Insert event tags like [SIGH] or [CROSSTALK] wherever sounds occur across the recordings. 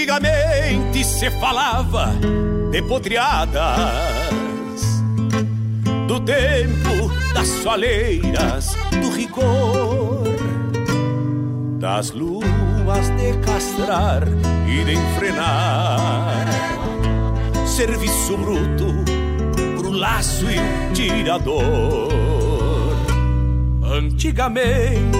Antigamente se falava de podreadas Do tempo das soleiras, do rigor Das luas de castrar e de enfrenar. Serviço bruto pro laço e tirador. Antigamente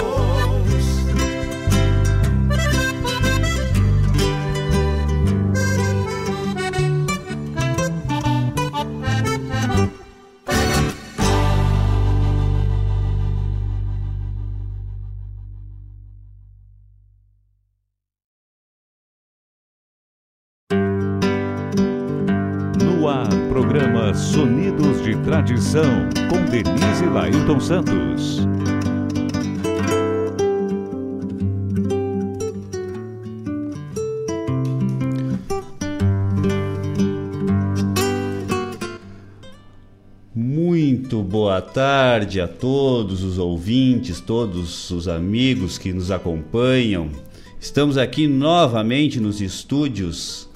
Tradição, com Denise Lailton Santos. Muito boa tarde a todos os ouvintes, todos os amigos que nos acompanham. Estamos aqui novamente nos estúdios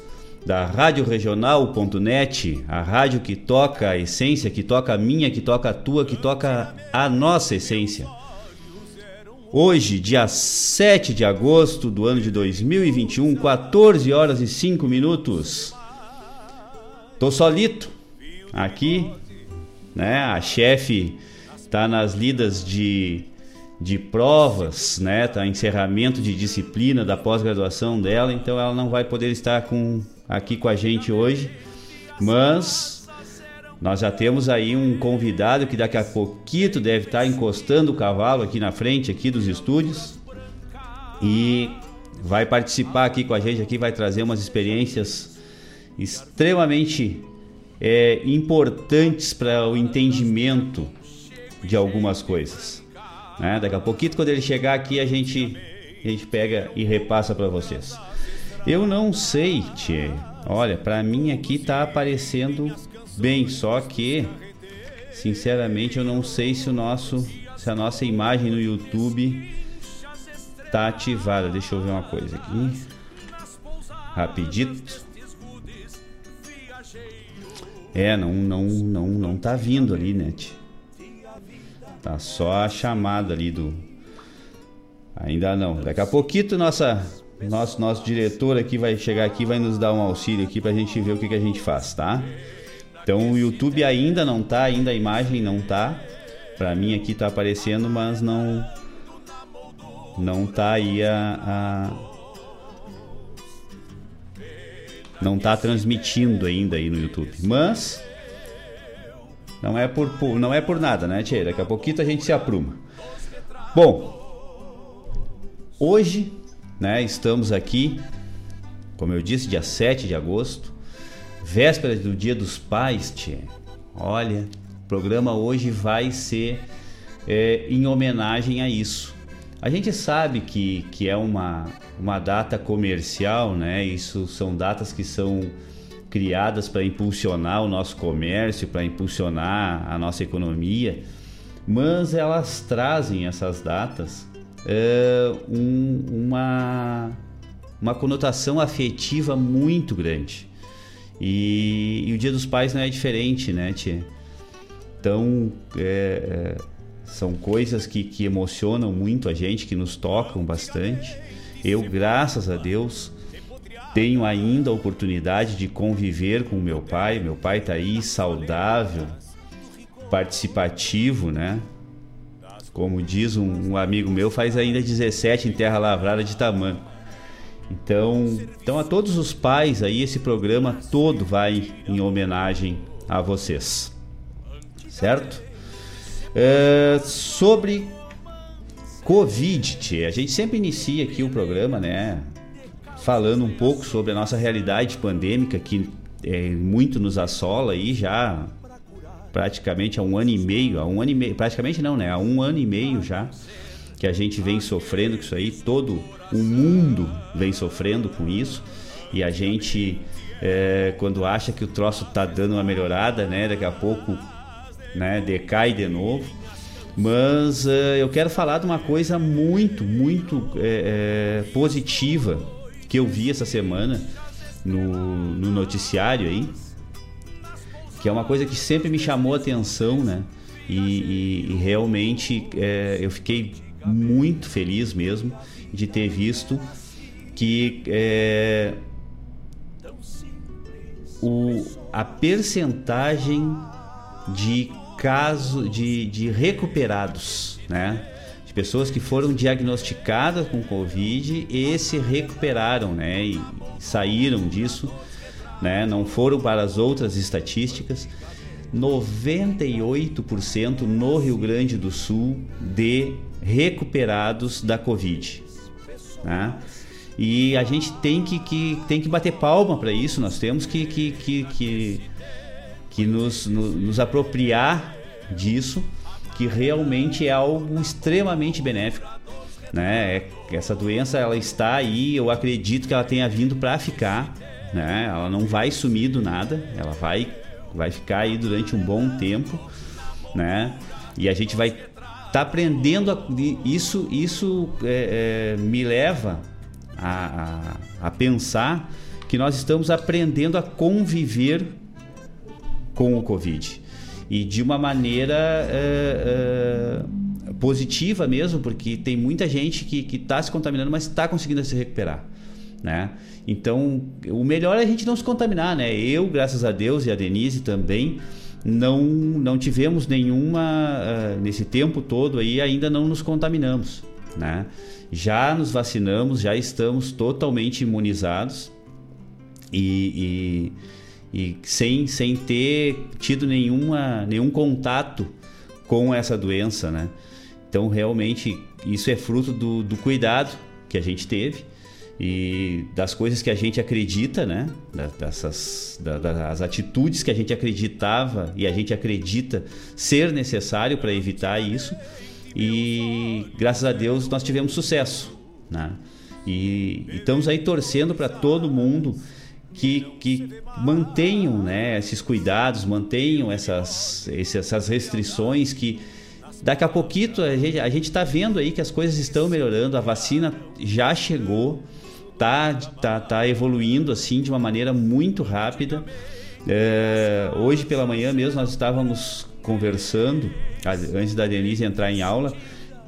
da Rádio Regional.net, a rádio que toca a essência, que toca a minha, que toca a tua, que toca a nossa essência. Hoje, dia 7 de agosto do ano de 2021, 14 horas e 5 minutos. Tô solito aqui, né? A chefe tá nas lidas de, de provas, né? Tá encerramento de disciplina da pós-graduação dela, então ela não vai poder estar com aqui com a gente hoje, mas nós já temos aí um convidado que daqui a pouquinho deve estar encostando o cavalo aqui na frente aqui dos estúdios e vai participar aqui com a gente aqui vai trazer umas experiências extremamente é, importantes para o entendimento de algumas coisas. Né? Daqui a pouquinho quando ele chegar aqui a gente a gente pega e repassa para vocês. Eu não sei, Tchê. Olha, para mim aqui tá aparecendo bem, só que sinceramente eu não sei se o nosso se a nossa imagem no YouTube tá ativada. Deixa eu ver uma coisa aqui. Rapidito. É, não não não não tá vindo ali, né? Tchê? Tá só a chamada ali do Ainda não. Daqui a pouquinho nossa nosso, nosso diretor aqui vai chegar aqui vai nos dar um auxílio aqui pra gente ver o que, que a gente faz, tá? Então o YouTube ainda não tá, ainda a imagem não tá. Pra mim aqui tá aparecendo, mas não não tá aí a, a não tá transmitindo ainda aí no YouTube. Mas não é por, por não é por nada, né, Tia? Daqui a pouquinho a gente se apruma. Bom, hoje né? Estamos aqui, como eu disse, dia 7 de agosto, véspera do Dia dos Pais, tia. Olha, o programa hoje vai ser é, em homenagem a isso. A gente sabe que, que é uma, uma data comercial, né? Isso são datas que são criadas para impulsionar o nosso comércio, para impulsionar a nossa economia, mas elas trazem essas datas é, um, uma, uma conotação afetiva muito grande. E, e, o Dia dos Pais não é diferente, né, Tia? Então, é, são coisas que, que emocionam muito a gente, que nos tocam bastante. Eu, graças a Deus, tenho ainda a oportunidade de conviver com meu pai. Meu pai está aí saudável, participativo, né? Como diz um, um amigo meu, faz ainda 17 em terra lavrada de tamanho. Então, então a todos os pais aí esse programa todo vai em homenagem a vocês, certo? É, sobre Covid, tia, a gente sempre inicia aqui o programa, né? Falando um pouco sobre a nossa realidade pandêmica que é, muito nos assola aí já praticamente há um ano e meio, há um ano e meio, praticamente não, né? Há um ano e meio já que a gente vem sofrendo com isso aí, todo o mundo vem sofrendo com isso e a gente é, quando acha que o troço tá dando uma melhorada, né? Daqui a pouco, né? Decai de novo. Mas é, eu quero falar de uma coisa muito, muito é, é positiva que eu vi essa semana no, no noticiário aí, que é uma coisa que sempre me chamou a atenção, né? E, e, e realmente é, eu fiquei muito feliz mesmo de ter visto que é, o, a percentagem de casos de, de recuperados, né? Pessoas que foram diagnosticadas com Covid e se recuperaram, né? E saíram disso né? não foram para as outras estatísticas. 98% no Rio Grande do Sul de recuperados da Covid. Né? E a gente tem que, que, tem que bater palma para isso, nós temos que, que, que, que, que nos, nos, nos apropriar disso, que realmente é algo extremamente benéfico. Né? É, essa doença ela está aí, eu acredito que ela tenha vindo para ficar, né? Ela não vai sumir do nada, ela vai vai ficar aí durante um bom tempo, né? E a gente vai tá aprendendo a, isso isso é, é, me leva a, a, a pensar que nós estamos aprendendo a conviver com o Covid e de uma maneira é, é, positiva mesmo, porque tem muita gente que está se contaminando, mas está conseguindo se recuperar. Né? Então, o melhor é a gente não se contaminar, né? Eu, graças a Deus, e a Denise também, não, não tivemos nenhuma, uh, nesse tempo todo aí, ainda não nos contaminamos, né? Já nos vacinamos, já estamos totalmente imunizados e, e, e sem, sem ter tido nenhuma, nenhum contato com essa doença, né? Então, realmente, isso é fruto do, do cuidado que a gente teve e das coisas que a gente acredita, né? Dessas, das atitudes que a gente acreditava e a gente acredita ser necessário para evitar isso. E graças a Deus nós tivemos sucesso, né? E, e estamos aí torcendo para todo mundo que, que mantenham né, esses cuidados, mantenham essas, essas restrições que daqui a pouquinho a gente está vendo aí que as coisas estão melhorando, a vacina já chegou, tá, tá, tá evoluindo assim de uma maneira muito rápida. É, hoje pela manhã mesmo nós estávamos conversando, antes da Denise entrar em aula,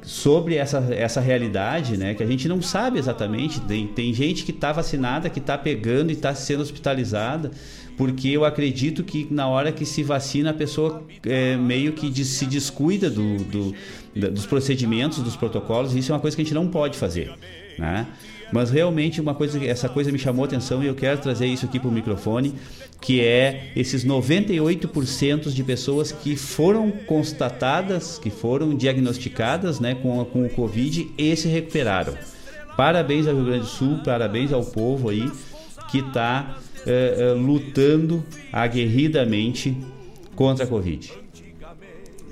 sobre essa, essa realidade, né? Que a gente não sabe exatamente. Tem, tem gente que está vacinada, que está pegando e está sendo hospitalizada, porque eu acredito que na hora que se vacina a pessoa é, meio que se descuida do, do, dos procedimentos, dos protocolos. E isso é uma coisa que a gente não pode fazer, né? Mas realmente uma coisa, essa coisa me chamou a atenção e eu quero trazer isso aqui para o microfone, que é esses 98% de pessoas que foram constatadas, que foram diagnosticadas né, com, com o Covid e se recuperaram. Parabéns ao Rio Grande do Sul, parabéns ao povo aí que está é, é, lutando aguerridamente contra a Covid.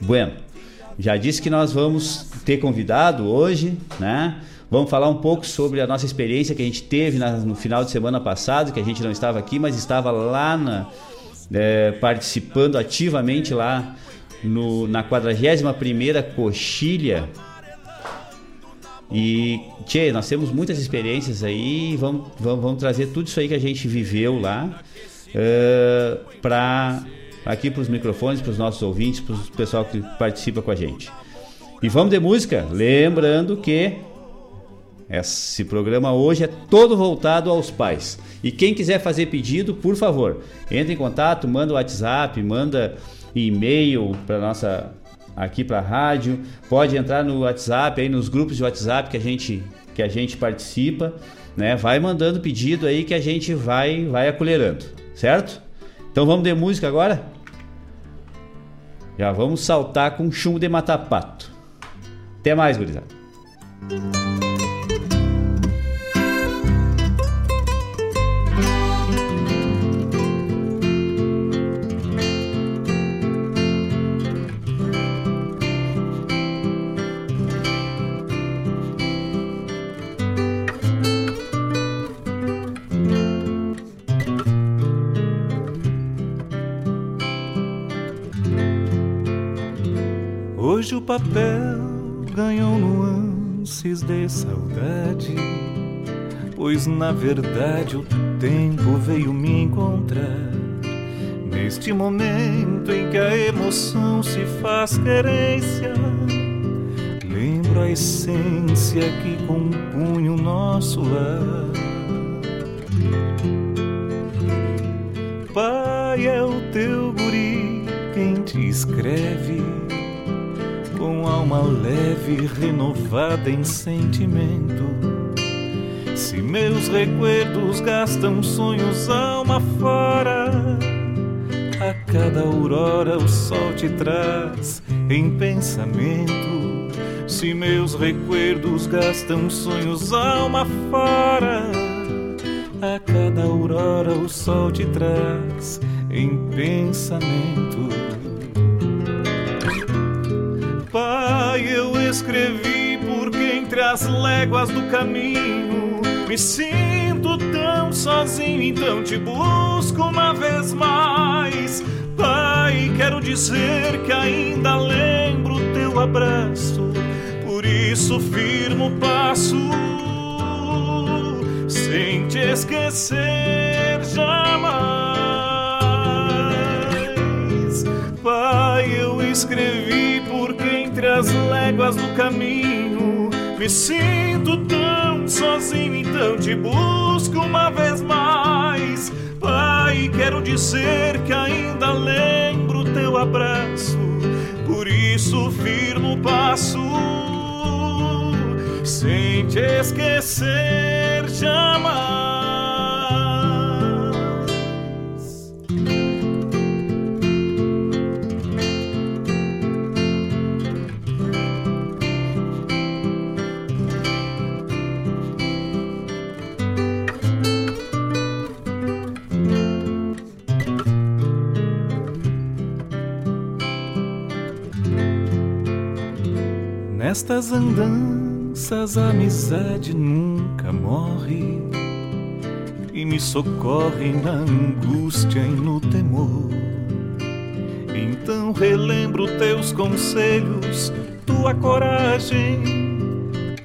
Bueno, já disse que nós vamos ter convidado hoje, né? Vamos falar um pouco sobre a nossa experiência que a gente teve na, no final de semana passado, que a gente não estava aqui, mas estava lá na, é, participando ativamente lá no, na 41ª Coxilha. E, tchê, nós temos muitas experiências aí vamos, vamos, vamos trazer tudo isso aí que a gente viveu lá uh, para aqui para os microfones, para os nossos ouvintes, para o pessoal que participa com a gente. E vamos de música, lembrando que esse programa hoje é todo voltado aos pais. E quem quiser fazer pedido, por favor, entre em contato, manda o WhatsApp, manda e-mail para nossa aqui para a rádio, pode entrar no WhatsApp aí nos grupos de WhatsApp que a gente que a gente participa, né? Vai mandando pedido aí que a gente vai vai acolherando, certo? Então vamos de música agora? Já vamos saltar com chumbo de matapato. Até mais, gurizada. Papel ganhou nuances de saudade, pois na verdade o tempo veio me encontrar. Neste momento em que a emoção se faz querência, lembro a essência que compunha o nosso lar. Pai é o teu guri quem te escreve alma leve, renovada em sentimento. Se meus recuerdos gastam sonhos alma fora, a cada aurora o sol te traz em pensamento. Se meus recuerdos gastam sonhos alma fora, a cada aurora o sol te traz em pensamento. Pai, eu escrevi porque entre as léguas do caminho me sinto tão sozinho, então te busco uma vez mais. Pai, quero dizer que ainda lembro teu abraço, por isso firmo o passo sem te esquecer jamais. Pai, eu escrevi entre as léguas do caminho me sinto tão sozinho, então te busco uma vez mais. Pai, quero dizer que ainda lembro teu abraço, por isso firmo o passo sem te esquecer jamais. Nestas andanças a amizade nunca morre e me socorre na angústia e no temor. Então relembro teus conselhos, tua coragem,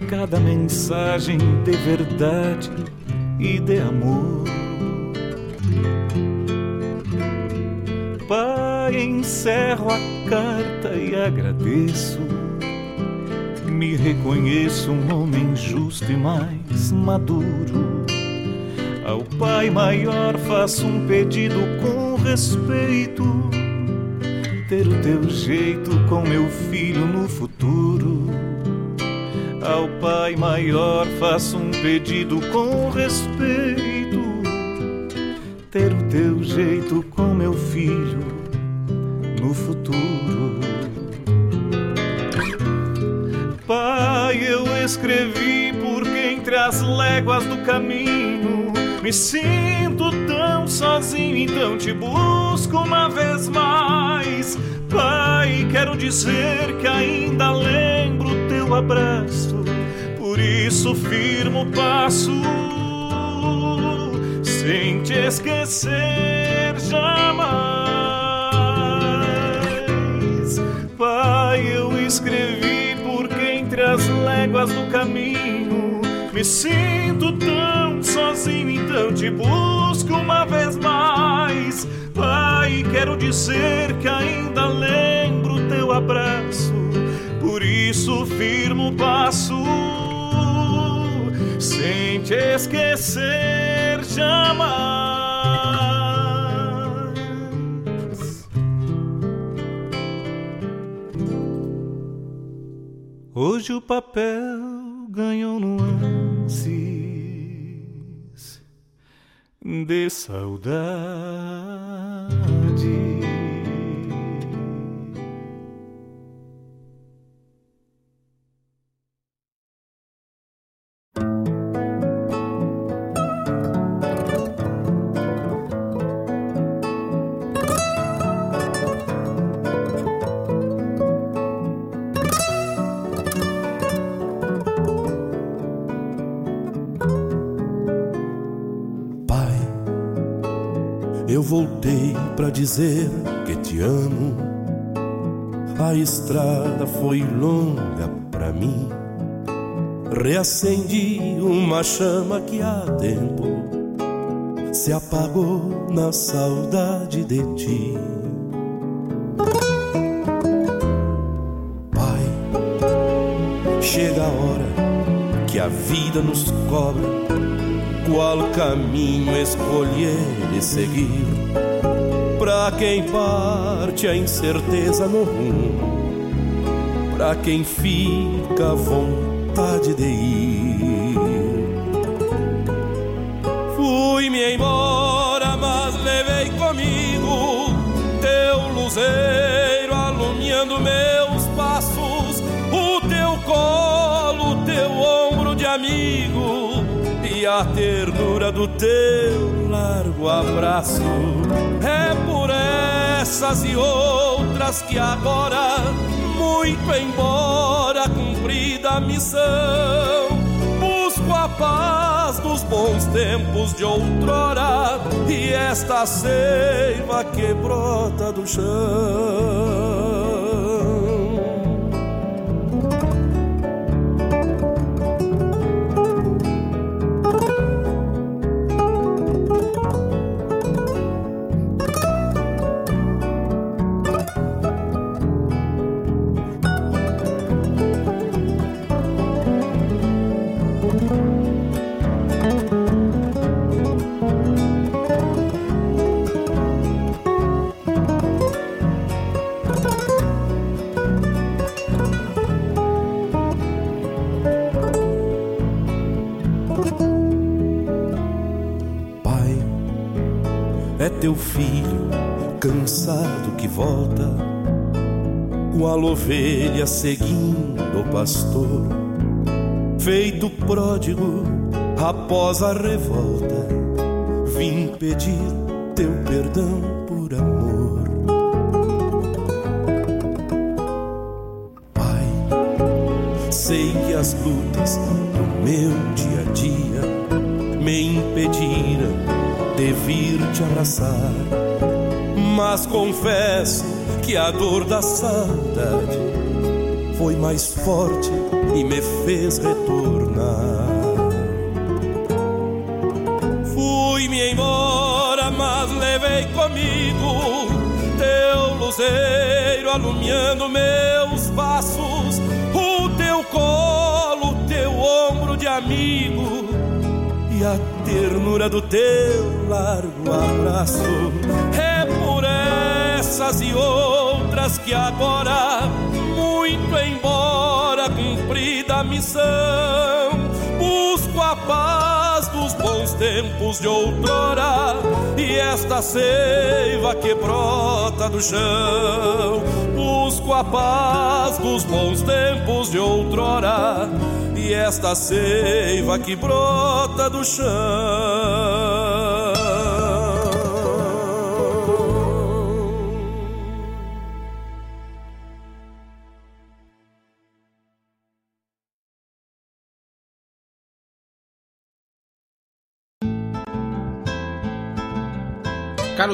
cada mensagem de verdade e de amor. Pai, encerro a carta e agradeço me reconheço um homem justo e mais maduro. Ao Pai maior faço um pedido com respeito. Ter o teu jeito com meu filho no futuro. Ao Pai maior faço um pedido com respeito. Ter o teu jeito com meu filho no futuro. Pai, eu escrevi porque entre as léguas do caminho me sinto tão sozinho, então te busco uma vez mais. Pai, quero dizer que ainda lembro teu abraço, por isso firmo o passo, sem te esquecer jamais. Léguas do caminho. Me sinto tão sozinho, então te busco uma vez mais. Pai, quero dizer que ainda lembro teu abraço, por isso firmo o passo, sem te esquecer jamais. Hoje o papel ganhou nuances de saudade. Dizer que te amo. A estrada foi longa para mim. Reacendi uma chama que há tempo se apagou na saudade de ti. Pai, chega a hora que a vida nos cobra qual caminho escolher e seguir. Pra quem parte a incerteza no rumo, pra quem fica a vontade de ir. Fui-me embora, mas levei comigo teu luzeiro alumiando meus passos, o teu colo, teu ombro de amigo e a ternura do teu largo abraço é essas e outras que agora, muito embora cumprida a missão, busco a paz dos bons tempos de outrora e esta seiva que brota do chão. Seguindo o pastor, feito pródigo após a revolta, vim pedir teu perdão por amor. Pai, sei que as lutas do meu dia a dia me impediram de vir te abraçar. Mas confesso que a dor da saudade foi mais forte e me fez retornar. Fui-me embora, mas levei comigo teu luzeiro alumiando meus passos, o teu colo, teu ombro de amigo e a ternura do teu largo abraço. É por essas e outras que agora, missão, busco a paz dos bons tempos de outrora e esta seiva que brota do chão. Busco a paz dos bons tempos de outrora e esta seiva que brota do chão.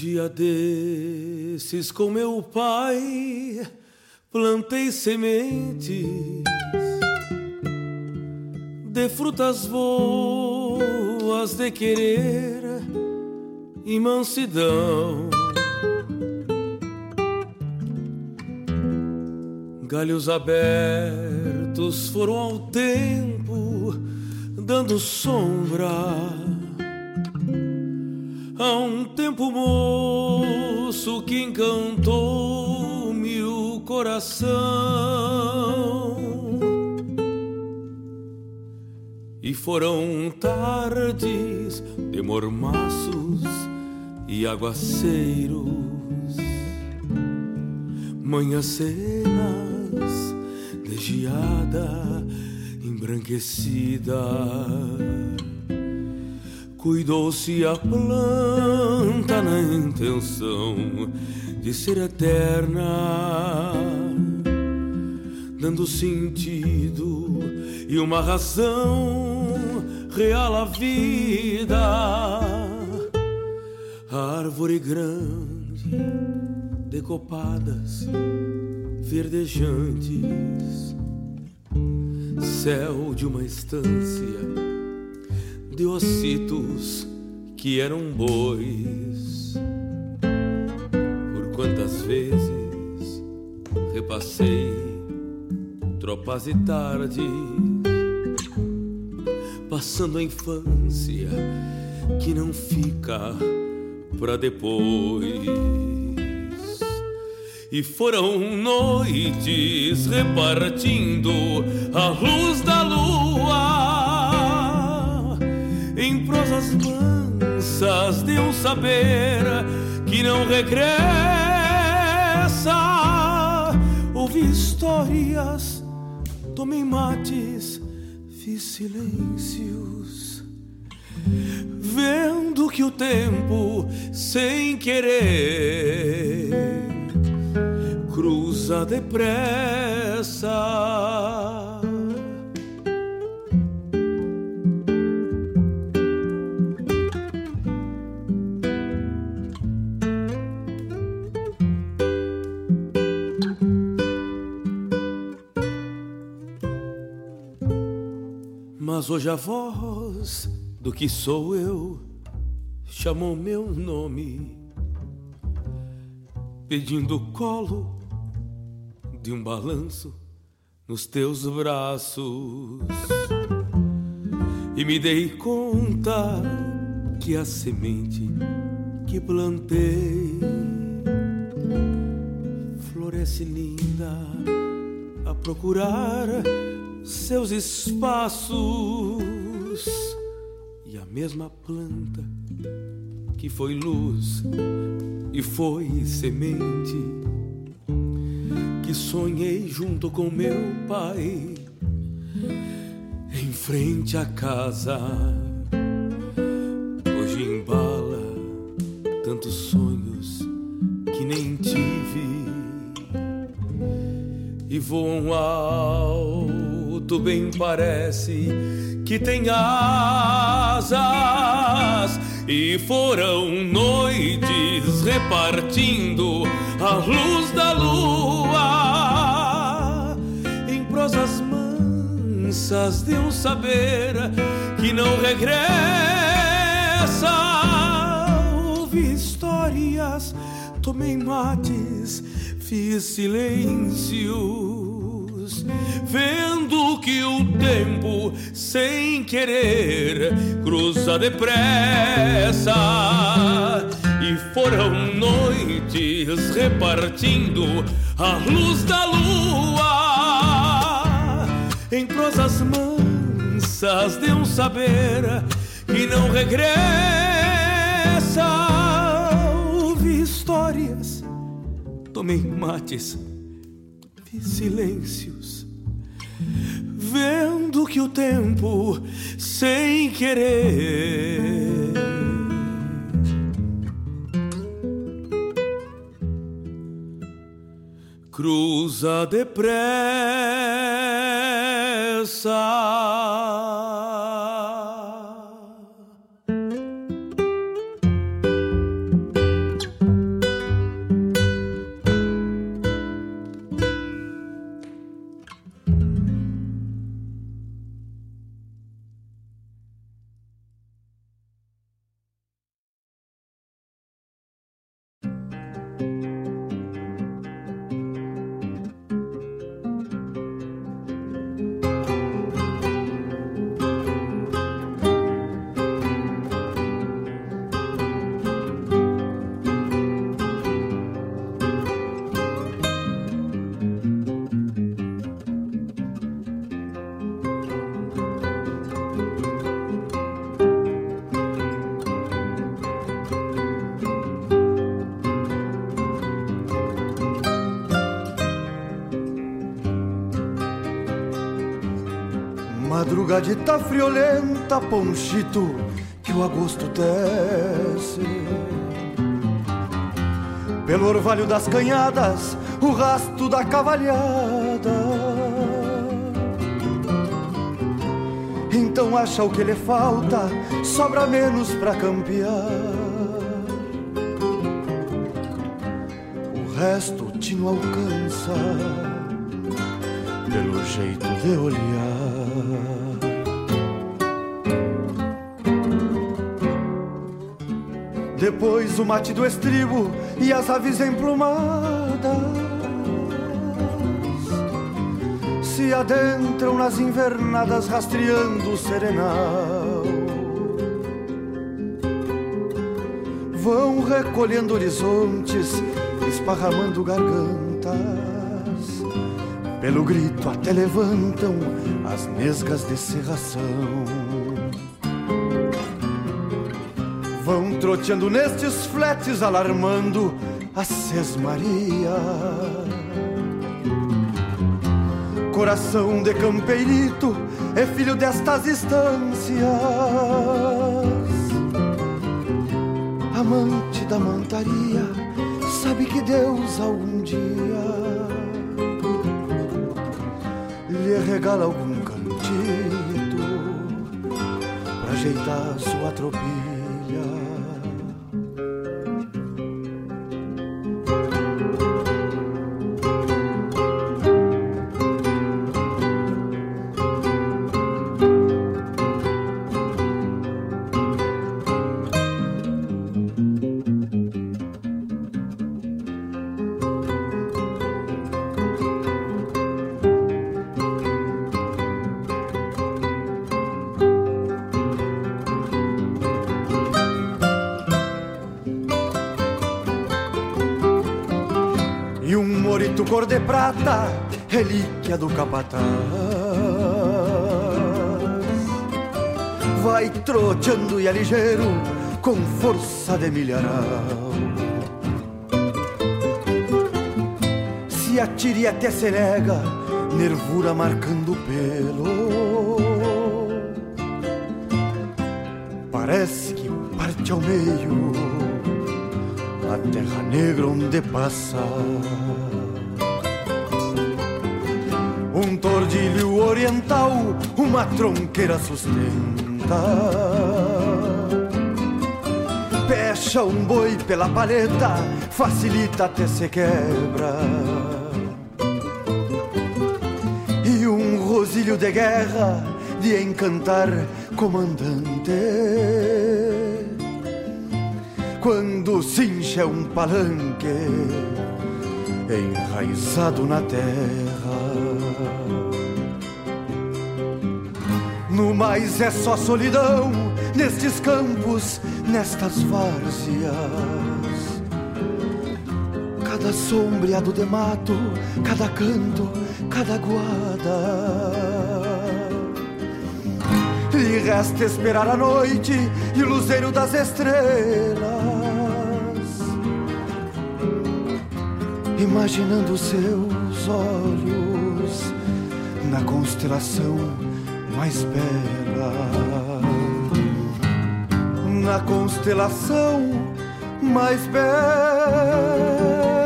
Dia desses com meu pai plantei sementes de frutas boas de querer e mansidão. Galhos abertos foram ao tempo dando sombra Há um tempo moço que encantou-me o coração. E foram tardes de mormaços e aguaceiros Manhãs cenas de geada embranquecida Cuidou-se a planta na intenção de ser eterna, dando sentido e uma razão real à vida. árvore grande, decopadas, verdejantes, céu de uma estância de ossitos que eram bois. Por quantas vezes repassei tropas e tardes, passando a infância que não fica pra depois. E foram noites repartindo a luz da lua mansas de um saber que não regressa. Ouvi histórias, tomei mates, fiz silêncios vendo que o tempo, sem querer, cruza depressa. Mas hoje a voz do que sou eu chamou meu nome, pedindo colo de um balanço nos teus braços. E me dei conta que a semente que plantei floresce linda a procurar seus espaços e a mesma planta que foi luz e foi semente que sonhei junto com meu pai em frente à casa. Hoje embala tantos sonhos que nem tive e voam alto bem parece que tem asas e foram noites repartindo a luz da lua em prosas mansas de um saber que não regressa. Ouvi histórias, tomei mates, fiz silêncios, vendo que o tempo, sem querer, cruza depressa. E foram noites repartindo a luz da lua em prosas mansas de um saber que não regressa. Ouvi histórias, tomei mates, fiz silêncios, vendo que o tempo, sem querer, cruza depressa. Madrugadita friolenta, ponchito, que o agosto tece. Pelo orvalho das canhadas, o rasto da cavalhada. Então acha o que lhe falta, sobra menos pra campear. resto te não alcança pelo jeito de olhar. Depois o mate do estribo e as aves emplumadas se adentram nas invernadas rastreando o serenal. Vão recolhendo horizontes, esparramando gargantas. Pelo grito até levantam as nesgas de serração. Vão troteando nestes fletes, alarmando a sesmaria. Coração de campeirito é filho destas estâncias. Amante da mantaria, sabe que Deus algum dia lhe regala algum cantito pra ajeitar sua tropilha. Cor de prata, relíquia do capataz. Vai troteando e é ligeiro, com força de milharal. Se atira e até se nega, nervura marcando pelo. Parece que parte ao meio a terra negra onde passa. Uma tronqueira sustenta. Pecha um boi pela paleta, facilita até se quebra. E um rosilho de guerra de encantar comandante. Quando cincha um palanque enraizado na terra. No mais é só solidão nestes campos, nestas várzeas. Cada sombreado de mato, cada canto, cada guada. E resta esperar a noite e o luzeiro das estrelas. Imaginando seus olhos na constelação mais bela. Na constelação mais bela.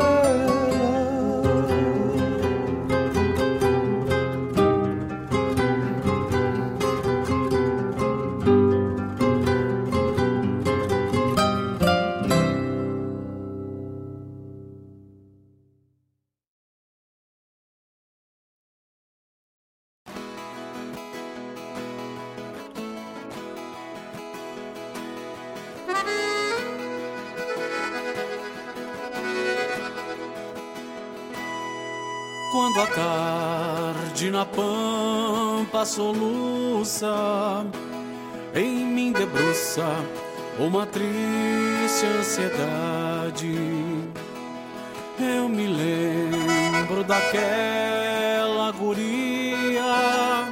Soluça, em mim debruça uma triste ansiedade. Eu me lembro daquela guria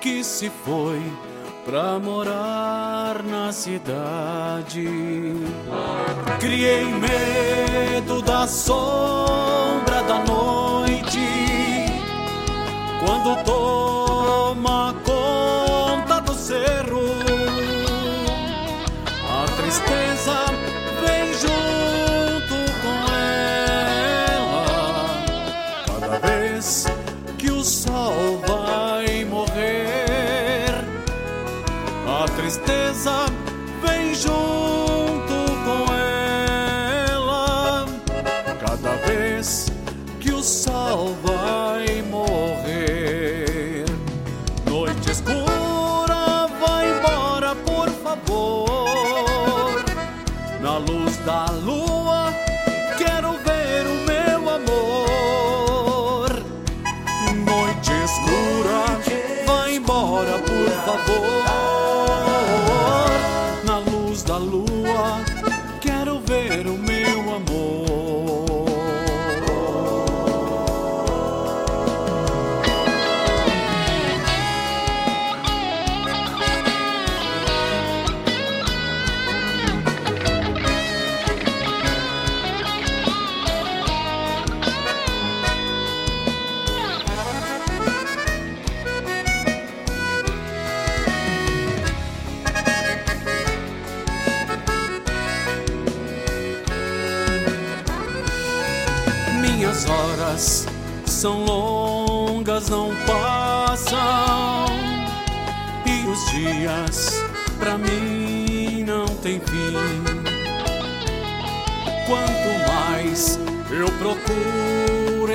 que se foi pra morar na cidade. Criei medo da sombra da noite quando toma conta do cerro.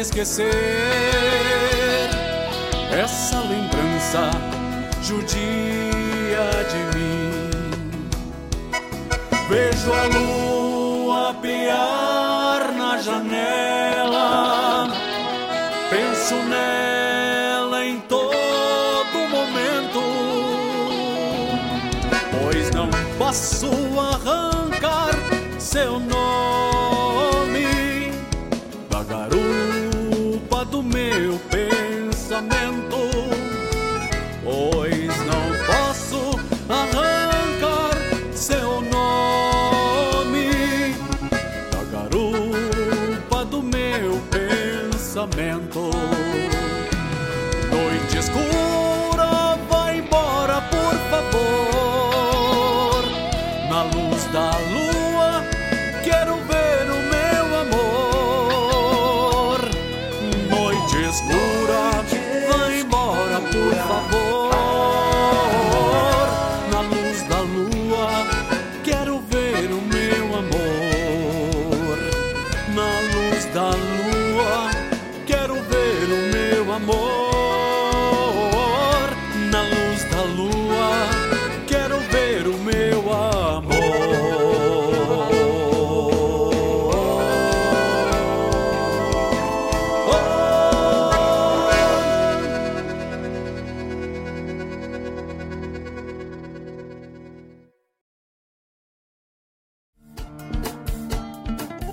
Esquecer. Essa lembrança judia de mim. Vejo a lua piar na janela, penso nela em todo momento, pois não posso arrancar seu nome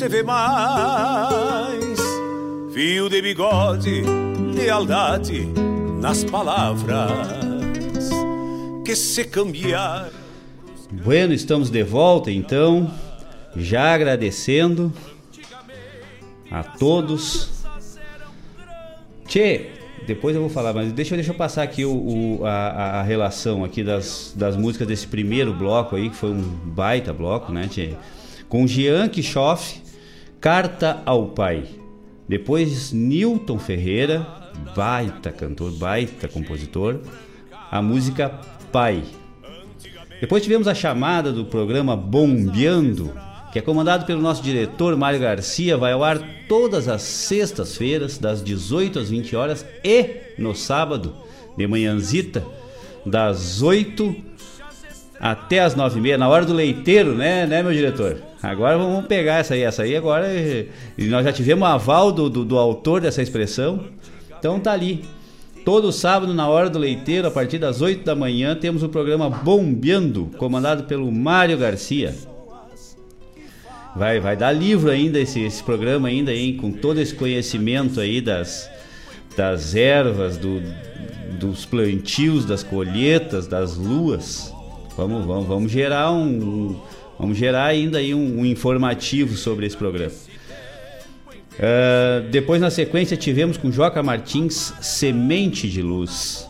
Se vê mais. Fio de bigode, lealdade nas palavras que se cambiar. Bueno, estamos de volta então, já agradecendo a todos. Tchê, depois eu vou falar, mas deixa, deixa eu passar aqui o, o- a, a relação aqui das, das músicas desse primeiro bloco aí, que foi um baita bloco, né, Tchê? Com Jean Kischoff, Carta ao Pai. Depois Newton Ferreira, baita cantor, baita compositor. A música Pai. Depois tivemos a chamada do programa Bombeando, que é comandado pelo nosso diretor Mário Garcia, vai ao ar todas as sextas-feiras, das 18 às 20 horas e no sábado, de manhãzita, das 8 até as 9 e meia, na hora do leiteiro, né, né, meu diretor? Agora vamos pegar essa aí, essa aí agora. E nós já tivemos aval do, do, do autor dessa expressão. Então tá ali. Todo sábado, na hora do leiteiro, a partir das 8 da manhã, temos o programa Bombeando, comandado pelo Mário Garcia. Vai, vai dar livro ainda esse, esse programa ainda, hein, com todo esse conhecimento aí das, das ervas, do, dos plantios, das colheitas, das luas. Vamos, vamos, vamos gerar um, vamos gerar ainda aí um, um informativo sobre esse programa. Uh, depois na sequência tivemos com Joca Martins Semente de Luz,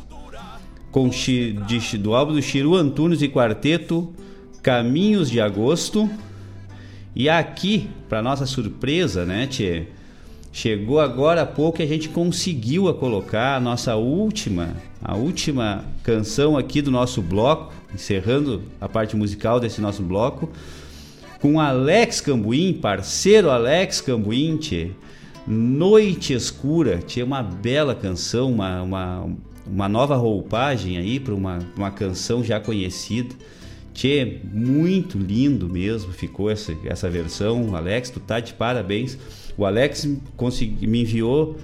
com de, do álbum do Chiru Antunes e Quarteto Caminhos de Agosto. E aqui, para nossa surpresa, né, Tchê? Chegou agora há pouco e a gente conseguiu a colocar a nossa última, a última canção aqui do nosso bloco, encerrando a parte musical desse nosso bloco, com Alex Cambuim, parceiro Alex Cambuim, tchê. Noite Escura, tinha uma bela canção, uma, uma, uma nova roupagem aí para uma, uma canção já conhecida. Tchê, muito lindo mesmo ficou essa, essa versão. Alex, tu tá de parabéns. O Alex consegui, me enviou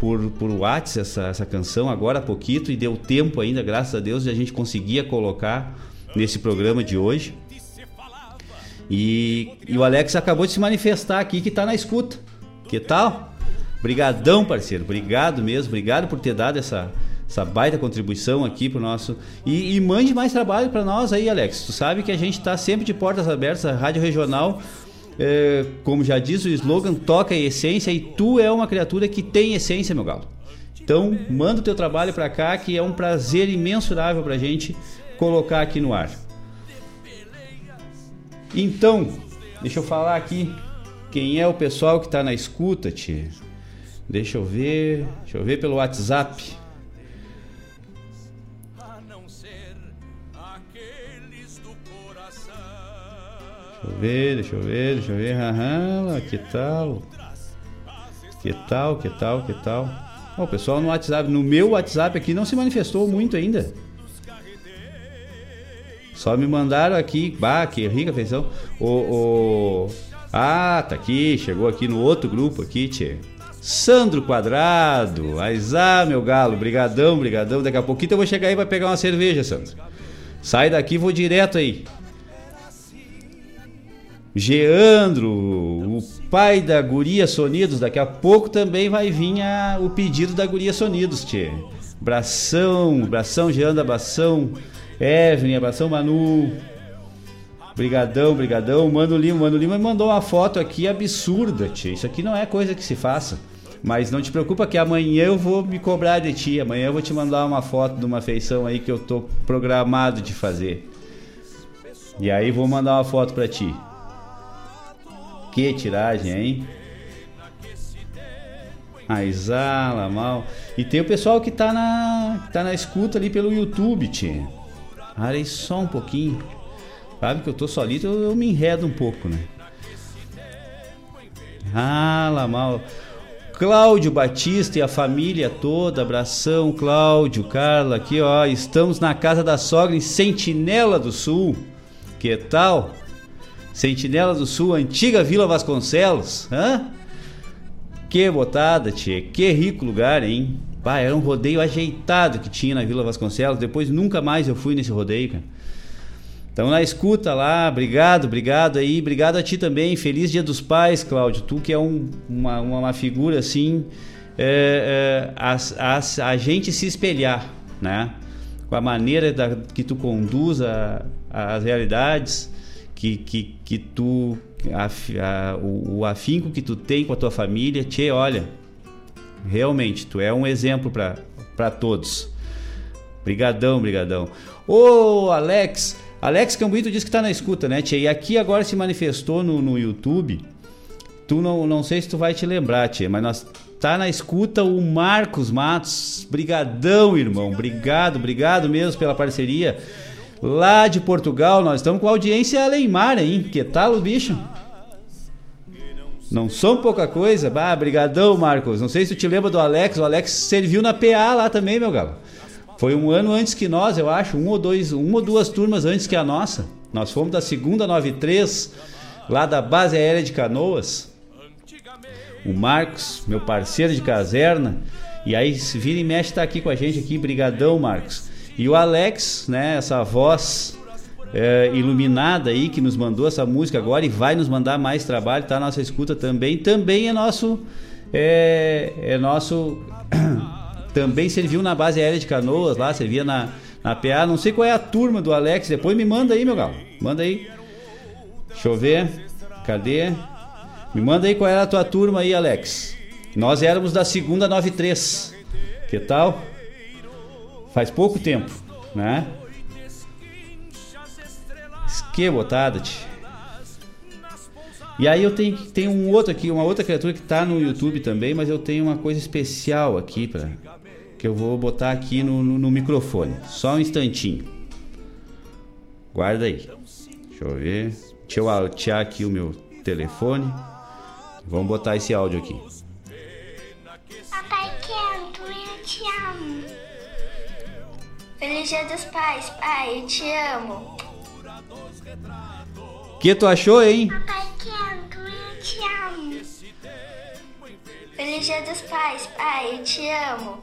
por, por WhatsApp essa, essa canção agora há pouquinho e deu tempo ainda, graças a Deus, de a gente conseguia colocar nesse programa de hoje. E, e o Alex acabou de se manifestar aqui que está na escuta. Que tal? Brigadão, parceiro. Obrigado mesmo. Obrigado por ter dado essa, essa baita contribuição aqui pro nosso. E, e mande mais trabalho para nós aí, Alex. Tu sabe que a gente está sempre de portas abertas, a Rádio Regional é, como já diz o slogan, toca a essência e tu é uma criatura que tem essência, meu galo. Então, manda o teu trabalho para cá, que é um prazer imensurável pra gente colocar aqui no ar. Então, deixa eu falar aqui quem é o pessoal que está na escuta, tia. Deixa eu ver, deixa eu ver pelo WhatsApp. Eu ver, deixa eu ver, deixa eu ver. Aham, que tal? Que tal, que tal, que tal? o pessoal no WhatsApp, no meu WhatsApp aqui não se manifestou muito ainda. Só me mandaram aqui, bah, que rica feição. O, ah, tá aqui, chegou aqui no outro grupo aqui, tchê. Sandro Quadrado, Aizá, meu galo, brigadão, brigadão. Daqui a pouquinho eu vou chegar aí vai pegar uma cerveja, Sandro. Sai daqui, vou direto aí. Geandro, o pai da Guria Sonidos, daqui a pouco também vai vir a, o pedido da Guria Sonidos, tchê. Bração, Bração, Geandro, abração, Evelyn, abração, Manu. Brigadão, brigadão. Mano Lima, Mano Lima mandou uma foto aqui absurda, tchê. Isso aqui não é coisa que se faça. Mas não te preocupa que amanhã eu vou me cobrar de ti. Amanhã eu vou te mandar uma foto de uma feição aí que eu tô programado de fazer. E aí vou mandar uma foto para ti. Que tiragem, hein? Aizala, mal. E tem o pessoal que tá na, tá na escuta ali pelo YouTube, tchê. Arei só um pouquinho. Sabe que eu tô solito, eu, eu me enredo um pouco, né? Ah, mal. Cláudio Batista e a família toda, abração, Cláudio, Carla, aqui ó, estamos na casa da sogra em Sentinela do Sul. Que tal? Sentinela do Sul, antiga Vila Vasconcelos. Hã? Que botada, tia. Que rico lugar, hein? Pá, era um rodeio ajeitado que tinha na Vila Vasconcelos. Depois nunca mais eu fui nesse rodeio, cara. Então na escuta lá, obrigado, obrigado aí, obrigado a ti também. Feliz Dia dos Pais, Cláudio. Tu que é um, uma, uma figura assim, é, é, a, a, a, gente se espelhar, né? Com a maneira da, que tu conduz a, as realidades que, que, que tu. A, a, o, o, afinco que tu tem com a tua família, te olha. Realmente, tu é um exemplo para todos. Brigadão, brigadão. Ô, Alex, Alex Cambuito disse que tá na escuta, né, tia? E aqui agora se manifestou no, no YouTube. Tu não, não sei se tu vai te lembrar, tia, mas nós tá na escuta o Marcos Matos. Brigadão, irmão. Obrigado, obrigado mesmo pela parceria. Lá de Portugal, nós estamos com audiência Aleimar, hein? Que tal o bicho? Não são pouca coisa. Bah, brigadão, Marcos. Não sei se tu te lembra do Alex. O Alex serviu na PA lá também, meu galo. Foi um ano antes que nós, eu acho. Um ou, dois, uma ou duas turmas antes que a nossa. Nós fomos da segunda 93, lá da base aérea de Canoas. O Marcos, meu parceiro de caserna. E aí, se vira e mexe, tá aqui com a gente aqui. Brigadão, Marcos. E o Alex, né, essa voz é, iluminada aí que nos mandou essa música agora e vai nos mandar mais trabalho, tá? Nossa escuta também. Também é nosso. É, é nosso. [COUGHS] também serviu na base aérea de canoas lá, servia na, na PA. Não sei qual é a turma do Alex. Depois me manda aí, meu galo. Manda aí. Deixa eu ver. Cadê? Me manda aí qual era a tua turma aí, Alex. Nós éramos da segunda 93. Que tal? Faz pouco tempo, né? Que botada. E aí eu tenho, um outro aqui, uma outra criatura que tá no YouTube também, mas eu tenho uma coisa especial aqui para que eu vou botar aqui no, no, no, microfone. Só um instantinho. Guarda aí. Deixa eu ver. Deixa eu altear aqui o meu telefone. Vamos botar esse áudio aqui. Papai Quento, eu te amo. Feliz Dia dos Pais, pai, eu te amo que tu achou, hein? Papai eu te amo. Feliz Dia dos Pais, pai, eu te amo.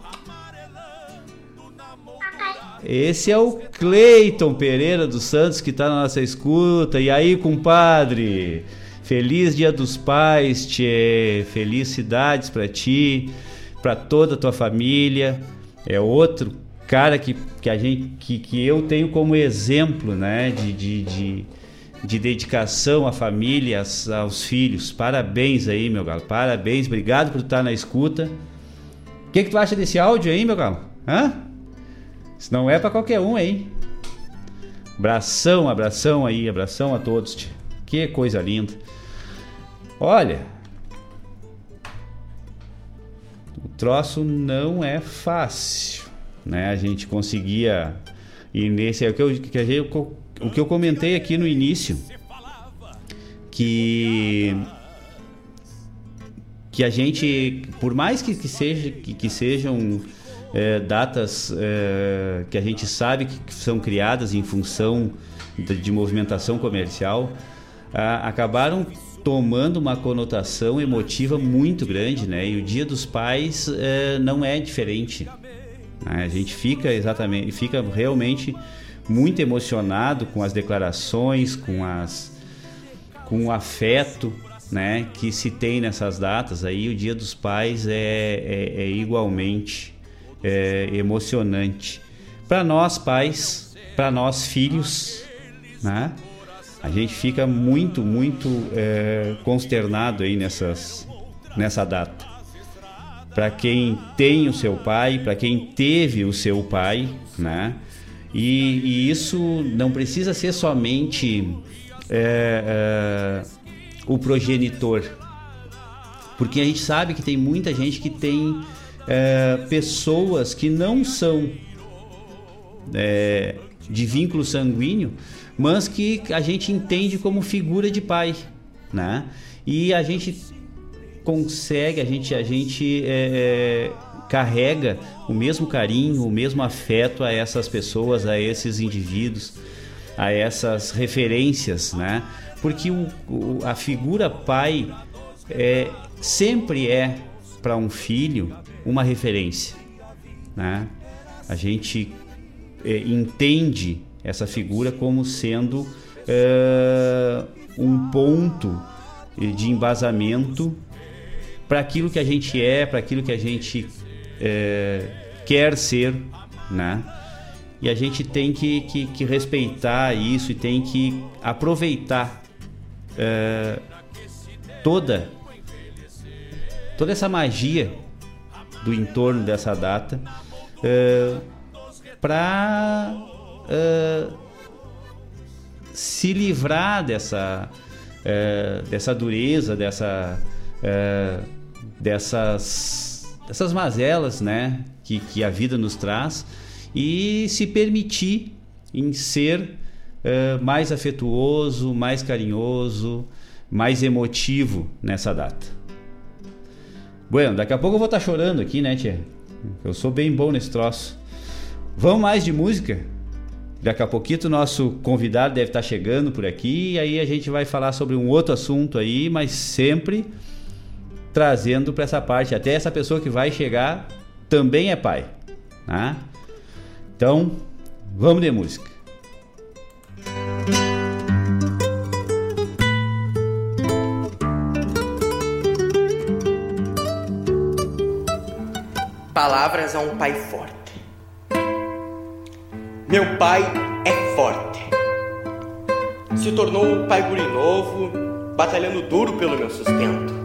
Esse é o Cleiton Pereira dos Santos que tá na nossa escuta. E aí, compadre? Feliz Dia dos Pais, tchê. Felicidades para ti, para toda a tua família. É outro cara que, que a gente que, que eu tenho como exemplo, né, de, de, de de dedicação à família, aos filhos. Parabéns aí, meu galo. Parabéns, obrigado por estar na escuta. O que, que tu acha desse áudio aí, meu galo? Hã? Isso não é para qualquer um, hein? Abração, abração aí, abração a todos. Tia. Que coisa linda. Olha, o troço não é fácil, né? A gente conseguia ir nesse é o que eu, que eu o que eu comentei aqui no início, que que a gente, por mais que, que, seja, que, que sejam é, datas é, que a gente sabe que são criadas em função de, de movimentação comercial, a, acabaram tomando uma conotação emotiva muito grande, né? E o Dia dos Pais é, não é diferente. Né? A gente fica exatamente, fica realmente muito emocionado com as declarações, com as com o afeto, né, que se tem nessas datas. Aí o Dia dos Pais é, é, é igualmente é, emocionante para nós pais, para nós filhos, né? A gente fica muito, muito é, consternado aí nessas, nessa data. Para quem tem o seu pai, para quem teve o seu pai, né? E, e isso não precisa ser somente é, é, o progenitor, porque a gente sabe que tem muita gente que tem é, pessoas que não são é, de vínculo sanguíneo, mas que a gente entende como figura de pai, né? E a gente consegue, a gente, a gente é, é carrega o mesmo carinho, o mesmo afeto a essas pessoas, a esses indivíduos, a essas referências, né? Porque o, o, a figura pai é, sempre é para um filho uma referência, né? A gente é, entende essa figura como sendo é, um ponto de embasamento para aquilo que a gente é, para aquilo que a gente é, quer ser, né? E a gente tem que, que, que respeitar isso e tem que aproveitar é, toda toda essa magia do entorno dessa data é, para é, se livrar dessa é, dessa dureza, dessa é, dessas dessas mazelas, né, que, que a vida nos traz e se permitir em ser uh, mais afetuoso, mais carinhoso, mais emotivo nessa data. Bueno, daqui a pouco eu vou estar tá chorando aqui, né, tia? Eu sou bem bom nesse troço. Vamos mais de música? Daqui a pouquinho o nosso convidado deve estar tá chegando por aqui e aí a gente vai falar sobre um outro assunto aí, mas sempre trazendo para essa parte. Até essa pessoa que vai chegar também é pai. Né? Então, vamos de música. Palavras a um pai forte. Meu pai é forte. Se tornou um pai guri novo, batalhando duro pelo meu sustento.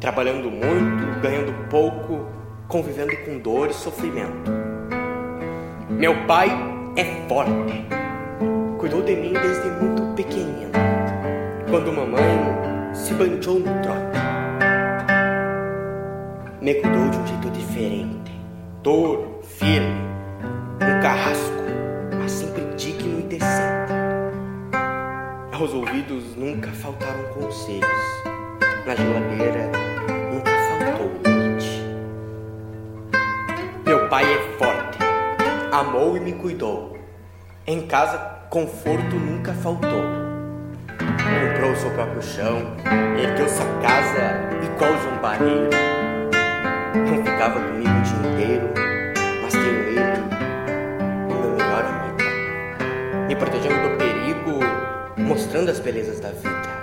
Trabalhando muito, ganhando pouco, convivendo com dor e sofrimento. Meu pai é forte. Cuidou de mim desde muito pequenino, quando mamãe se banjou no trote. Me cuidou de um jeito diferente, duro, firme, um carrasco, mas sempre digno e decente. Aos ouvidos nunca faltaram conselhos, na geladeira nunca faltou leite. Meu pai é forte, amou e me cuidou. Em casa, conforto nunca faltou. Comprou seu próprio chão, ergueu sua casa igual João Barreiro não ficava comigo o dia inteiro, mas tenho ele, o meu melhor amigo, me protegendo do perigo, mostrando as belezas da vida.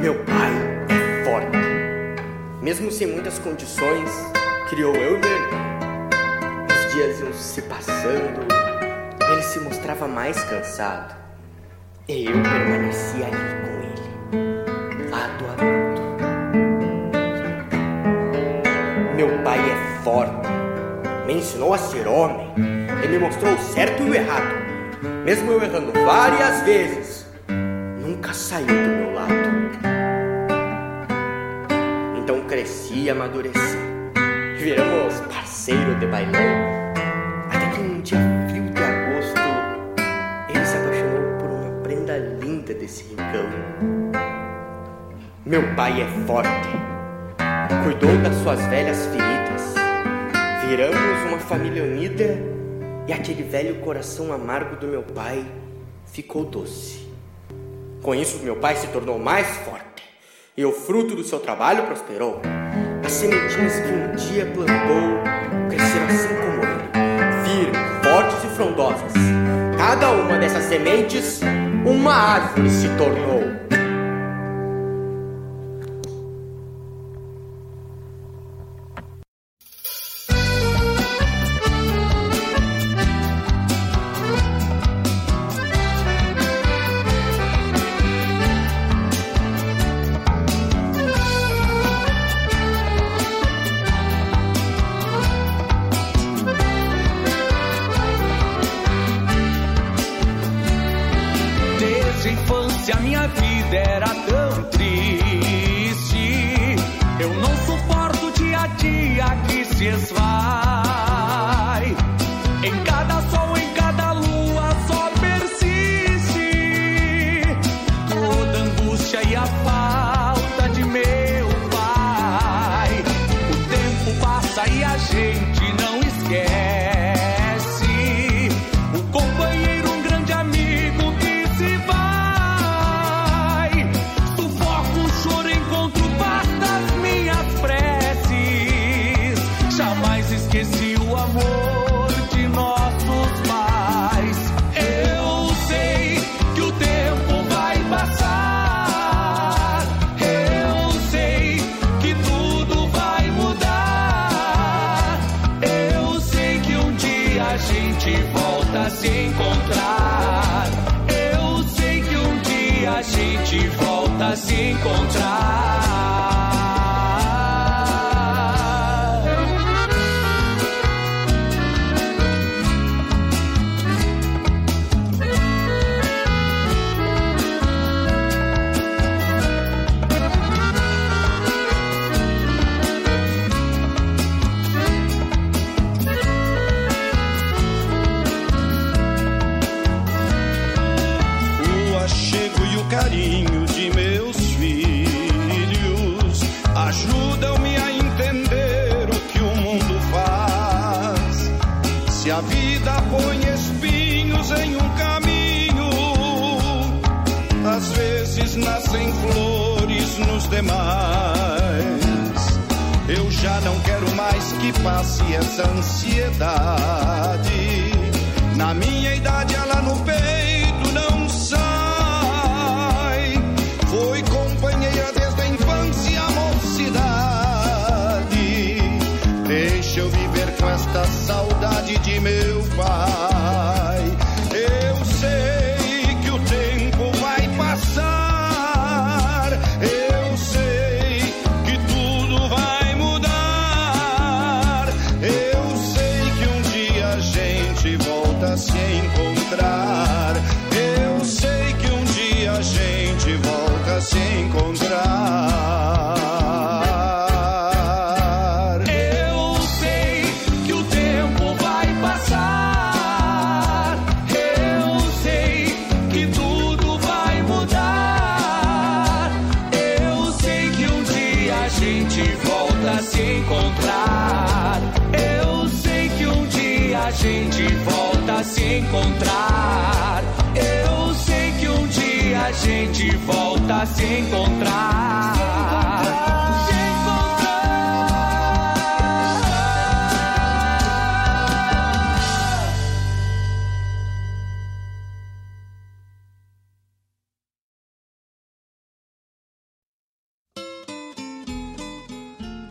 Meu pai é forte, mesmo sem muitas condições, criou eu e. Os dias iam se passando, ele se mostrava mais cansado, e eu permanecia ali com ele, lado a lado. Meu pai é forte. Me ensinou a ser homem. Ele me mostrou o certo e o errado. Mesmo eu errando várias vezes, nunca saiu do meu lado. Então cresci e amadureci. Viramos parceiro de bailão. Até que um dia frio de agosto, ele se apaixonou por uma prenda linda desse rincão. Meu pai é forte cuidou das suas velhas feridas. Viramos uma família unida e aquele velho coração amargo do meu pai ficou doce. Com isso, meu pai se tornou mais forte e o fruto do seu trabalho prosperou. As sementinhas que um dia plantou cresceram assim como ele, firmes, fortes e frondosas. Cada uma dessas sementes, uma árvore se tornou.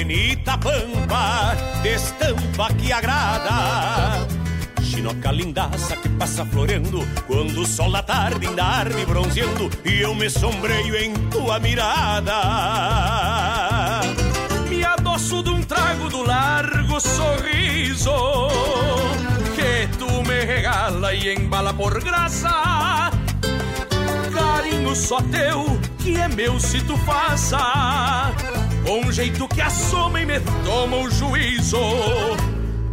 Morenita pampa, de estampa que agrada. Chinoca lindaça que passa florendo Quando o sol da tarde ainda arde bronzeando E eu me sombreio em tua mirada. Me adoço de um trago do largo sorriso Que tu me regala e embala por graça. Carinho só teu, que é meu se tu faça Com um jeito que assoma e me toma o juízo.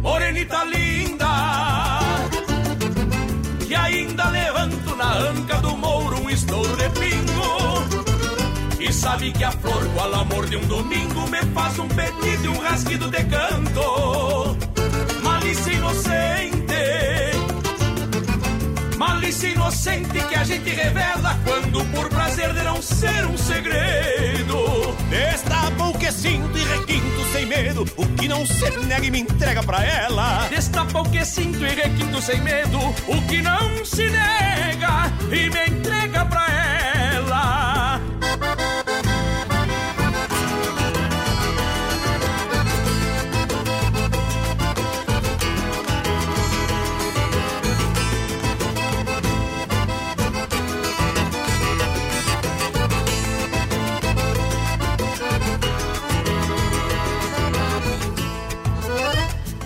Morenita linda Que ainda levanto na anca do mouro um estouro de pingo E sabe que a flor, qual amor de um domingo Me faz um pedido e um rasguido de canto. Malícia inocente Malícia inocente que a gente revela Quando por prazer de não ser um segredo. Destapa o que sinto e requinto sem medo O que não se nega e me entrega pra ela. Destapa o que sinto e requinto sem medo O que não se nega e me entrega pra ela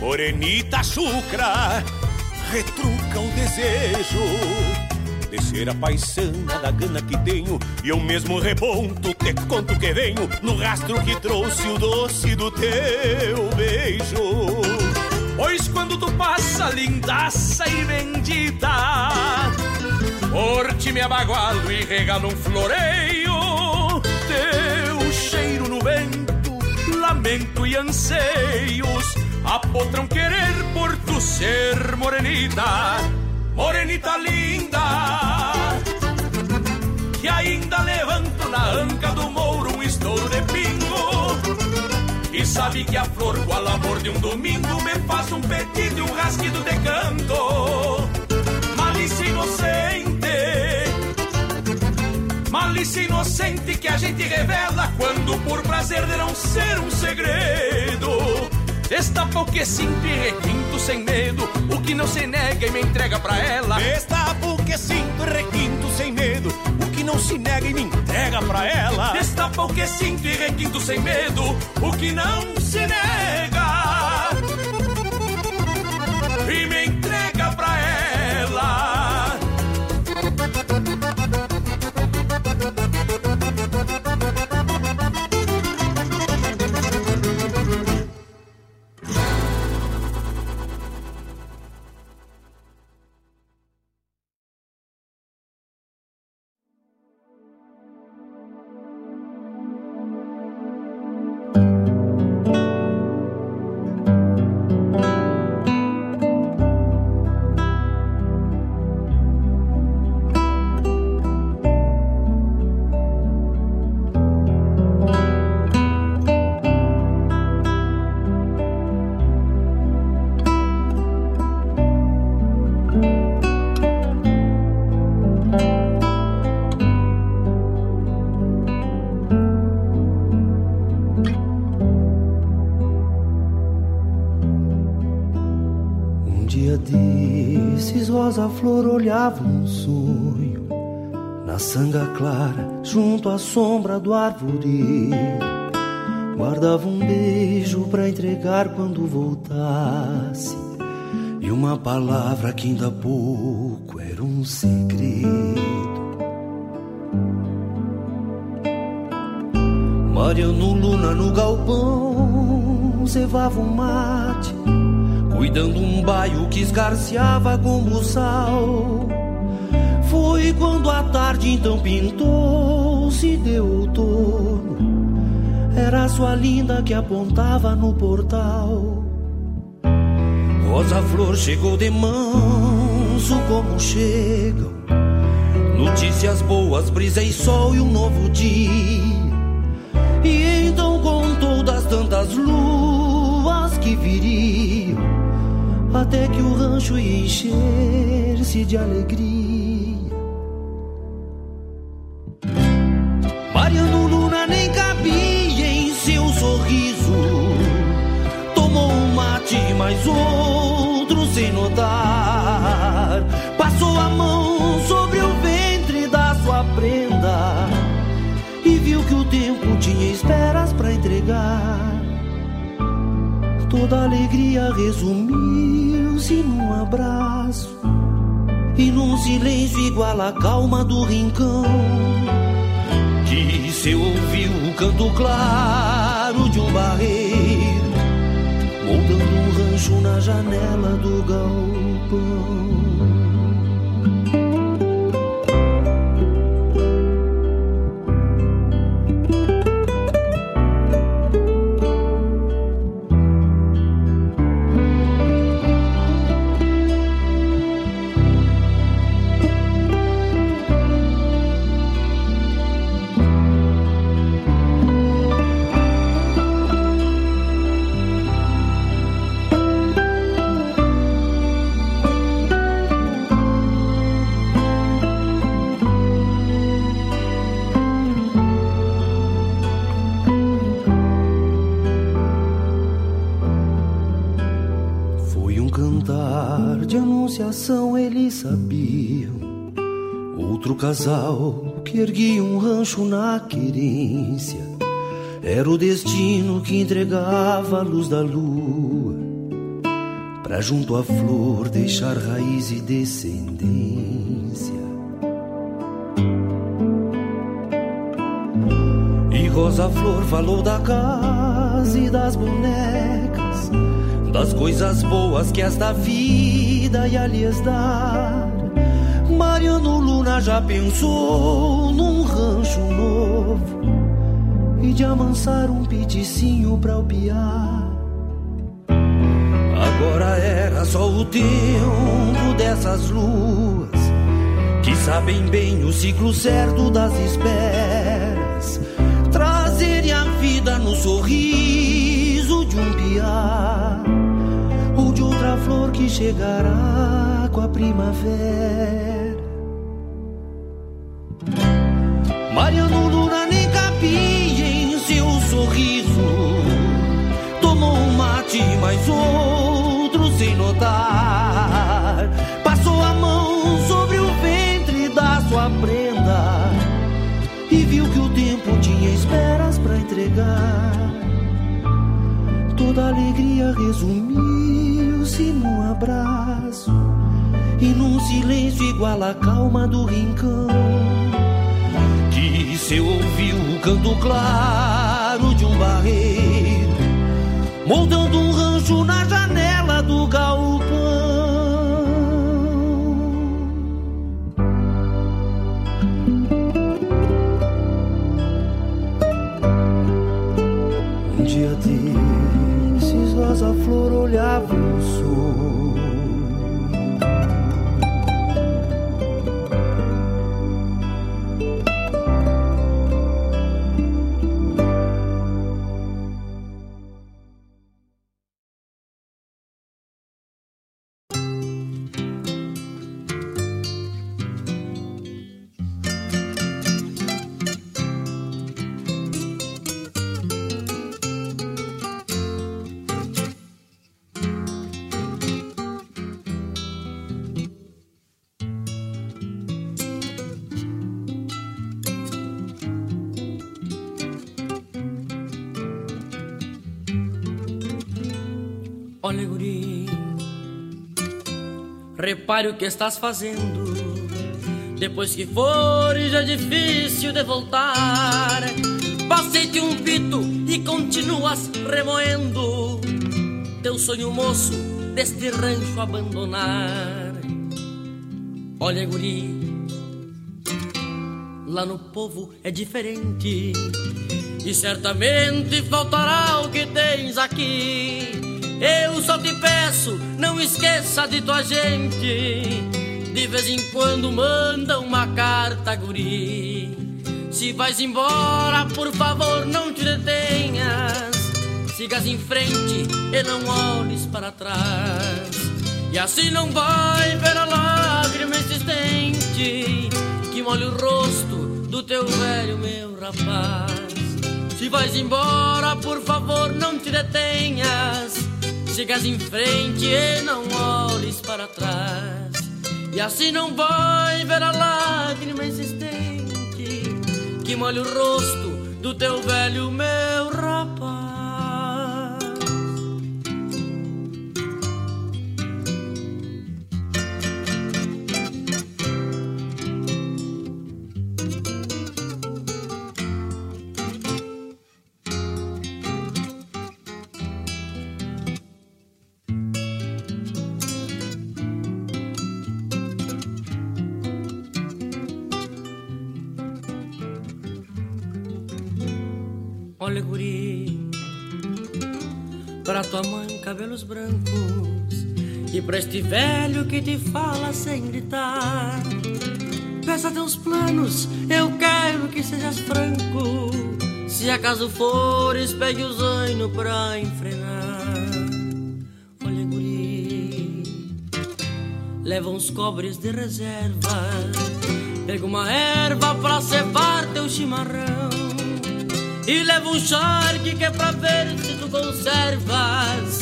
Morenita chucra, retruca o desejo de ser a paisana da gana que tenho. E eu mesmo reponto, te conto que venho No rastro que trouxe o doce do teu beijo. Pois quando tu passa, lindaça e bendita Por ti me abagualo e regalo um floreio. Teu cheiro no vento, lamento e anseios Apotram querer por tu ser morenita Morenita linda Que ainda levanto na anca do mouro um estouro de pingo E sabe que a flor, qual amor de um domingo, me faz um pedido e um rasguido de canto. Malícia inocente, malícia inocente que a gente revela quando por prazer de não ser um segredo. Destapa o que sinto e requinto sem medo, o que não se nega e me entrega pra ela. Destapa o que sinto e requinto sem medo, o que não se nega e me entrega pra ela. Destapa o que sinto e requinto sem medo, o que não se nega e me entrega Rosa Flor olhava um sonho na sanga clara, junto à sombra do arvoredo. Guardava um beijo pra entregar quando voltasse, e uma palavra que ainda há pouco era um segredo. Mariano Luna no galpão, cevava um mate cuidando um baio que esgarceava como sal. Foi quando a tarde então pintou-se deu outono. Era sua linda que apontava no portal. Rosa Flor chegou de manso como chegam. Notícias boas, brisa e sol e um novo dia. E então contou das tantas luas que viriam até que o rancho encher-se de alegria. Mariano Luna nem cabia em seu sorriso. Tomou um mate, mais outro sem notar. Passou a mão sobre o ventre da sua prenda e viu que o tempo tinha esperas para entregar. Toda alegria resumiu-se num abraço e num silêncio igual à calma do rincão. Que se ouviu o canto claro de um barreiro, moldando um rancho na janela do galpão. Anunciação, eles sabiam. Outro casal que erguia um rancho na querência. Era o destino que entregava a luz da lua. Pra junto à flor deixar raiz e descendência. E Rosa Flor falou da casa e das bonecas das coisas boas que esta vida ia lhes dar. Mariano Luna já pensou num rancho novo e de amansar um piticinho pra o piar. Agora era só o tempo dessas luas que sabem bem o ciclo certo das esperas, trazerem a vida no sorriso de outra flor que chegará com a primavera. Mariano Luna nem cabia em seu sorriso. Tomou um mate, mais outro sem notar. Passou a mão sobre o ventre da sua prenda e viu que o tempo tinha esperas para entregar. Toda alegria resumiu-se num abraço e num silêncio igual à calma do rincão. Que se ouviu o canto claro de um barreiro, moldando um rancho na janela do galpão. Um dia desses, Rosa Flor olhava repare o que estás fazendo. Depois que for, já é difícil de voltar. Passei-te um pito e continuas remoendo teu sonho moço deste rancho abandonar. Olha, guri, lá no povo é diferente. E certamente faltará o que tens aqui. Eu só te peço, não esqueça de tua gente. De vez em quando manda uma carta, guri. Se vais embora, por favor, não te detenhas. Sigas em frente e não olhes para trás. E assim não vai ver a lágrima insistente que molha o rosto do teu velho, meu rapaz. Se vais embora, por favor, não te detenhas. Sigas em frente e não olhes para trás. E assim não vai ver a lágrima insistente que molha o rosto do teu velho, meu rapaz. Olha, guri, pra tua mãe cabelos brancos e pra este velho que te fala sem gritar. Peça teus planos, eu quero que sejas franco. Se acaso fores, pegue o zaino pra enfrenar. Olha, guri, leva uns cobres de reserva. Pega uma erva pra cevar teu chimarrão. E leva um charque que é pra ver se tu conservas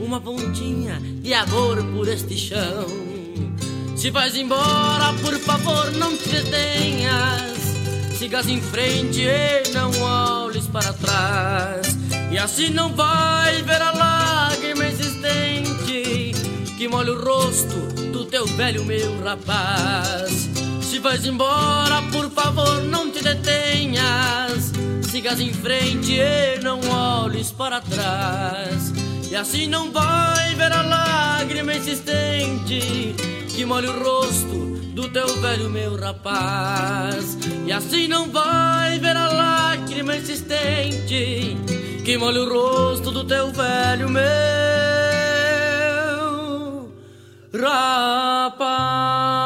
Uma pontinha de amor por este chão. Se vais embora, por favor, não te detenhas. Sigas em frente e não olhes para trás. E assim não vai ver a lágrima existente Que molha o rosto do teu velho, meu rapaz Se vais embora, por favor, não te detenhas sigas em frente e não olhes para trás. E assim não vai ver a lágrima insistente que molha o rosto do teu velho, meu rapaz. E assim não vai ver a lágrima insistente que molha o rosto do teu velho, meu rapaz.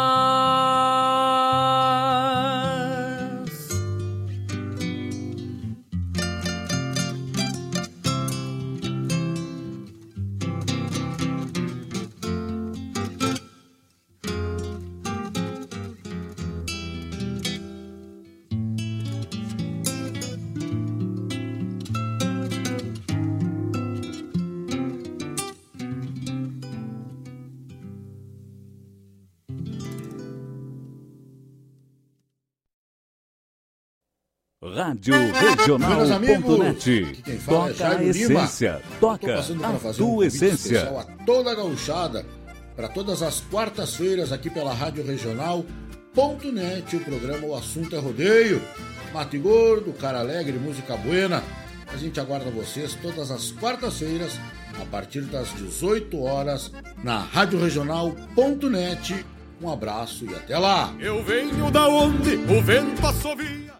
Rádio Regional.net. aqui quem fala é Toca a Jairo Lima. essência. Toca passando para a fazer um tua convite essência. especial a toda a gauchada para todas as quartas-feiras aqui pela Rádio Regional.net, o programa O Assunto é Rodeio. Mate Gordo, Cara Alegre, Música Buena. A gente aguarda vocês todas as quartas-feiras, a partir das 18 horas, na Rádio Regional.net. Um abraço e até lá! Eu venho da onde o vento assovia.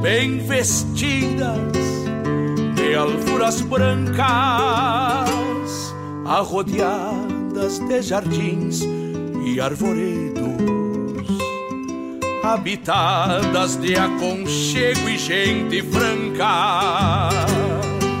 bem vestidas de alfuras brancas, arrodeadas de jardins e arvoredos, habitadas de aconchego e gente franca.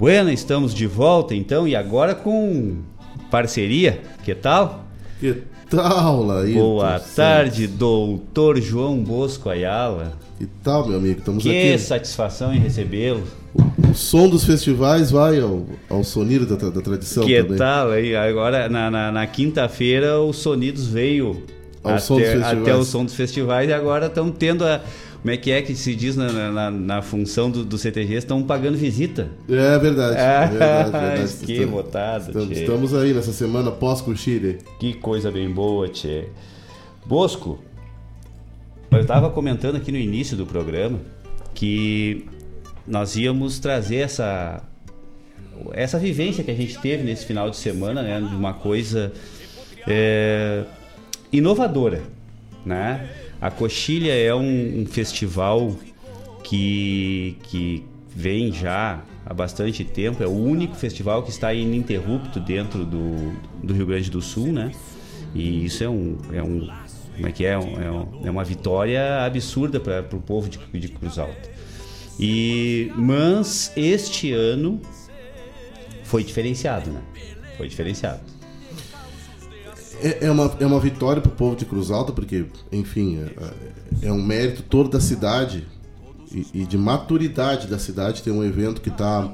Bueno, estamos de volta então e agora com parceria, que tal? Que tal, Laírton Boa tarde, doutor João Bosco Ayala. Que tal, meu amigo? Estamos Que aqui. satisfação em recebê-lo. O som dos festivais vai ao, ao sonido da, da tradição Que também. tal aí? Agora, na, na, na quinta-feira, os sonidos veio até, até o som dos festivais e agora estão tendo a. Como é que é que se diz na, na, na- função do, do CTG? Estão pagando visita. É verdade. Ah, é verdade, [LAUGHS] verdade. que Estamos- botada, Estamos, tchê. estamos aí nessa semana pós-Cuxire. Que coisa bem boa, Tchê. Bosco, eu estava comentando aqui no início do programa que nós íamos trazer essa essa vivência que a gente teve nesse final de semana, né, de uma coisa é, inovadora, né? A Coxilha é um, um festival que, que vem já há bastante tempo, é o único festival que está ininterrupto dentro do, do Rio Grande do Sul, né? E isso é um, é um como é que é? É, um- é uma vitória absurda para o povo de, de Cruz Alta. E, mas este ano foi diferenciado, né? Foi diferenciado. É, é uma, é uma vitória pro povo de Cruz Alta, porque, enfim, é, é um mérito todo da cidade e, e de maturidade da cidade ter um evento que está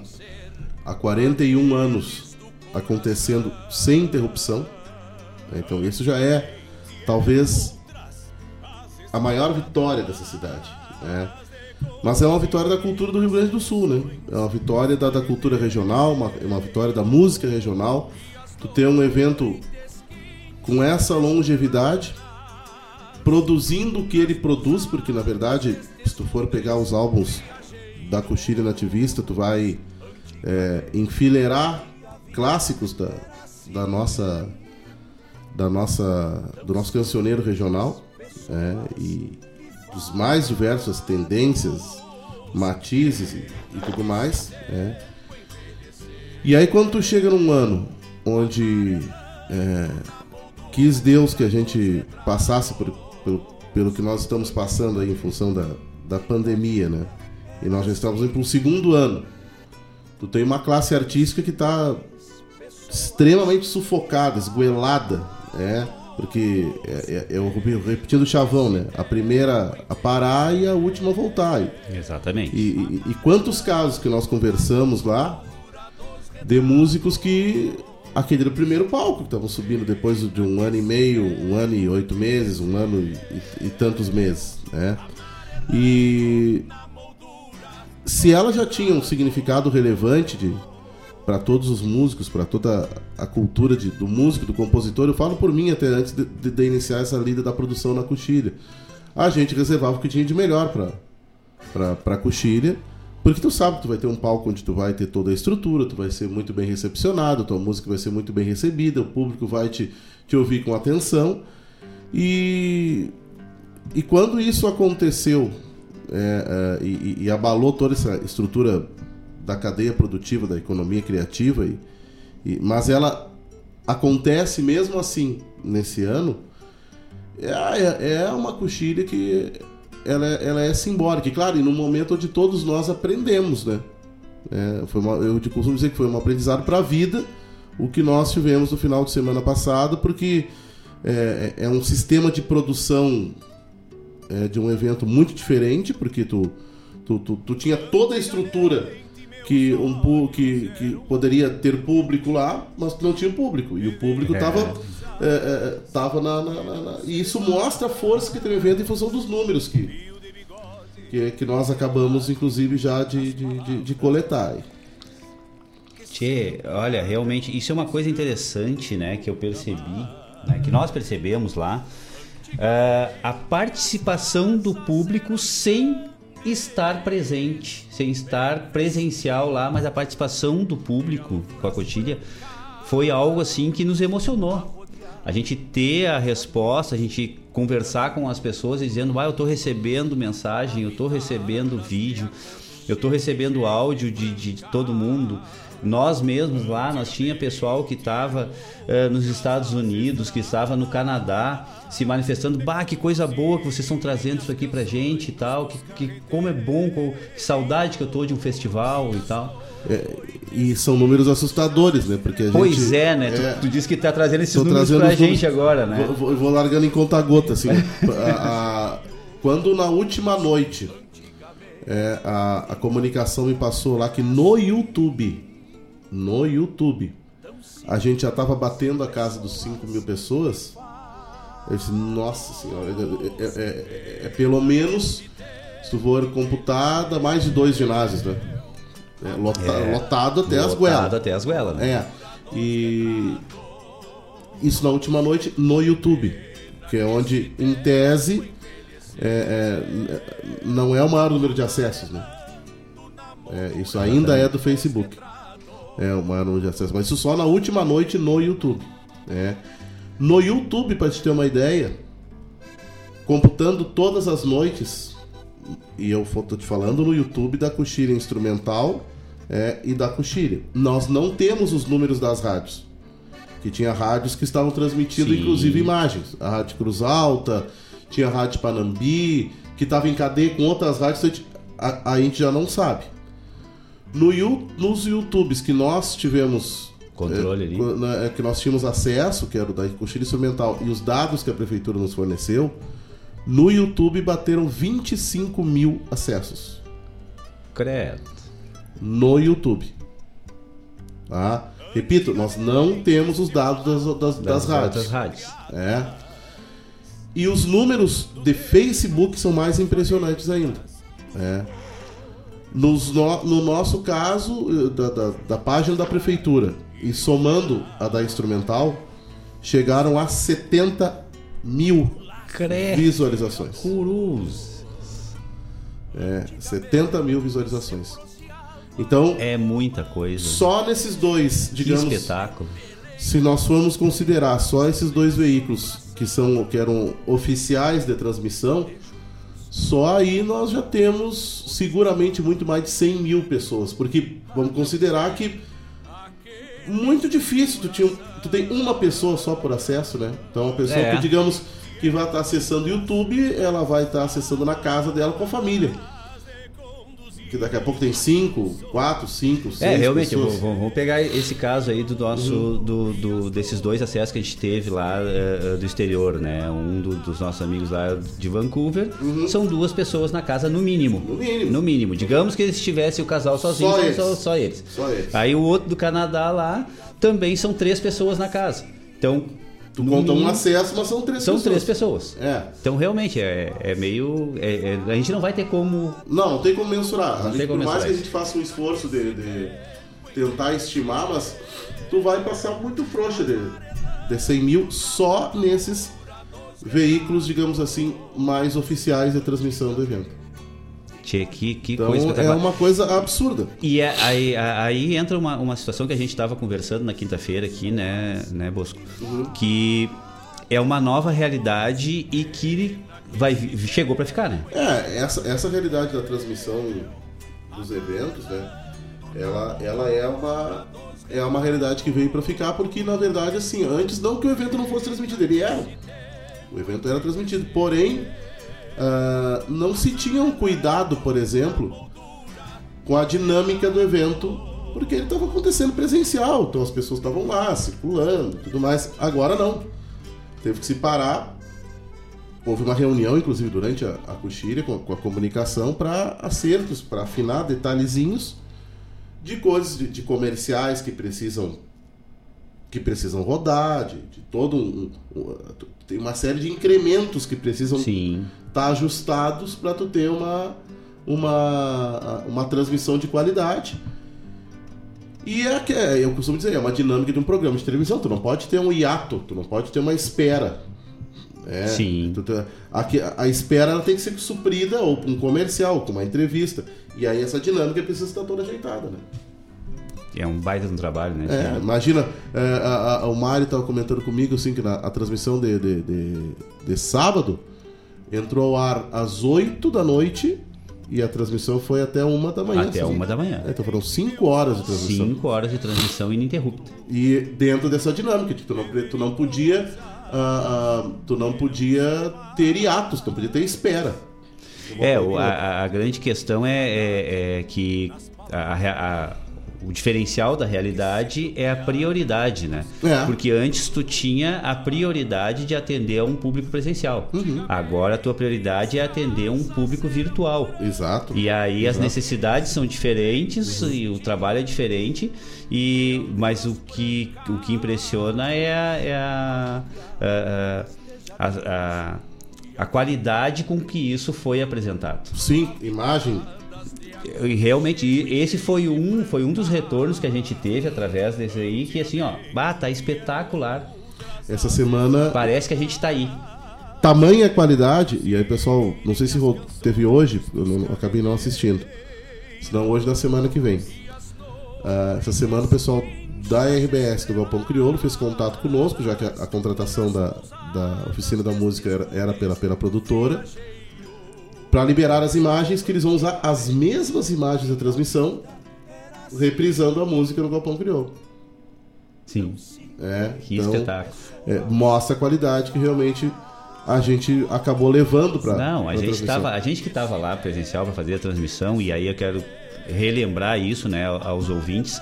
há 41 anos acontecendo sem interrupção. né? Então, isso já é, talvez, a maior vitória dessa cidade. né? Mas é uma vitória da cultura do Rio Grande do Sul, né? É uma vitória da, da cultura regional, uma, é uma vitória da música regional. Tu ter um evento com essa longevidade, produzindo o que ele produz, porque na verdade, se tu for pegar os álbuns da Coxilha Nativista, tu vai é, enfileirar clássicos da, da nossa da nossa, do nosso cancioneiro regional é, e dos mais diversas tendências, matizes e, e tudo mais. É. E aí quando tu chega num ano onde é, quis Deus que a gente passasse por, pelo, pelo que nós estamos passando aí em função da, da pandemia, né? E nós já estamos indo para o segundo ano. Tu tem uma classe artística que está extremamente sufocada, esgoelada, é, porque é, é, é o repetindo o chavão, né? A primeira a parar e a última a voltar. Exatamente. E, e, e quantos casos que nós conversamos lá de músicos que aquele era o primeiro palco que estavam subindo depois de um ano e meio, um ano e oito meses, um ano e, e tantos meses, né? E se ela já tinha um significado relevante de para todos os músicos, para toda a cultura de, do músico, do compositor, eu falo por mim até antes de, de, de iniciar essa lida da produção na Coxilha. A gente reservava o que tinha de melhor para para Coxilha, porque tu sabe que tu vai ter um palco onde tu vai ter toda a estrutura, tu vai ser muito bem recepcionado, tua música vai ser muito bem recebida, o público vai te, te ouvir com atenção. E, e quando isso aconteceu é, é, e, e, abalou toda essa estrutura da cadeia produtiva da economia criativa, e, e, mas ela acontece mesmo assim nesse ano, é, é, é uma coxilha que ela, é, ela é simbólica. E claro, e no momento onde todos nós aprendemos, né? É, foi uma, eu costumo dizer que foi um aprendizado para a vida o que nós tivemos no final de semana passado, porque é, é um sistema de produção é, de um evento muito diferente, porque tu, tu, tu, tu tinha toda a estrutura que, um, que, que poderia ter público lá, mas não tinha público. E o público estava é. é, é, tava na, na, na, na, E isso mostra a força que tem o evento em função dos números que, que, que nós acabamos, inclusive, já de, de, de, de coletar. Tchê, olha, realmente, isso é uma coisa interessante, né, que eu percebi, né, que nós percebemos lá, uh, a participação do público sem estar presente, sem estar presencial lá, mas a participação do público com a cotilha foi algo assim que nos emocionou. A gente ter a resposta, a gente conversar com as pessoas dizendo, ah, eu estou recebendo mensagem, eu estou recebendo vídeo, eu estou recebendo áudio de, de todo mundo. Nós mesmos lá, nós tinha pessoal que estava uh, eh, nos Estados Unidos, que estava no Canadá, se manifestando, bah, que coisa boa que vocês estão trazendo isso aqui pra gente e tal, que, que como é bom, que saudade que eu tô de um festival e tal. É, e são números assustadores, né? Porque pois gente, é, né? É, tu, tu disse que tá trazendo esses números pra gente números, agora, né? Vou, vou, largando em conta gota, assim. [LAUGHS] a, a, quando na última noite é, a, a comunicação me passou lá que no YouTube no YouTube. A gente já estava batendo a casa dos 5 mil pessoas. Eu disse, nossa senhora, é, é, é, é, pelo menos, se tu for computada, mais de dois ginásios, né? É, lota, é, lotado até lotado as goelas. Lotado até as goelas, né? É. E isso na última noite no YouTube, que é onde, em tese, é, é, não é o maior número de acessos, né? É, isso ainda é do Facebook. É, o maior número de acessos. Mas isso só na última noite no YouTube. Né? No YouTube, para te ter uma ideia, computando todas as noites, e eu estou te falando no YouTube da Coxilha Instrumental é, e da Coxilha. Nós não temos os números das rádios. Que tinha rádios que estavam transmitindo, Sim. inclusive, imagens. A Rádio Cruz Alta, tinha a Rádio Panambi, que estava em cadeia com outras rádios, a, a gente já não sabe. No, nos YouTubes que nós tivemos controle é, ali. Né, é, que nós tínhamos acesso, que era o da coxilha instrumental, e os dados que a prefeitura nos forneceu, no YouTube bateram 25 mil acessos. Credo. No YouTube. Tá? Repito, nós não temos os dados das, das, das, das rádios. rádios. É. E os números de Facebook são mais impressionantes ainda. É. Nos no, no nosso caso, eh, da, da, da, página da prefeitura, e somando a da instrumental, chegaram a 70 mil visualizações. Curuz. É, 70 mil visualizações. Então. É muita coisa. Só nesses dois, digamos. Que espetáculo. se nós formos considerar só esses dois veículos que são que eram oficiais de transmissão, só aí nós já temos seguramente muito mais de 100 mil pessoas, porque vamos considerar que muito difícil tu, tinha, tu tem uma pessoa só por acesso, né? Então, uma pessoa É. que digamos que vai estar acessando o YouTube, ela vai estar acessando na casa dela com a família. Que daqui a pouco tem cinco, quatro, cinco, seis É, realmente, pessoas. vamos pegar esse caso aí do nosso, Uhum. do, do- desses dois acessos que a gente teve lá eh, do exterior, né? Um do- dos nossos amigos lá de Vancouver. São duas pessoas na casa, no mínimo. Uhum. No mínimo. No mínimo. Digamos que eles tivessem o casal sozinho, Só eles. só, só eles. Só eles. Aí o outro do Canadá lá também são três pessoas na casa. Então. Tu conta um acesso, mas são três são pessoas. três pessoas. É. Então realmente é, é meio. é- é- a gente não vai ter como. Não, não tem como mensurar. Não gente, tem como por mais mensurar que a gente faça um esforço de, de tentar estimar, mas tu vai passar muito frouxa de, de 100 mil só nesses veículos, digamos assim, mais oficiais de transmissão do evento. Tchê, que, que Então coisa é espetacular. uma coisa absurda. E é- aí, aí entra uma, uma situação que a gente estava conversando na quinta-feira aqui, né, né, Bosco? Que é uma nova realidade e que vai, chegou para ficar, né? É, essa, essa realidade da transmissão dos eventos, né? Ela, ela é uma é uma realidade que veio para ficar porque na verdade assim, antes não que o evento não fosse transmitido, ele era. O evento era transmitido, porém ah, não se tinha um cuidado, por exemplo, com a dinâmica do evento, porque ele estava acontecendo presencial, então as pessoas estavam lá circulando, tudo mais. Agora não. Teve que se parar Houve uma reunião, inclusive, durante a, a coxilha com, com a comunicação para acertos, para afinar detalhezinhos de coisas, de, de comerciais que precisam que precisam rodar, de, de todo Tem uma série de incrementos que precisam estar ajustados para tu ter uma, uma, uma transmissão de qualidade. E é que é, eu costumo dizer, é uma dinâmica de um programa de televisão. Tu não pode ter um hiato, tu não pode ter uma espera. É, Sim. tu tá- a, a espera ela tem que ser suprida ou com um comercial, com uma entrevista. E aí essa dinâmica precisa estar toda ajeitada, né? É um baita de um trabalho, né? É, imagina, é, a- a- o Mário estava comentando comigo assim que na, a transmissão de, de, de- de sábado entrou ao ar às 8 da noite e a transmissão foi até uma da manhã. Até uma da manhã. É, então foram 5 horas de transmissão. Cinco horas de transmissão ininterrupta. E dentro dessa dinâmica, que tu não, tu não podia. ah, ah, tu não podia ter hiatos, tu não podia ter espera. É, a, a- grande questão é, é- é que a- a- o diferencial da realidade é a prioridade, né? É. Porque antes tu tinha a prioridade de atender a um público presencial. Uhum. Agora a tua prioridade é atender um público virtual. Exato. E aí as Exato. necessidades são diferentes e o trabalho é diferente. E mas o que o que impressiona é a, é a, a, a- a qualidade com que isso foi apresentado. Sim, imagem. E realmente esse foi um foi um dos retornos que a gente teve através desse aí que assim ó, bah, tá espetacular. Essa semana Parece que a gente tá aí. tamanha qualidade, e aí pessoal, não sei se teve hoje, eu, não- eu acabei não assistindo. Senão hoje na semana que vem. Ah, essa semana o pessoal da RBS, do Galpão Crioulo, fez contato conosco, já que a, a contratação da, da oficina da música era, era pela, pela produtora, para liberar as imagens, que eles vão usar as mesmas imagens da transmissão, reprisando a música no Galpão Crioulo. Sim. É, Que então, espetáculo. é, mostra a qualidade que realmente a gente acabou levando para Não, a gente, tava, a gente que estava lá presencial para fazer a transmissão, e aí eu quero relembrar isso né, aos ouvintes,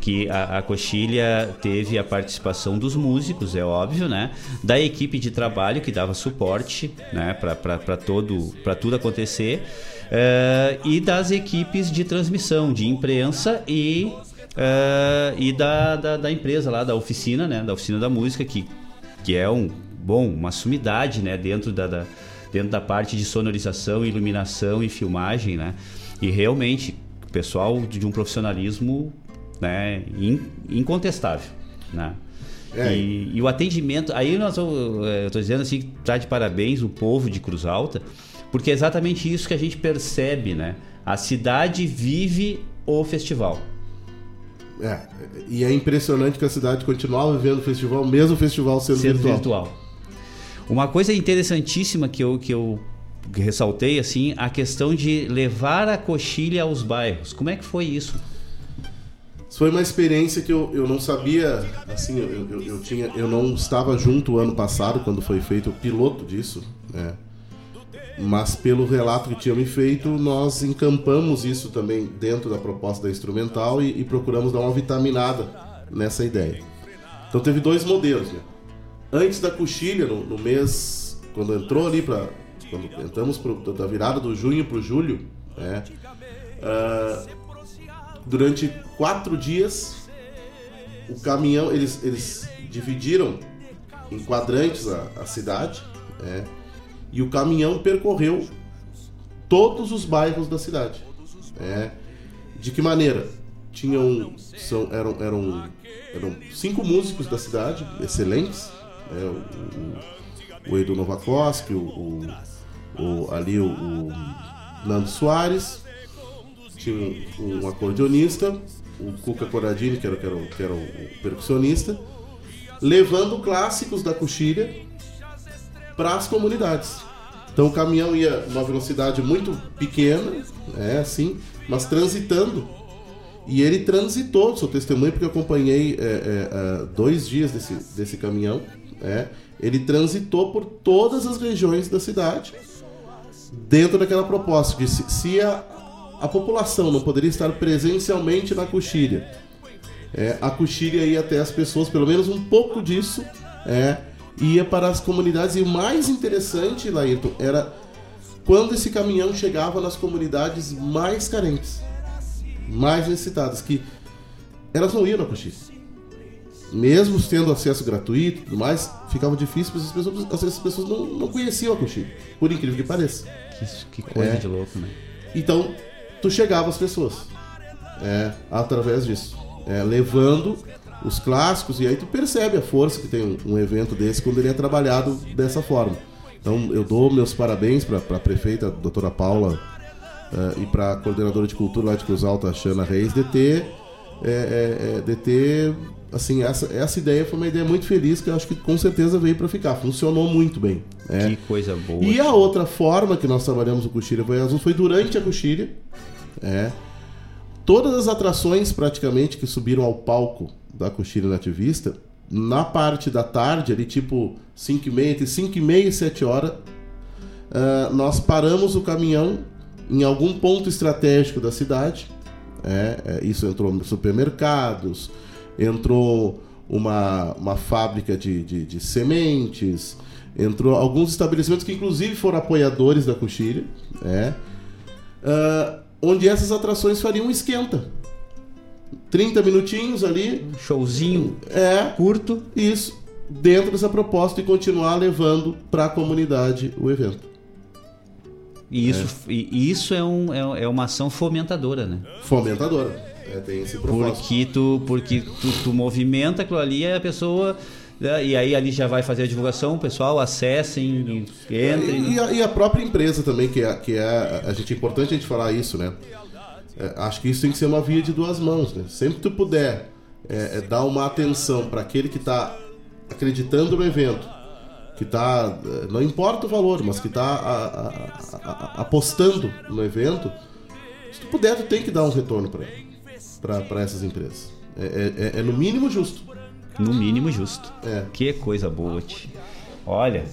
que a, a Coxilha teve a participação dos músicos, é óbvio, né? Da equipe de trabalho que dava suporte né, para todo para tudo acontecer, eh, e das equipes de transmissão, de imprensa e, eh, e da, da, da empresa lá, da oficina, né? Da oficina da música, que, que é um bom, uma sumidade né, dentro da, da- dentro da parte de sonorização, iluminação e filmagem, né? E realmente, pessoal de um profissionalismo né, in- incontestável, né? É. E, e o atendimento, aí nós, eu estou dizendo assim, que tá de parabéns o povo de Cruz Alta, porque é exatamente isso que a gente percebe, né? A cidade vive o festival. É, e é impressionante que a cidade continuava vivendo o festival, mesmo o festival sendo, Sendo virtual. virtual. Uma coisa interessantíssima que eu, que eu ressaltei, assim, a questão de levar a coxilha aos bairros. Como é que foi isso? Isso foi uma experiência que eu, eu não sabia, assim, eu, eu, eu tinha, eu não estava junto ano passado, quando foi feito o piloto disso, né? Mas pelo relato que tinha me feito, nós encampamos isso também dentro da proposta da instrumental e, e procuramos dar uma vitaminada nessa ideia. Então teve dois modelos, né? Antes da coxilha, no, no mês, quando entrou ali para quando entramos pro, da virada do junho para o julho, né? Ah, durante quatro dias, o caminhão, eles, eles dividiram em quadrantes a, a cidade, né? e o caminhão percorreu todos os bairros da cidade. né? De que maneira? Tinham, são, eram, eram, eram cinco músicos da cidade, excelentes, né? o, o, o Edu Novakoski, o, o, o- ali o, o Nando Soares, tinha um, acordeonista, o Cuca Coradini, que era, que era, o- que era o percussionista, levando clássicos da coxilha para as comunidades. Então o caminhão ia numa velocidade muito pequena, é assim, mas transitando. E ele transitou, sou testemunho porque eu acompanhei é, é, é, dois dias desse, desse caminhão. é. ele transitou por todas as regiões da cidade dentro daquela proposta de se, se a, a população não poderia estar presencialmente na coxilha, é, a coxilha ia até as pessoas, pelo menos um pouco disso, é, ia para as comunidades. E o mais interessante, Laírton, era quando esse caminhão chegava nas comunidades mais carentes, mais necessitadas, que elas não iam na coxilha. Mesmo tendo acesso gratuito e tudo mais, ficava difícil, porque as pessoas, as pessoas não, não conheciam a coxilha, por incrível que pareça. Que, que coisa É. de louco, né? Então, tu chegava às pessoas. É, através disso. É, levando os clássicos, e aí tu percebe a força que tem um, um evento desse quando ele é trabalhado dessa forma. Então, eu dou meus parabéns para a prefeita, doutora Paula, eh, e para a coordenadora de cultura lá de Cruz Alta, Xana Reis, de ter, é, é, é, de ter assim, essa, essa ideia foi uma ideia muito feliz que eu acho que com certeza veio para ficar. Funcionou muito bem. é. Que coisa boa. E a outra forma que nós trabalhamos o Coxilha Boi Azul foi durante a Coxilha. É. Todas as atrações, praticamente, que subiram ao palco da Coxilha Nativista, na parte da tarde, ali tipo 5 e meia, entre 5 e meia e 7 horas, ah, nós paramos o caminhão em algum ponto estratégico da cidade. É, é, isso entrou nos supermercados, entrou uma, uma fábrica de, de, de sementes, entrou alguns estabelecimentos que inclusive foram apoiadores da coxilha, é, ah, onde essas atrações fariam um esquenta. 30 minutinhos ali. Um showzinho é, curto. Isso. Dentro dessa proposta e continuar levando para a comunidade o evento. E isso, e e isso é, um, é, é uma ação fomentadora, né? Fomentadora. É, tem esse propósito. Porque tu, porque tu, tu movimenta aquilo ali e a pessoa. né, E aí ali já vai fazer a divulgação, pessoal, acessem, entrem. E a, e a própria empresa também, que é, que é a gente é importante a gente falar isso, né? É, acho que isso tem que ser uma via de duas mãos, né? Sempre que tu puder é, é, dar uma atenção para aquele que está acreditando no evento, que está, não importa o valor, mas que está apostando no evento, se tu puder, tu tem que dar um retorno para essas empresas. É, é- é- é no mínimo justo. No mínimo justo. É. Que coisa boa, tio. Olha.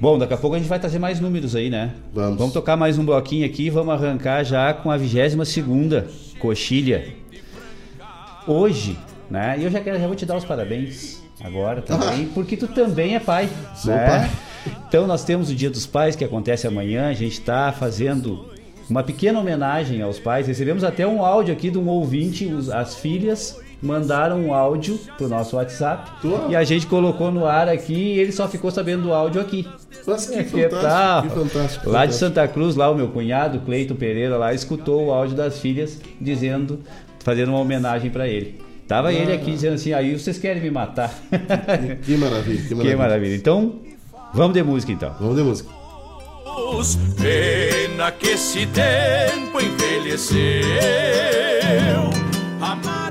Bom, daqui a pouco a gente vai trazer mais números aí, né? Vamos. Vamos tocar mais um bloquinho aqui, vamos arrancar já com a 22 segunda coxilha. Hoje, né? E eu já quero já vou te dar os parabéns agora também, porque tu também é pai, Sou né? pai. Então nós temos o Dia dos Pais que acontece amanhã, a gente está fazendo uma pequena homenagem aos pais. Recebemos até um áudio aqui de um ouvinte, as filhas mandaram um áudio pro nosso WhatsApp e a gente colocou no ar aqui e ele só ficou sabendo do áudio aqui. Mas que É fantástico, tal? que fantástico, Lá de fantástico. Santa Cruz, lá o meu cunhado, Cleiton Pereira, lá escutou o áudio das filhas dizendo, fazendo uma homenagem para ele. Tava ele aqui dizendo assim, aí vocês querem me matar. Que maravilha, que [LAUGHS] Que maravilha. maravilha. Então, vamos de música então. Vamos de música. Pena que esse tempo envelheceu, amarelando.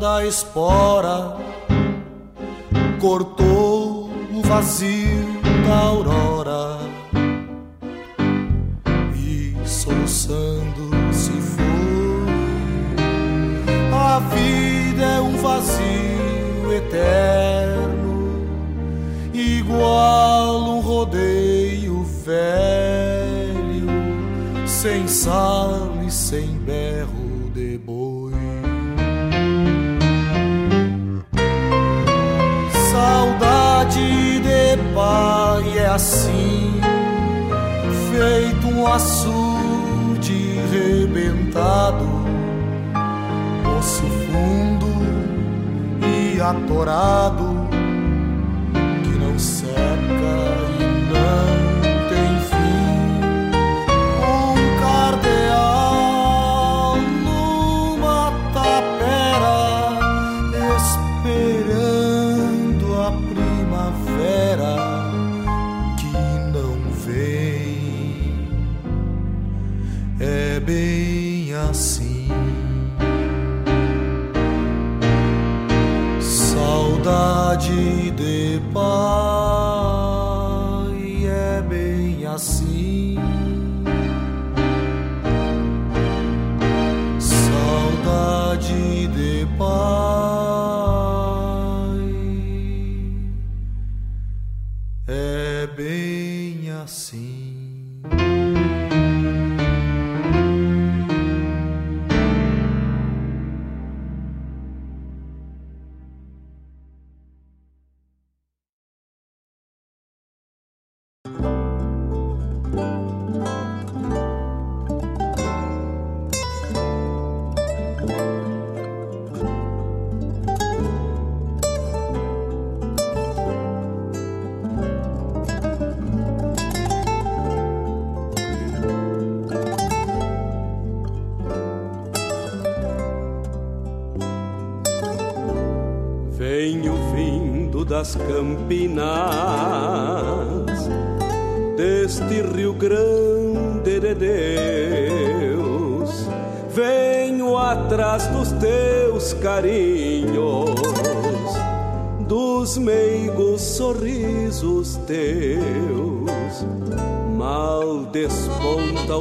Da espora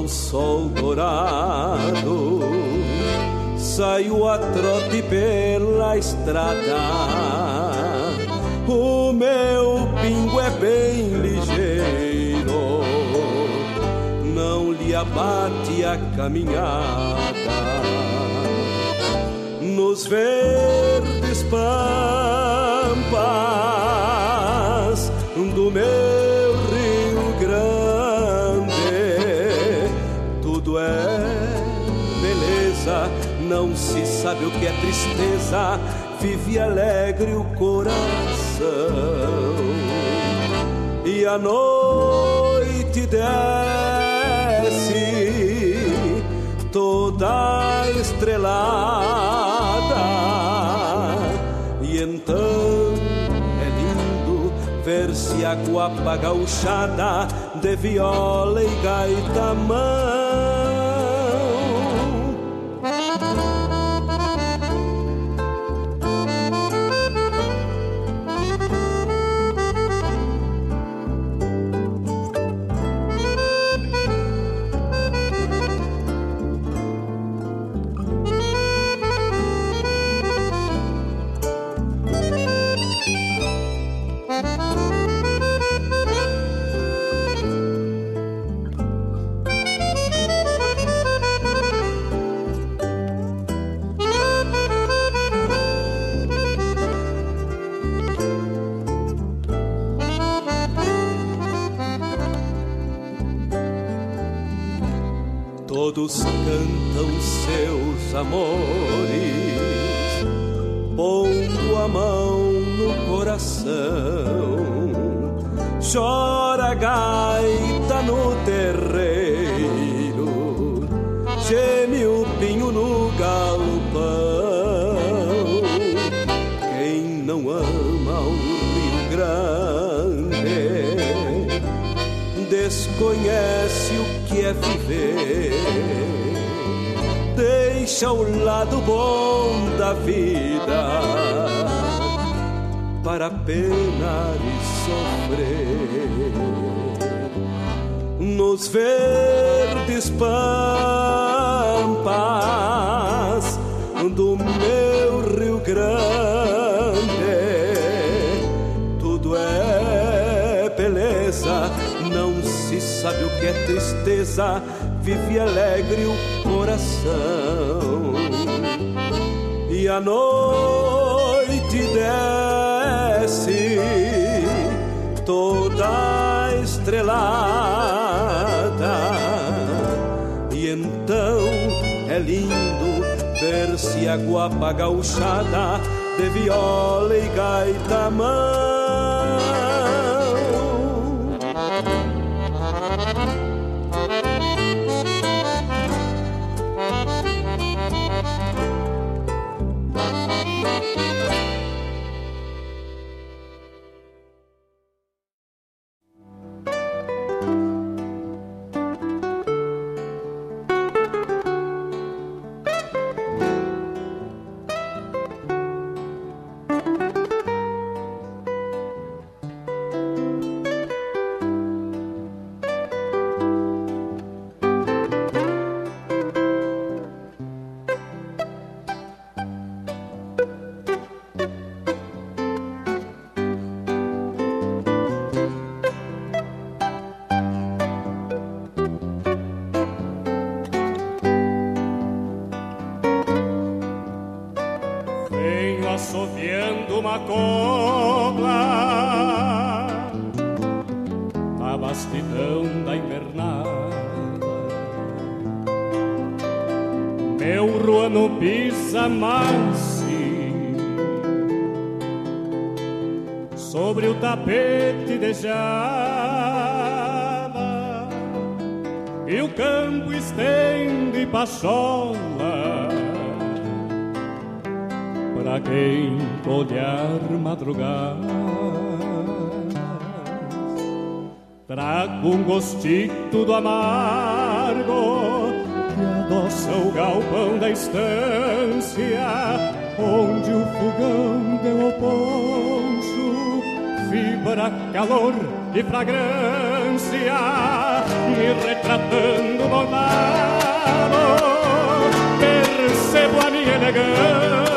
sol dourado, saiu a trote pela estrada. O meu pingo é bem ligeiro, não lhe abate a caminhada. Nos vê vive alegre o coração. E a noite desce, toda estrelada, e então é lindo ver-se a guapa gauchada de viola e gaita mãe. madrugadas. Trago um gostito do amargo que adoça o galpão da estância, onde o fogão deu o poncho, fibra, calor e fragrância, me retratando bordado, percebo a minha elegância.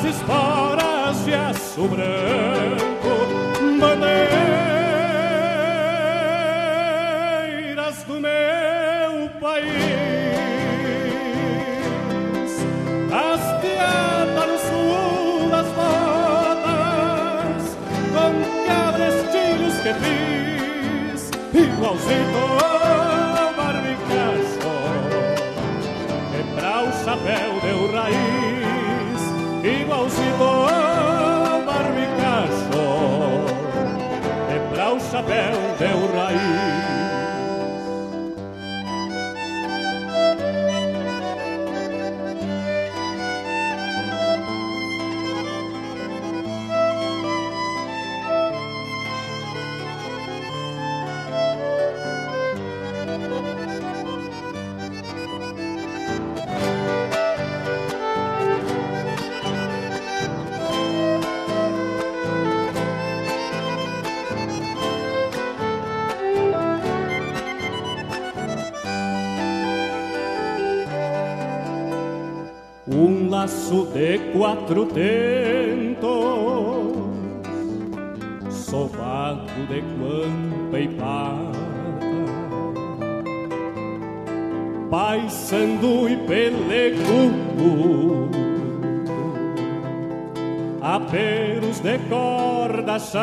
As esporas de aço branco, bandeiras do meu país, hasteada no sul das botas, com cabrestilhos que fiz, igualzinho o chapéu deu raiz, chapéu deu raiz. De quatro tentos, sovado de guampa e pata, paisando e pelecudo, aperos de corda chata,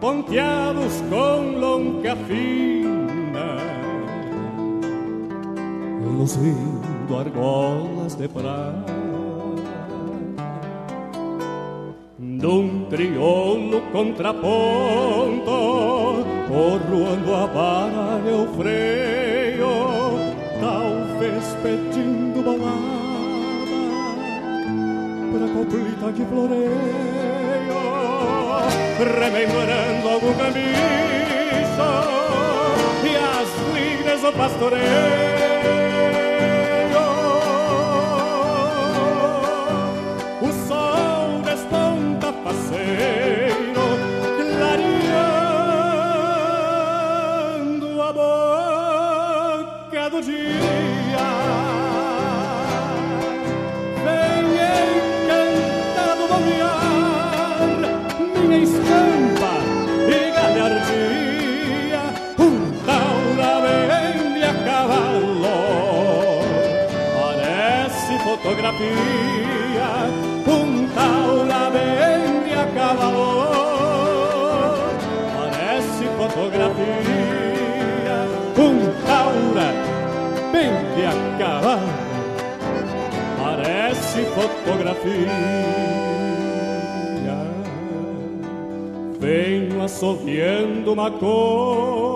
ponteados com longa fina luzindo argolas de prata Num triolo contraponto Corroando a vara e o freio Talvez pedindo balada Pra coplita que floreio Rememorando algum caminho E as lides do pastoreio parece fotografia, um taura vende a cavalo, parece fotografia, um taura vende a cavalo, parece fotografia. Venho assoviando uma copla.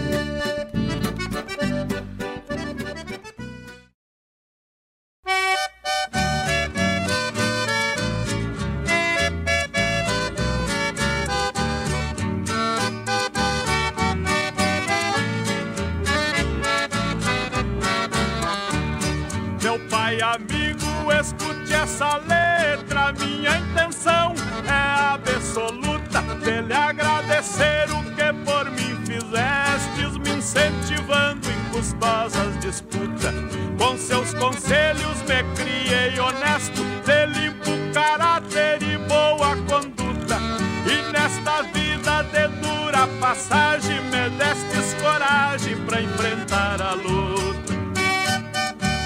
Essa letra. Minha intenção é absoluta de lhe agradecer o que por mim fizestes, me incentivando em custosas disputas. Com seus conselhos me criei honesto, de limpo caráter e boa conduta. E nesta vida de dura passagem me destes coragem para enfrentar a luta.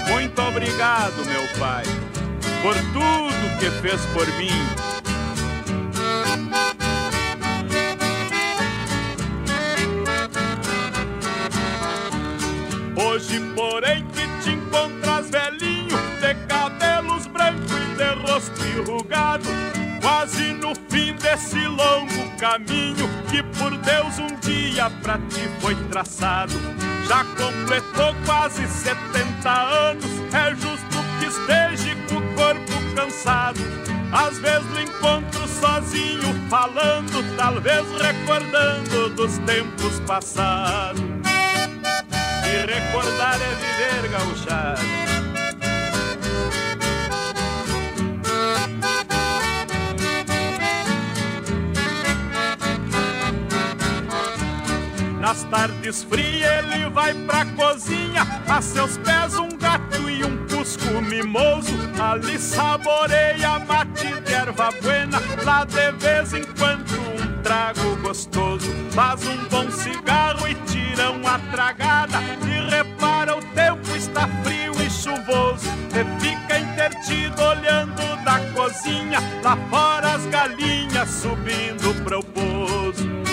Muito obrigado, meu pai, por tudo que fez por mim. Hoje, porém, que te encontras velhinho, de cabelos brancos e de rosto enrugado, quase no fim desse longo caminho que por Deus um dia pra ti foi traçado. Já completou quase 70 anos, é justo que esteja cansado. Às vezes lo encontro sozinho falando, talvez recordando dos tempos passados. E recordar é viver gauchada. Nas tardes frias ele vai pra cozinha, a seus pés um gato e um cusco mimoso. Ali saboreia mate de erva buena, lá de vez em quando um trago gostoso. Faz um bom cigarro e tira uma tragada e repara o tempo está frio e chuvoso. E fica intertido olhando da cozinha, lá fora as galinhas subindo pro pouso.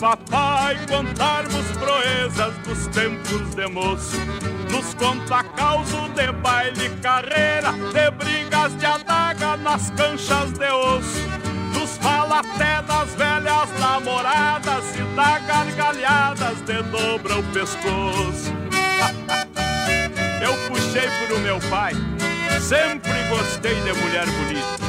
Papai contarmos proezas dos tempos de moço. Nos conta causo de baile e carreira, de brigas de adaga nas canchas de osso. Nos fala até das velhas namoradas e dá gargalhadas de dobra o pescoço. [LAUGHS] Eu puxei por o meu pai, sempre gostei de mulher bonita.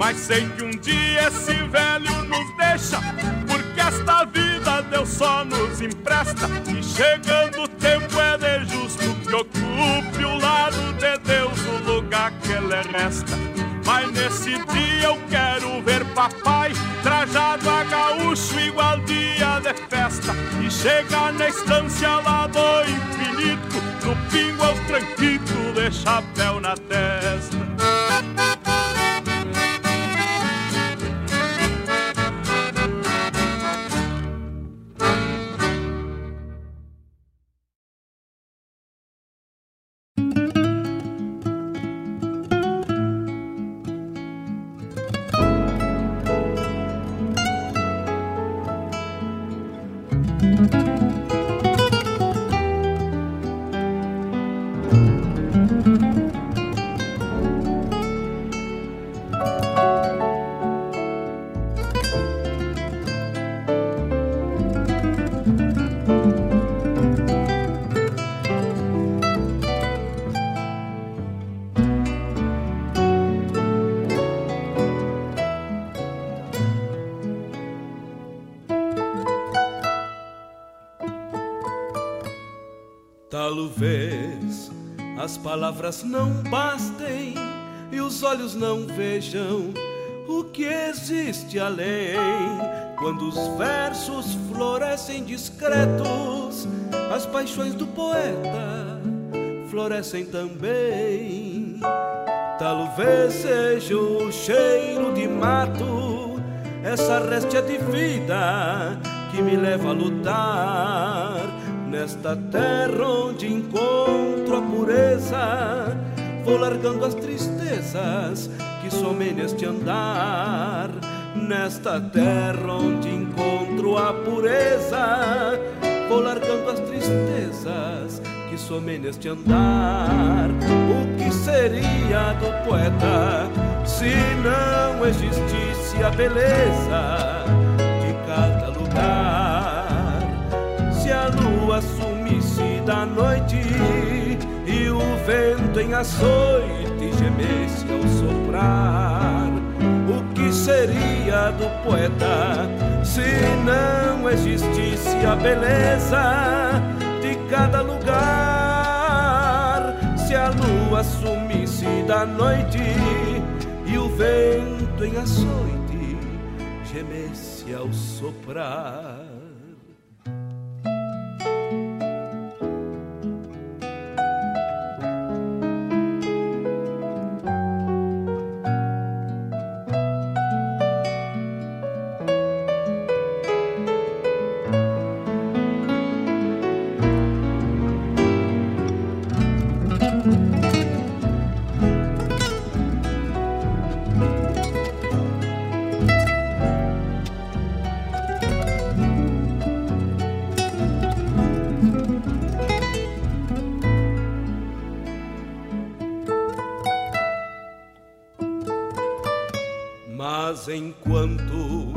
Mas sei que um dia esse velho nos deixa, porque esta vida Deus só nos empresta. E chegando o tempo é de justo que ocupe o lado de Deus o lugar que ele resta. Mas nesse dia eu quero ver papai trajado a gaúcho igual dia de festa e chegar na estância lá do infinito no pingo ao tranquito de chapéu na testa. Talvez as palavras não bastem e os olhos não vejam o que existe além. Quando os versos florescem discretos, as paixões do poeta florescem também. Talvez seja o cheiro de mato, essa réstia de vida que me leva a lutar nesta terra onde encontro a pureza. Vou largando as tristezas que somem neste andar. Nesta terra onde encontro a pureza, vou largando as tristezas que somem neste andar. O que seria do poeta se não existisse a beleza de cada lugar? Lua sumisse da noite e o vento em açoite gemesse ao soprar. O que seria do poeta se não existisse a beleza de cada lugar? Se a lua sumisse da noite e o vento em açoite gemesse ao soprar. Mas enquanto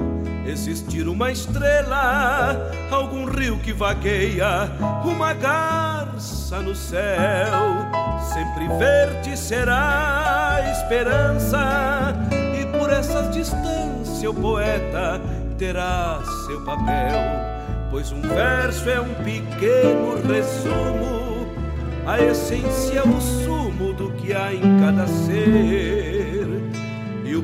existir uma estrela, algum rio que vagueia, uma garça no céu, sempre verde será a esperança, e por essas distâncias o poeta terá seu papel, pois um verso é um pequeno resumo, a essência o sumo do que há em cada ser.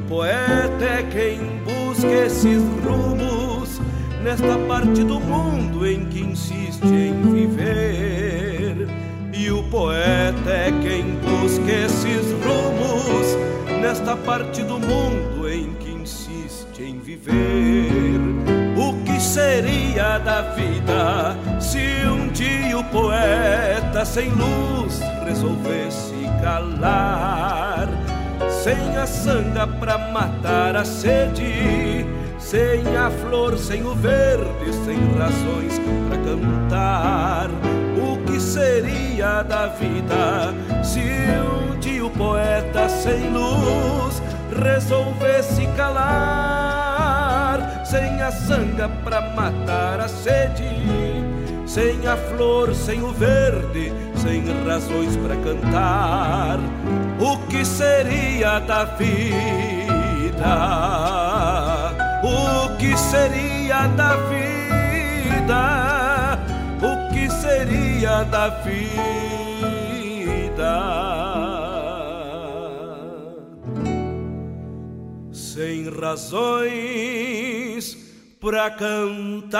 Poeta é quem busca esses rumos nesta parte do mundo em que insiste em viver. E o poeta é quem busca esses rumos nesta parte do mundo em que insiste em viver. O que seria da vida se um dia o poeta sem luz resolvesse calar? Sem a sanga pra matar a sede, sem a flor, sem o verde, sem razões pra cantar. O que seria da vida se um dia o poeta sem luz resolvesse calar? Sem a sanga pra matar a sede, sem a flor, sem o verde, sem razões para cantar. O que seria da vida? O que seria da vida? O que seria da vida? Sem razões para cantar.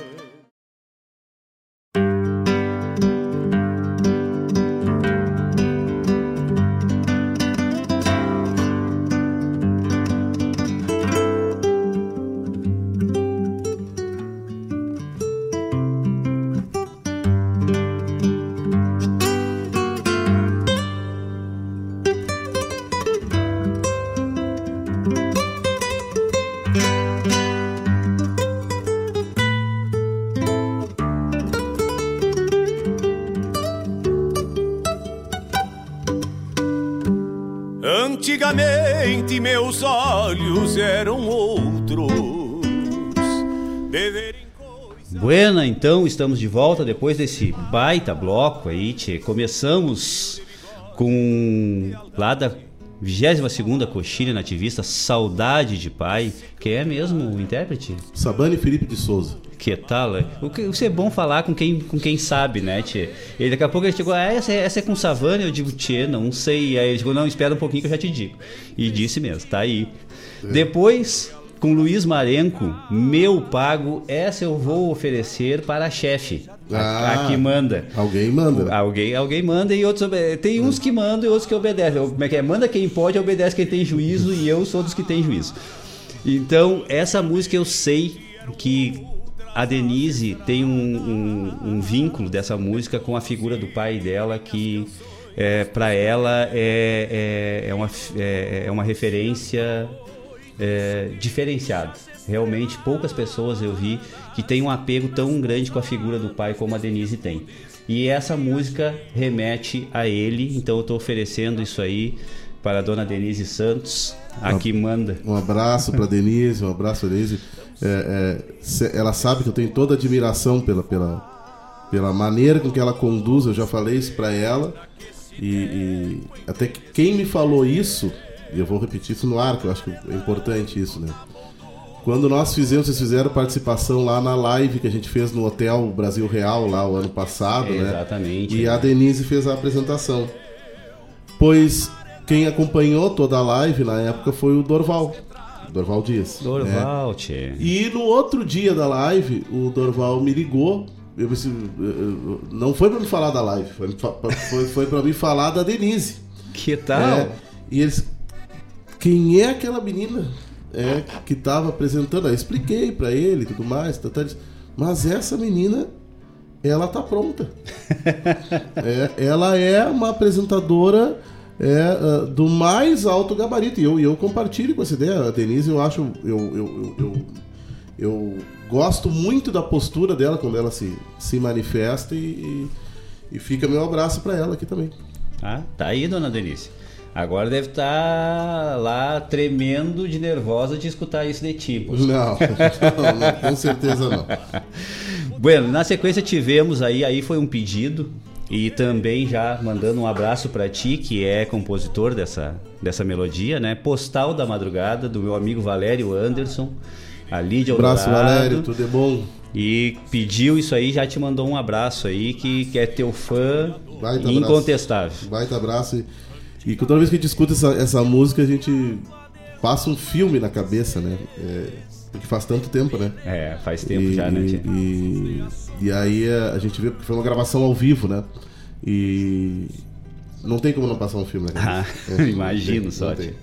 Meus olhos eram outros. Deverem Buena, então estamos de volta depois desse baita bloco aí, tchê. Começamos com lá da 22ª Coxilha Nativista, Saudade de Pai, que é mesmo o intérprete? Sabane Felipe de Souza. Que tal? é? O que isso é bom falar com quem, com quem sabe, né, tchê? Ele daqui a pouco ele chegou, ah, essa, é- essa é com Savane? Eu digo, tchê, não sei. Aí ele chegou, não, espera um pouquinho que eu já te digo. E disse mesmo, tá aí. Depois, com Luiz Marenco, meu pago, essa eu vou oferecer para a chefe. A, Ah, a que manda. Alguém manda. Alguém, alguém manda e outros. Tem uns que mandam e outros que obedecem. Como é que é? Manda quem pode, obedece quem tem juízo e eu sou dos que tem juízo. Então, essa música eu sei que a Denise tem um, um- um vínculo dessa música com a figura do pai dela que é, para ela é, é, é, uma, é, é uma referência é, diferenciada. Realmente poucas pessoas eu vi que têm um apego tão grande com a figura do pai como a Denise tem. E essa música remete a ele, então eu estou oferecendo isso aí para a dona Denise Santos, a que manda. Um abraço para Denise, um abraço Denise. É, é, ela sabe que eu tenho toda admiração pela, pela, pela maneira com que ela conduz. Eu já falei isso para ela. E, e até que quem me falou isso, e eu vou repetir isso no ar, que eu acho que é importante isso, né? Quando nós fizemos, vocês fizeram participação lá na live que a gente fez no Hotel Brasil Real lá o ano passado, né? Exatamente. E a Denise fez a apresentação. Pois quem acompanhou toda a live na época foi o Dorval. Dorval Dias. Dorval, tchê. E no outro dia da live, o Dorval me ligou. Eu, não foi pra me falar da live, foi, foi, foi pra me falar da Denise. Que tal? É, e eles. Quem é aquela menina é, que tava apresentando? Eu expliquei pra ele e tudo mais. Tá, tá, mas essa menina, ela tá pronta. [LAUGHS] É, ela é uma apresentadora é, ah, do mais alto gabarito. E eu, eu compartilho com essa ideia. A Denise, eu acho. Eu, eu, eu, eu, eu gosto muito da postura dela quando ela se, se manifesta e, e, e fica meu abraço pra ela aqui também. Ah, tá aí, dona Denise. Agora deve estar lá tremendo de nervosa de escutar isso de ti. Não, [LAUGHS] não, não, com certeza não. [LAUGHS] Bueno, na sequência tivemos aí, aí foi um pedido e também já mandando um abraço para ti, que é compositor dessa, dessa melodia, né? Postal da Madrugada, do meu amigo Valério Anderson, ali de Abraço. Valério, tudo é bom? E pediu isso aí, já te mandou um abraço aí, que, que é teu fã Baita abraço. incontestável. Baita abraço. E, e toda vez que a gente escuta essa, essa música, a gente passa um filme na cabeça, né? É, porque faz tanto tempo, né? É, faz tempo E- já, né, tia? E, e aí a, a gente vê porque foi uma gravação ao vivo, né? E não tem como não passar um filme na Ah. É, [LAUGHS] imagino só. tem, tia.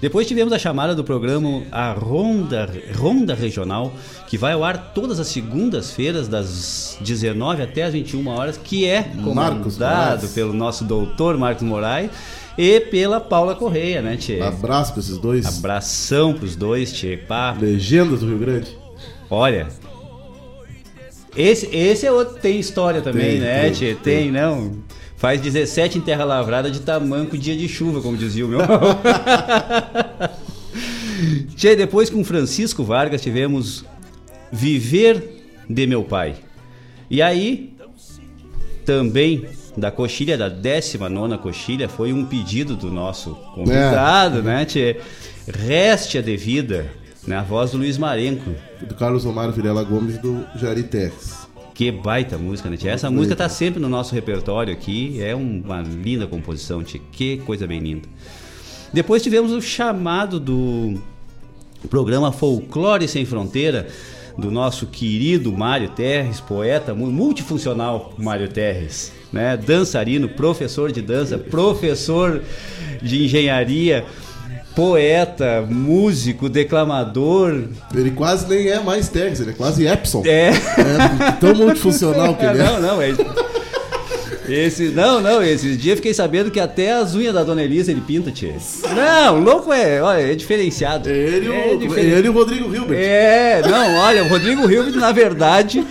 Depois tivemos a chamada do programa A Ronda, Ronda Regional, que vai ao ar todas as segundas-feiras, das 19 até as 21 horas, que é Marcos comandado Moraes. pelo nosso doutor Marcos Moraes e pela Paula Correia, né, Tchê? Abraço pra esses dois. Abração pros dois, Tchê. Pá. Legendas do Rio Grande. Olha. Esse, esse é outro, tem história também, Tem, né, tem, Tchê? tem. Tem, não. Faz 17 em terra lavrada de tamanco dia de chuva, como dizia o meu. [LAUGHS] Tchê, depois com Francisco Vargas tivemos Viver de Meu Pai. E aí, também da coxilha, da 19 coxilha, foi um pedido do nosso convidado, né, Tchê? Réstia de Vida, na voz do Luiz Marenco. Do Carlos Romário Vilela Gomes e do Jari Tex. Que baita música, né, tia? Essa Muito música bonita. tá sempre no nosso repertório aqui. É uma linda composição, tia. Que coisa bem linda. Depois tivemos o chamado do programa Folclore Sem Fronteira, do nosso querido Mário Terres, poeta mu- multifuncional Mário Terres, né? Dançarino, professor de dança, professor de engenharia, poeta, músico, declamador. Ele quase nem é mais Tex, ele é quase Epson. É. tão multifuncional que ele é. Não, não, é. Esse, não, não, esses dias fiquei sabendo que até as unhas da Dona Elisa ele pinta, tia. Não, louco é, olha, é diferenciado. Ele, é o, ele e o Rodrigo Hilbert. É, não, olha, o Rodrigo Hilbert, na verdade,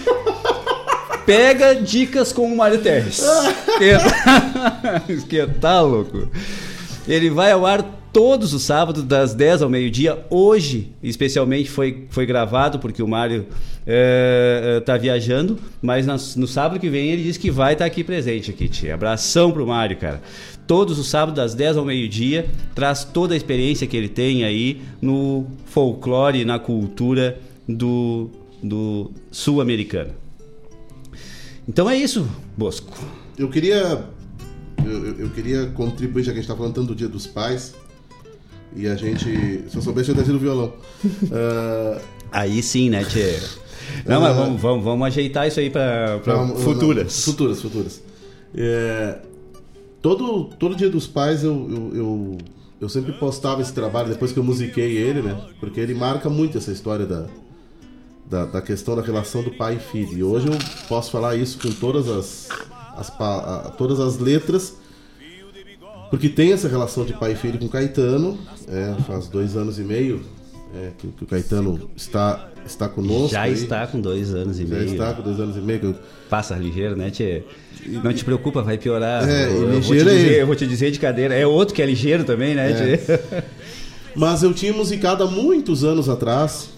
pega dicas com o Mário Terres. [LAUGHS] que, que tá louco. Ele vai ao ar todos os sábados, das 10 ao meio-dia. Hoje, especialmente, foi, foi gravado, porque o Mário está viajando, mas no, no, sábado que vem ele disse que vai estar tá aqui presente aqui, tia. Abração pro Mário, cara. Todos os sábados, das 10 ao meio-dia, traz toda a experiência que ele tem aí no folclore, na cultura do, do sul-americano. Então é isso, Bosco. Eu queria eu, eu, queria contribuir, já que a gente está falando tanto do Dia dos Pais, e a gente. Se eu soubesse, eu teria o violão. Uh... [LAUGHS] Aí sim, né, Tchê? Não, uh... mas vamos, vamos, vamos ajeitar isso aí para futuras. Não, futuras, futuras. É, todo, todo Dia dos Pais eu, eu, eu, eu sempre postava esse trabalho depois que eu musiquei ele, né? Porque ele marca muito essa história da, da, da, questão da relação do pai e filho. E hoje eu posso falar isso com todas as, as, todas as letras, porque tem essa relação de pai e filho com Caetano, é, faz dois anos e meio é, que, que, o Caetano está, está conosco. Já aí. está com dois anos e Já meio. Já está com dois anos e meio. Passa ligeiro, né, Tchê? Não te preocupa, vai piorar. É, eu, eu, vou dizer, eu, vou te dizer de cadeira. É outro que é ligeiro também, né, é. Tchê? Mas eu tinha musicado há muitos anos atrás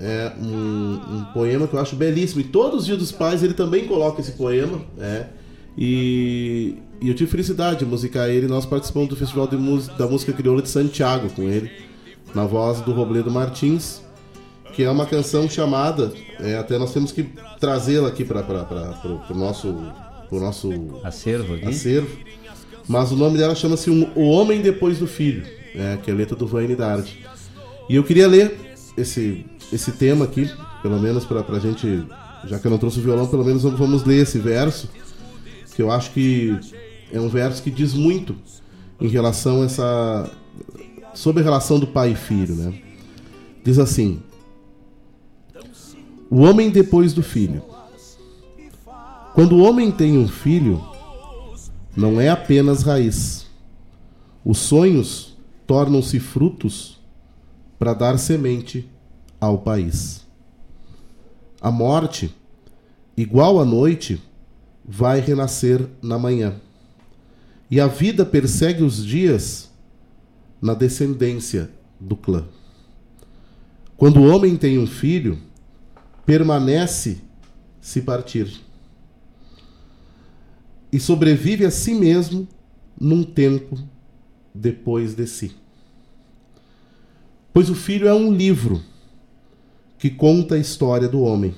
é, um, um, poema que eu acho belíssimo. E todos os dias dos pais ele também coloca esse poema. É, e, e eu tive felicidade de musicar ele. Nós participamos do Festival Música, da Música Crioula de Santiago com ele, na voz do Robledo Martins, que é uma canção chamada. É, até nós temos que trazê-la aqui para o nosso, pro nosso acervo, aqui. acervo. Mas o nome dela chama-se O Homem Depois do Filho, é, que é a letra do Vane Dardi. E eu queria ler esse, esse tema aqui, pelo menos para a gente, já que eu não trouxe o violão, pelo menos vamos ler esse verso que eu acho que é um verso que diz muito em relação a essa sobre a relação do pai e filho, né? Diz assim: O homem depois do filho. Quando o homem tem um filho, não é apenas raiz. Os sonhos tornam-se frutos para dar semente ao país. A morte, igual à noite, vai renascer na manhã. E a vida persegue os dias na descendência do clã. Quando o homem tem um filho, permanece se partir. E sobrevive a si mesmo num tempo depois de si. Pois o filho é um livro que conta a história do homem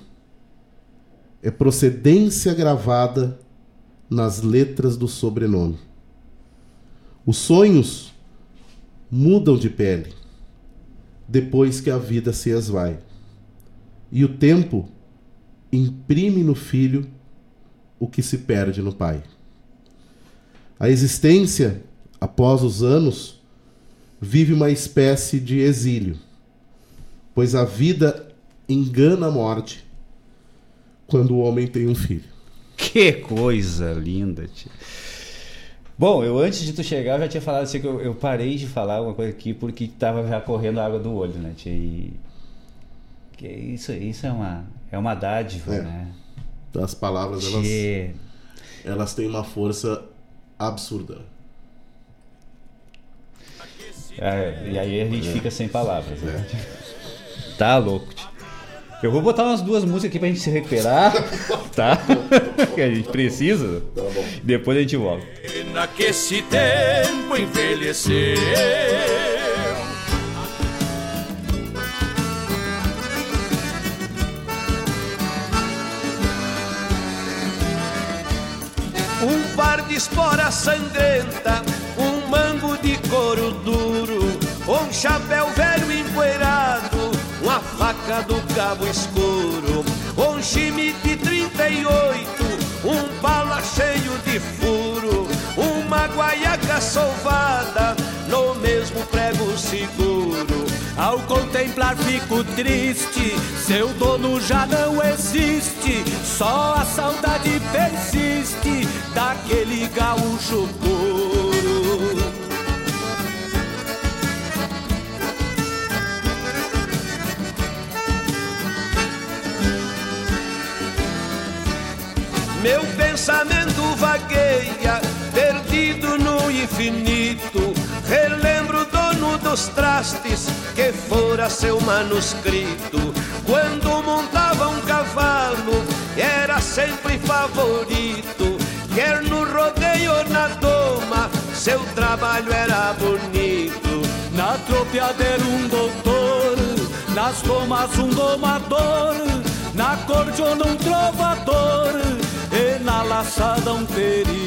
é procedência gravada nas letras do sobrenome. Os sonhos mudam de pele depois que a vida se esvai. E o tempo imprime no filho o que se perde no pai. A existência, após os anos, vive uma espécie de exílio, pois a vida engana a morte quando o homem tem um filho. Que coisa linda, tia. Bom, eu antes de tu chegar já tinha falado assim que eu, eu parei de falar alguma coisa aqui porque tava já correndo água do olho, né, tia? E que isso, isso é uma é uma dádiva, é. né? As palavras elas elas têm uma força absurda. É, e aí a gente é. fica sem palavras, né? É. Tá louco, tia. Eu vou botar umas duas músicas aqui pra gente se recuperar, tá? [LAUGHS] que a gente precisa. Tá Depois a gente volta. Naquele tempo envelheceu. Um par de espora sangrenta, um mango de couro duro, um chapéu velho empoeirado faca do cabo escuro, um chimite 38, um bala cheio de furo, uma guaiaca sovada no mesmo prego seguro. Ao contemplar fico triste, seu dono já não existe, só a saudade persiste daquele gaúcho puro. Meu pensamento vagueia, perdido no infinito, Relembro o dono dos trastes que fora seu manuscrito. Quando montava um cavalo, era sempre favorito. Quer no rodeio ou na doma, seu trabalho era bonito. Na tropiadeira um doutor, nas domas um domador, na cordiona um trovador e na laçada um perito.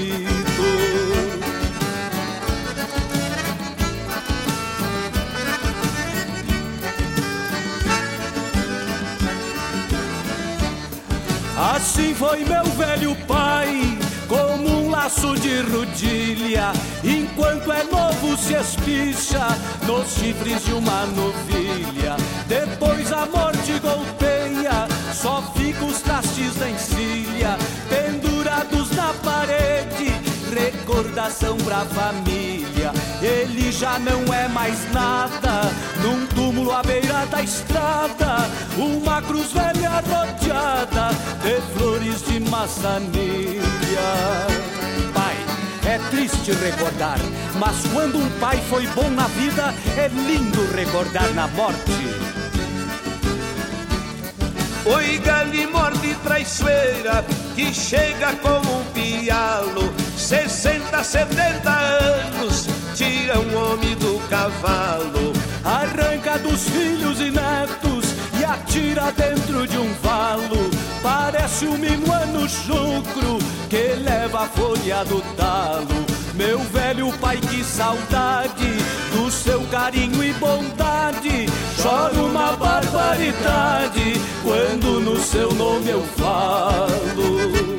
Assim foi meu velho pai, como um laço de rodilha. Enquanto é novo se espicha nos chifres de uma novilha. Depois a morte golpeia, só fica os trastes da encilha, na parede, recordação pra família. Ele já não é mais nada, num túmulo à beira da estrada, uma cruz velha rodeada de flores de maçanilha. Pai, é triste recordar, mas quando um pai foi bom na vida, é lindo recordar na morte. Oi, galimorde traiçoeira que chega como um pialo, 60, 70 anos, tira um homem do cavalo, arranca dos filhos e netos e atira dentro de um valo. Parece um minuano chucro que leva a folha do talo. Meu velho pai, que saudade do seu carinho e bondade. Choro uma barbaridade quando no seu nome eu falo.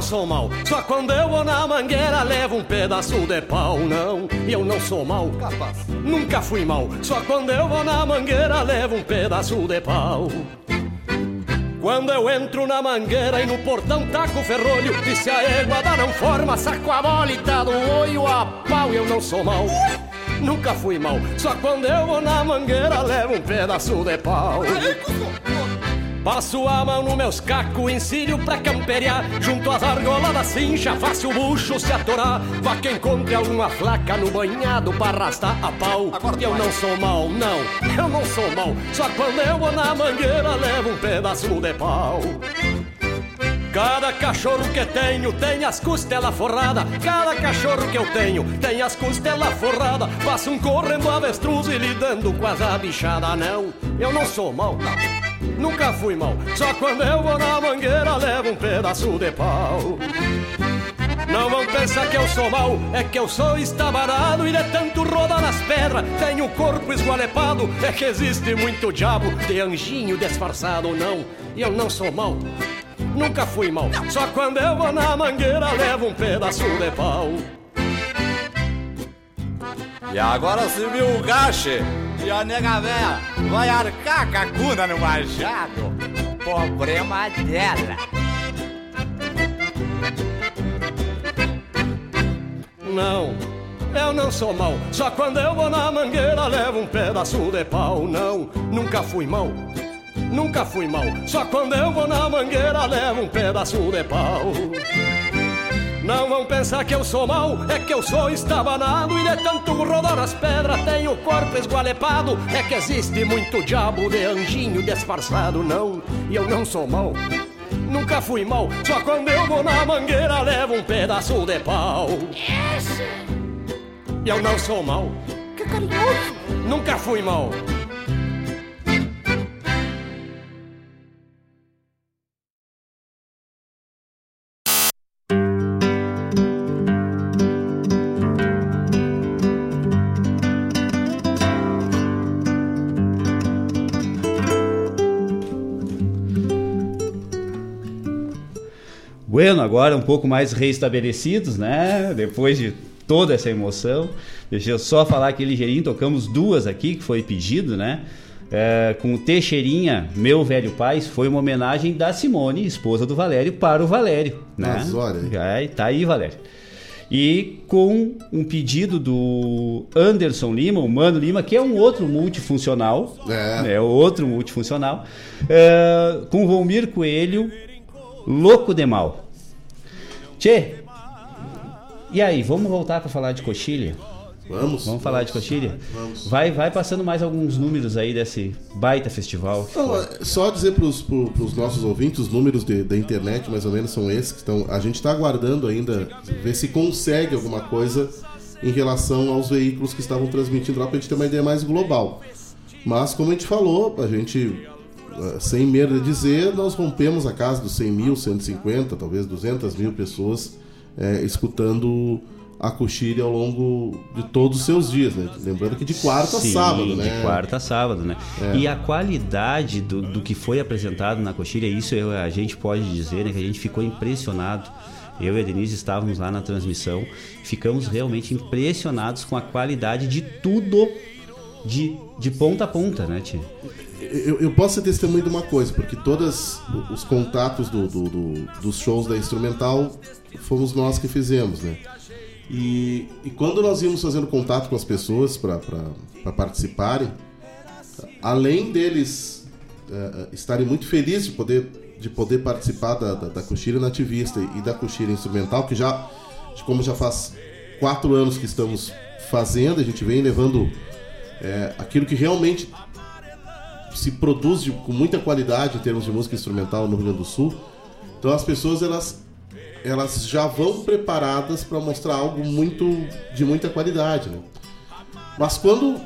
Não sou mal. Só quando eu vou na mangueira levo um pedaço de pau. Não, eu não sou mal. Capaz. Nunca fui mal. Só quando eu vou na mangueira levo um pedaço de pau. Quando eu entro na mangueira e no portão taco o ferrolho E se a égua não forma, saco a bola e tá do olho a pau Eu não sou mal, nunca fui mal Só quando eu vou na mangueira levo um pedaço de pau Passo a mão no meus cacos, ensino pra camperiar Junto às argolas da cincha, faço o bucho se atorar Vá que encontre alguma flaca no banhado pra arrastar a pau Eu não sou mal, não, eu não sou mal Só quando eu vou na mangueira levo um pedaço de pau Cada cachorro que tenho tem as costelas forradas. Cada cachorro que eu tenho tem as costelas forradas. Passo um correndo avestruz e lidando com as bichada. Não, eu não sou mal, não. Nunca fui mal. Só quando eu vou na mangueira levo um pedaço de pau. Não vão pensar que eu sou mal, é que eu sou estabarado e de tanto rodar nas pedras, tenho o corpo esgualepado, é que existe muito diabo de anjinho disfarçado, não, eu não sou mal. Nunca fui mal, só quando eu vou na mangueira levo um pedaço de pau. E agora se viu o gache e a nega véia vai arcar com a cuna no machado. Problema dela. Não, eu não sou mal, só quando eu vou na mangueira levo um pedaço de pau. Não, nunca fui mal. Nunca fui mal, só quando eu vou na mangueira levo um pedaço de pau. Não vão pensar que eu sou mal, é que eu sou estabanado e de tanto rodar as pedras tenho o corpo esgualepado. É que existe muito diabo de anjinho disfarçado, não, e eu não sou mal. Nunca fui mal, só quando eu vou na mangueira levo um pedaço de pau. E eu não sou mal. Que carinhoso. Nunca fui mal. Agora um pouco mais reestabelecidos, né? Depois de toda essa emoção. Deixa eu só falar aqui ligeirinho, tocamos duas aqui, que foi pedido, né? É, com o Teixeirinha, meu velho pai, foi uma homenagem da Simone, esposa do Valério, para o Valério. Né? Mas olha aí. É, tá aí, Valério. E com um pedido do Anderson Lima, o Mano Lima, que é um outro multifuncional. É. outro multifuncional. é, com o Volmir Coelho, Louco de Mal. Tchê, e aí, vamos voltar para falar de coxilha? Vamos. Vamos falar de coxilha? Vamos. Vai, vai passando mais alguns números aí desse baita festival. Não, foi. é só dizer para os nossos ouvintes, os números de- da internet mais ou menos são esses que estão. A gente está aguardando ainda ver se consegue alguma coisa em relação aos veículos que estavam transmitindo lá para a gente ter uma ideia mais global. Mas como a gente falou, a gente, sem medo de dizer, nós rompemos a casa dos 100 mil, 150, talvez 200 mil pessoas eh, escutando a coxilha ao longo de todos os seus dias, né? Lembrando que de quarta a Sim, sábado, né? De quarta a sábado, né? É. E a qualidade do, do que foi apresentado na coxilha, isso eu- a gente pode dizer, né? Que a gente ficou impressionado. Eu e a Denise estávamos lá na transmissão, ficamos realmente impressionados com a qualidade de tudo de, de ponta a ponta, né, Tia? Eu, eu posso ser testemunho de uma coisa, porque todos os contatos do- do- do- dos shows da instrumental fomos nós que fizemos, né? E, e quando nós íamos fazendo contato com as pessoas para participarem, além deles eh, estarem muito felizes de poder, de poder participar da, da, da coxilha nativista e da coxilha instrumental, que já, como já faz quatro anos que estamos fazendo, a gente vem levando eh, aquilo que realmente se produz de- com muita qualidade em termos de música instrumental no Rio Grande do Sul. Então as pessoas elas elas já vão preparadas para mostrar algo muito de muita qualidade, né? Mas quando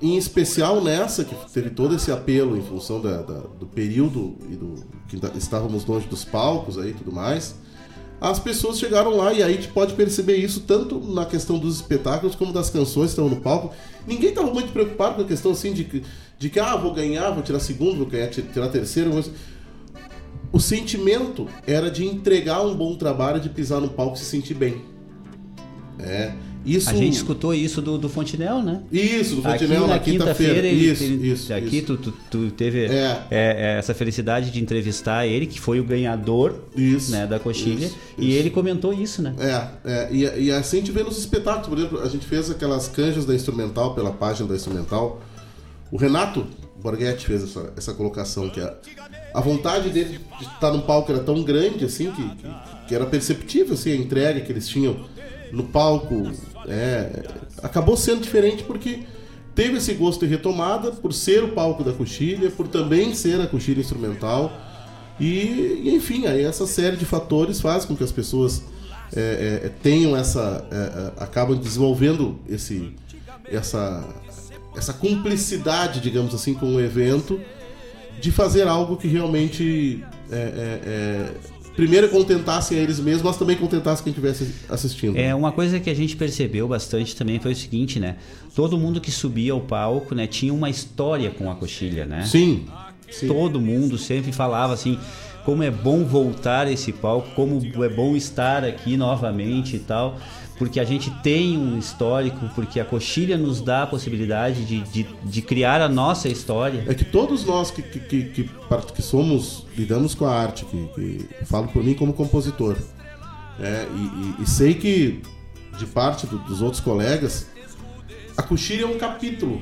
em especial nessa que teve todo esse apelo em função da- da- do período e do que estávamos longe dos palcos aí tudo mais, as pessoas chegaram lá e aí a gente pode perceber isso tanto na questão dos espetáculos como das canções que estão no palco. Ninguém estava muito preocupado com a questão assim de, de que ah, vou ganhar, vou tirar segundo, vou ganhar, tirar terceiro. mas O sentimento era de entregar um bom trabalho, de pisar no palco e se sentir bem. É. Isso... A gente escutou isso do, do Fontinel, né? Isso, do Aqui Fontenelle na quinta-feira. ele- Isso, ele- isso, Aqui isso. Tu, tu, teve É. é, é, essa felicidade de entrevistar ele, que foi o ganhador né, da coxilha. isso, e ele comentou isso, né? É, é e, e assim a gente vê nos espetáculos, por exemplo, a gente fez aquelas canjas da Instrumental pela página da Instrumental. O Renato Borghetti fez essa, essa colocação, que a, a vontade dele de estar no palco era tão grande assim que, que, que era perceptível assim, a entrega que eles tinham no palco. É, acabou sendo diferente porque teve esse gosto de retomada por ser o palco da coxilha, por também ser a coxilha instrumental. E, e, enfim, aí essa série de fatores faz com que as pessoas é, é, tenham essa. é, é, acabam desenvolvendo esse, essa, essa cumplicidade, digamos assim, com o evento, de fazer algo que realmente. é, é, é, primeiro contentasse a eles mesmos, mas também contentasse quem estivesse assistindo. É, uma coisa que a gente percebeu bastante também foi o seguinte, né? Todo mundo que subia ao palco, né, tinha uma história com a coxilha, né? Sim. Todo mundo sempre falava assim, como é bom voltar a esse palco, como é bom estar aqui novamente e tal, porque a gente tem um histórico, porque a coxilha nos dá a possibilidade de, de, de criar a nossa história. É que todos nós que, que, que, que, que somos, lidamos com a arte, que, que falo por mim como compositor, é, e, e- e sei que de parte do- dos outros colegas, a coxilha é um capítulo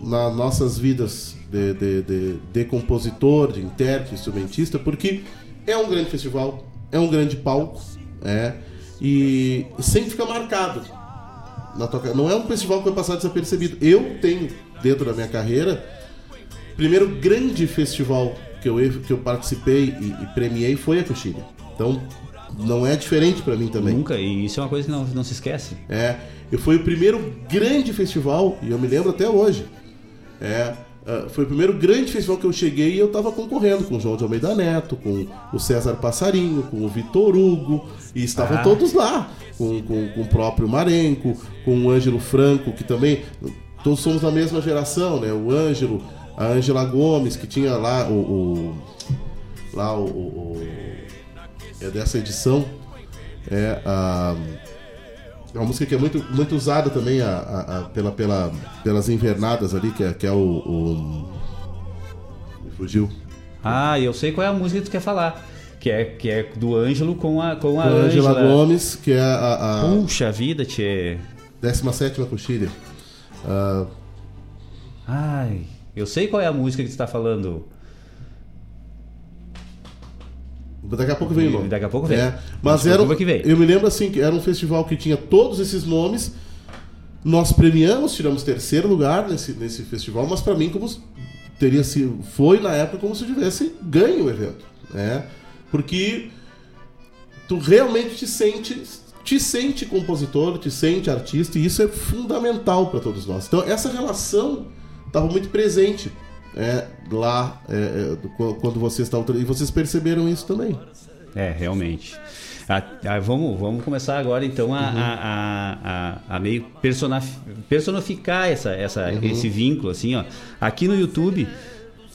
nas nossas vidas de, de, de, de compositor, de intérprete, instrumentista, porque é um grande festival, é um grande palco, é, e sempre fica marcado na tua Não é um festival que vai passar desapercebido. Eu tenho, dentro da minha carreira, primeiro grande festival que eu, que eu participei e, e premiei foi a Coxilha. Então, não é diferente para mim também. Nunca, e isso é uma coisa que não, não se esquece. É, eu foi o primeiro grande festival, e eu me lembro até hoje. É, ah, foi o primeiro grande festival que eu cheguei e eu tava concorrendo com o João de Almeida Neto, com o César Passarinho, com o Vitor Hugo, e estavam Ah. todos lá, com, com, com o próprio Marenco, com o Ângelo Franco, que também. Todos somos da mesma geração, né? O Ângelo, a Ângela Gomes, que tinha lá o. o- lá o- o- o é dessa edição. É a. É uma música que é muito, muito usada também a, a- a- pela, pela, pelas invernadas ali, que é, que é o, o- Me fugiu. Ah, eu sei qual é a música que tu quer falar. Que é, que é do Ângelo com a, com a Com Ângela. Gomes, que é a. a Puxa vida, tchê. 17 coxilha. Ah, Ai, eu sei qual é a música que tu tá falando. Daqui a pouco vem o nome. Daqui a pouco vem. É, mas se era, eu me lembro assim que era um festival que tinha todos esses nomes. Nós premiamos, tiramos terceiro lugar nesse, nesse festival, mas para mim como se- teria sido, foi na época como se eu tivesse ganho o evento, né? Porque tu realmente te sente te sente compositor, te sente artista e isso é fundamental para todos nós. Então essa relação estava muito presente é, lá é, é, do- quando vocês estavam e vocês perceberam isso também. É, realmente. Ah, ah, vamos, vamos começar agora então a, Uhum. a, a, a- a meio personificar essa, essa, Uhum. esse vínculo, assim, ó. Aqui no YouTube,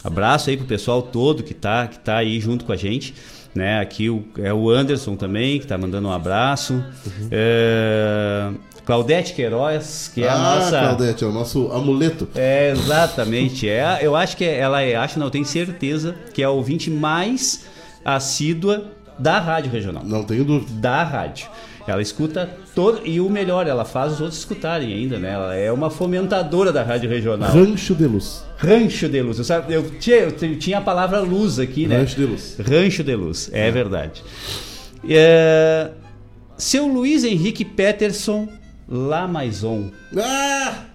abraço aí pro pessoal todo que tá, que tá aí junto com a gente. Né? Aqui o, é o Anderson também, que tá mandando um abraço. Uhum. É, Claudete Queiroz, que é a ah, nossa. Claudete, é o nosso amuleto. É, exatamente. É, eu acho que ela é, acho não, eu tenho certeza que é a ouvinte mais assídua da rádio regional. Não tenho dúvida. Da rádio. Ela escuta todo e o melhor, ela faz os outros escutarem ainda, né? Ela é uma fomentadora da rádio regional. Rancho de Luz. Rancho de Luz. Eu, sabe, eu, tinha, eu tinha a palavra luz aqui, né? Rancho de Luz. Rancho de Luz, é, verdade. É, seu Luiz Henrique Peterson Lamaison. Ah!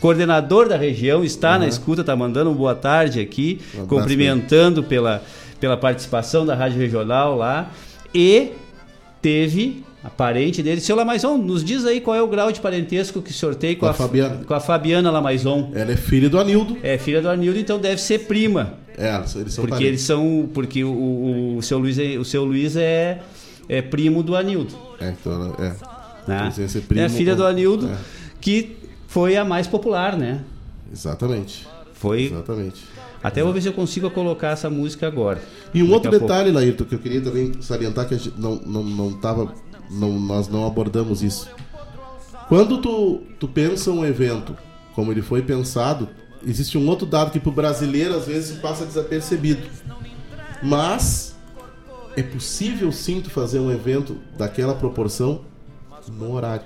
Coordenador da região, está Uhum. na escuta, está mandando um boa tarde aqui, Um cumprimentando pela, pela participação da Rádio Regional lá. E teve a parente dele. Seu Lamaison, nos diz aí qual é o grau de parentesco que o senhor tem com, Com a Fabiana. com a Fabiana Lamaison. Ela é filha do Anildo. É filha do Anildo, então deve ser prima. É, eles são porque parentes. eles são. Porque o, o, o seu Luiz, é, o seu Luiz é, é primo do Anildo. É, então é. Né? Iam ser primo é a filha do Anildo, é. que foi a mais popular, né? Exatamente. Foi. Exatamente. Até vou ver se eu consigo colocar essa música agora. E um outro detalhe, Laírton, que eu queria também salientar que a gente não, não, não tava. Não, nós não abordamos isso. Quando tu, tu pensa um evento como ele foi pensado, existe um outro dado que pro brasileiro às vezes passa desapercebido. Mas é possível sim tu fazer um evento daquela proporção no horário.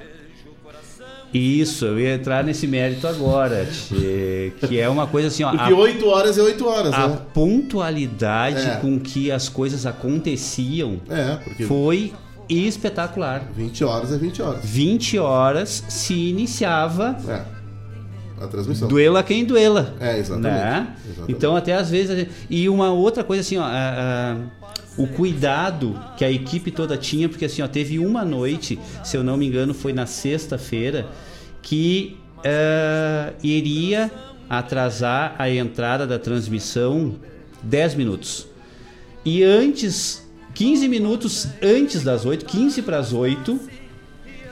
Isso, eu ia entrar nesse mérito agora, tchê, que é uma coisa assim, ó. Porque 8 horas é 8 horas, a né? pontualidade É. com que as coisas aconteciam É, porque foi espetacular. 20 horas é 20 horas. 20 horas se iniciava É. A transmissão. duela quem duela. É, exatamente. né? Exatamente. Então até às vezes gente- e uma outra coisa assim, ó, a- a- o cuidado que a equipe toda tinha, porque assim, ó, teve uma noite, se eu não me engano, foi na sexta-feira, que eh, iria atrasar a entrada da transmissão 10 minutos. E antes, 15 minutos antes das 8, 15 para as 8,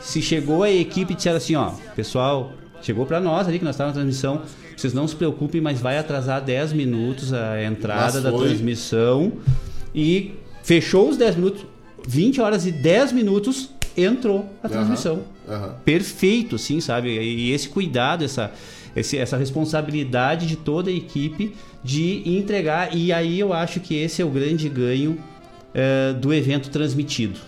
se chegou a equipe e disseram assim, ó, pessoal, chegou para nós ali que nós estávamos na transmissão, vocês não se preocupem, mas vai atrasar 10 minutos a entrada da transmissão e fechou os 10 minutos, 20 horas e 10 minutos entrou a transmissão. aham. Perfeito, assim, sabe? E esse cuidado, essa esse- essa responsabilidade de toda a equipe de entregar e aí eu acho que esse é o grande ganho eh, do evento transmitido.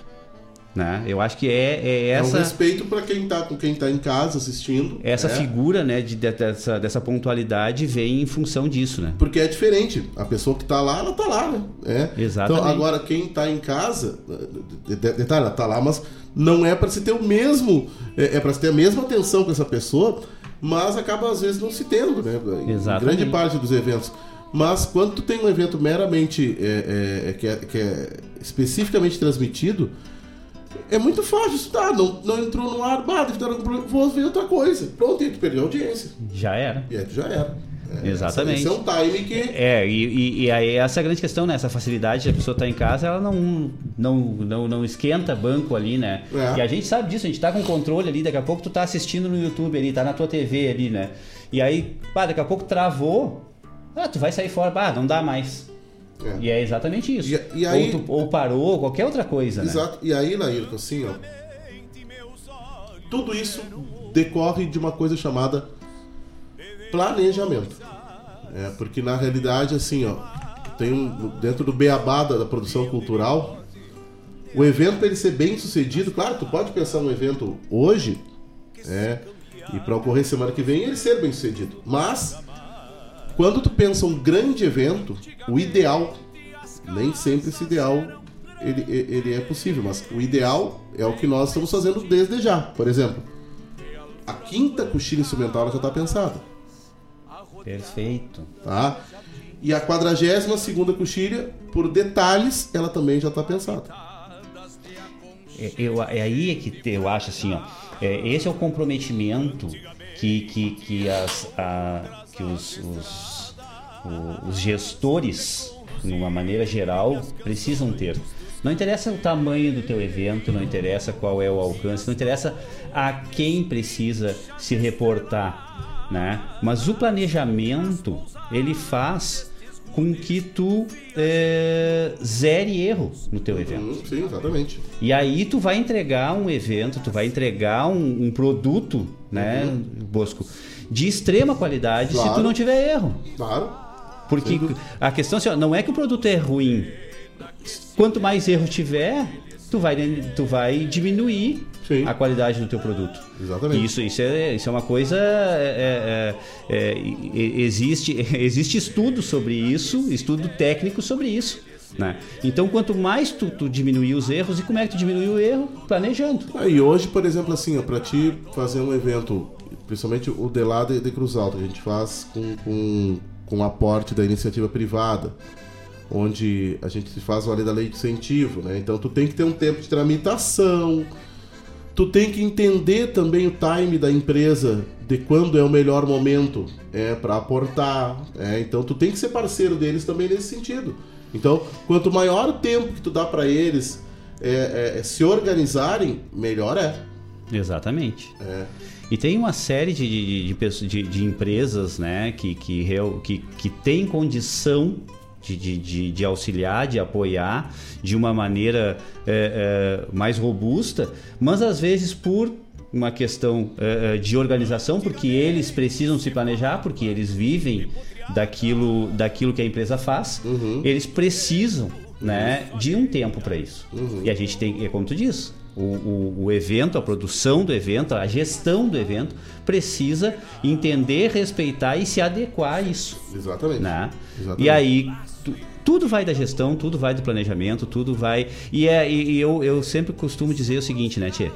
Né? Eu acho que é, é É um essa, respeito para quem tá com quem tá em casa assistindo. essa né? figura né, de, de- dessa, dessa pontualidade vem em função disso. Né? Porque é diferente. A pessoa que tá lá, ela tá lá, né? É. Exatamente. Então, agora, quem tá em casa, de- de- detalhe, ela tá lá, mas não é para se ter o mesmo. É, é para se ter a mesma atenção com essa pessoa, mas acaba às vezes não se tendo, né? Em Exatamente. grande parte dos eventos. Mas quando tu tem um evento meramente é, é, que, é, que é especificamente transmitido, é muito fácil estudar. Não, não entrou no ar, bah, vou ver outra coisa. Pronto, e tu perdeu a audiência. Já era. E aí tu já era. É, Exatamente. Esse é um time que. É, e, e, e aí essa é a grande questão, né? Essa facilidade de a pessoa estar em casa, ela não, não, não, não esquenta banco ali, né? É. E a gente sabe disso, a gente tá com controle ali, daqui a pouco tu tá assistindo no YouTube ali, tá na tua TV ali, né? E aí, pá, daqui a pouco travou, ah, tu vai sair fora, ah, não dá mais. E é exatamente isso. E- e aí- ou, tu- ou parou, qualquer outra coisa, né? Exato. E aí, Laírton, assim, ó. Tudo isso decorre de uma coisa chamada planejamento. É, porque na realidade, assim, ó, tem um, dentro do beabá da, da produção cultural, o evento para ele ser bem sucedido, claro, tu pode pensar um evento hoje, é, e para ocorrer semana que vem ele ser bem sucedido. Mas quando tu pensa um grande evento, o ideal, nem sempre esse ideal ele, ele é possível, mas o ideal é o que nós estamos fazendo desde já. Por exemplo, a quinta coxilha instrumental já está pensada. Perfeito. Tá? E a quadragésima segunda coxilha, por detalhes, ela também já está pensada. É, eu, é aí que te- eu acho assim, ó. é, esse é o comprometimento que, que, que, as, a- que os, os, os gestores, de uma maneira geral, precisam ter. Não interessa o tamanho do teu evento, não interessa qual é o alcance, não interessa a quem precisa se reportar, né? Mas o planejamento ele faz com que tu é, zere erro no teu evento. Sim, exatamente. E aí tu vai entregar um evento, tu vai entregar um, um produto, né, Bosco, de extrema qualidade se Claro. tu não tiver erro. Claro. Porque a questão assim, ó, não é que o produto é ruim. Quanto mais erro tiver, tu vai, tu vai diminuir a qualidade do teu produto. Exatamente. Isso, isso, é, isso é uma coisa. é, é, é, e- existe, [LAUGHS] existe estudo sobre isso, estudo técnico sobre isso. Né? Então, quanto mais tu, tu diminuir os erros, e como é que tu diminui o erro? Planejando. Ah, E hoje, por exemplo, assim, ó, pra ti fazer um evento, principalmente o de lá de, de Cruz Alta, que a gente faz com, com, com aporte da iniciativa privada, onde a gente faz valer da lei de incentivo, né? Então tu tem que ter um tempo de tramitação, tu tem que entender também o time da empresa de quando é o melhor momento é para aportar, é, então tu tem que ser parceiro deles também nesse sentido. Então, quanto maior o tempo que tu dá para eles é, é, se organizarem, melhor é. Exatamente. É. E tem uma série de, de, de, de- de empresas né, que, que, que, que tem condição de, de, de, de auxiliar, de apoiar de uma maneira é, é, mais robusta, mas às vezes por uma questão é, é, de organização, porque eles precisam se planejar, porque eles vivem daquilo, daquilo que a empresa faz, eles precisam né, de um tempo para isso. E a gente tem, é como tu diz, o, o, o evento, a produção do evento, a gestão do evento precisa entender, respeitar e se adequar a isso. Exatamente. Né? Exatamente. E aí tu- tudo vai da gestão, tudo vai do planejamento, tudo vai. E, é, e e eu, eu sempre costumo dizer o seguinte, né, Tchê?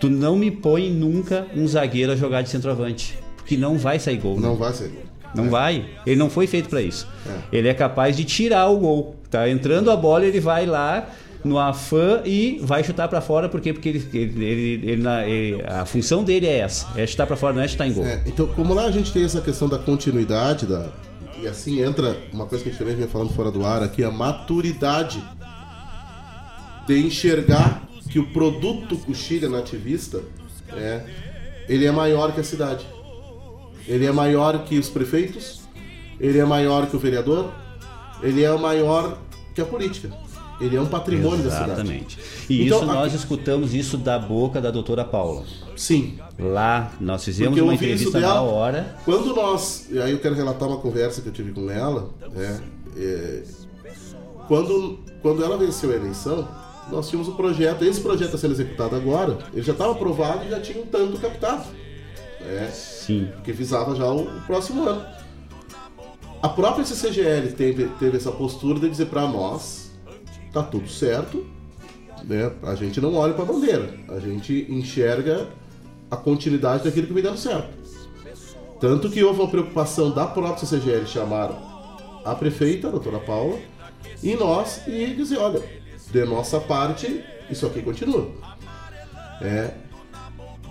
Tu não me põe nunca um zagueiro a jogar de centroavante. Porque não vai sair gol. Não né? vai sair gol. Não vai. Ele não foi feito para isso. Ele é capaz de tirar o gol. Tá entrando a bola, ele vai lá no afã e vai chutar para fora porque porque ele, ele, ele- ele na- ele- a função dele é essa, é chutar para fora, não é chutar em gol. É, então, como lá a gente tem essa questão da continuidade, da, e assim entra uma coisa que a gente também vinha falando fora do ar aqui, a maturidade de enxergar que o produto coxilha nativista é, ele é maior que a cidade. Ele é maior que os prefeitos, ele é maior que o vereador, ele é maior que a política. Ele é um patrimônio da cidade. Exatamente. E Então, isso a- nós escutamos isso da boca da doutora Paula. Sim. Lá nós fizemos uma entrevista na hora. Quando nós. E aí eu quero relatar uma conversa que eu tive com ela. né, é, quando, quando ela venceu a eleição, nós tínhamos um projeto. Esse projeto está sendo executado agora. Ele já estava aprovado e já tinha um tanto captado. né, Sim. Que visava já o, o próximo ano. A própria CCGL teve, teve essa postura de dizer para nós: tá tudo certo, né? A gente não olha para a bandeira, a gente enxerga a continuidade daquilo que vem dando certo. Tanto que houve uma preocupação da própria CCGL chamar a prefeita, a doutora Paula, e nós, e dizer, olha, de nossa parte, isso aqui continua. É,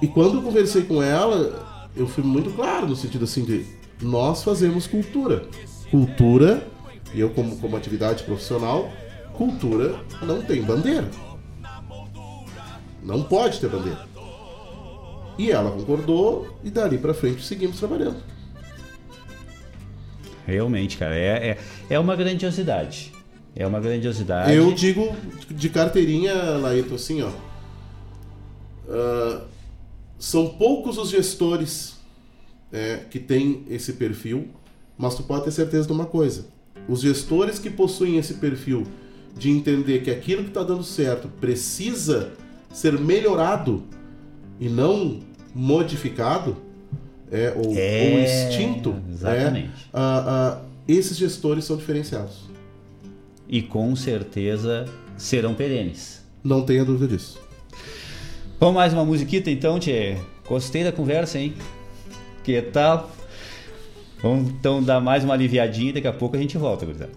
e quando eu conversei com ela, eu fui muito claro no sentido assim de nós fazemos cultura. Cultura, e eu como, como atividade profissional, cultura não tem bandeira. Não pode ter bandeira. E ela concordou e dali pra frente seguimos trabalhando. Realmente, cara, é, é, é uma grandiosidade. É uma grandiosidade. Eu digo de carteirinha, Laito, assim, ó. ah, são poucos os gestores é, que têm esse perfil, mas tu pode ter certeza de uma coisa: os gestores que possuem esse perfil de entender que aquilo que está dando certo precisa ser melhorado e não modificado, é, ou, É, ou extinto, exatamente. é, ah, ah, esses gestores são diferenciados. E com certeza serão perenes. Não tenha dúvida disso. Vamos mais uma musiquita então, Tchê? Gostei da conversa, hein? Que tal? Vamos então dar mais uma aliviadinha e daqui a pouco a gente volta, gurizada.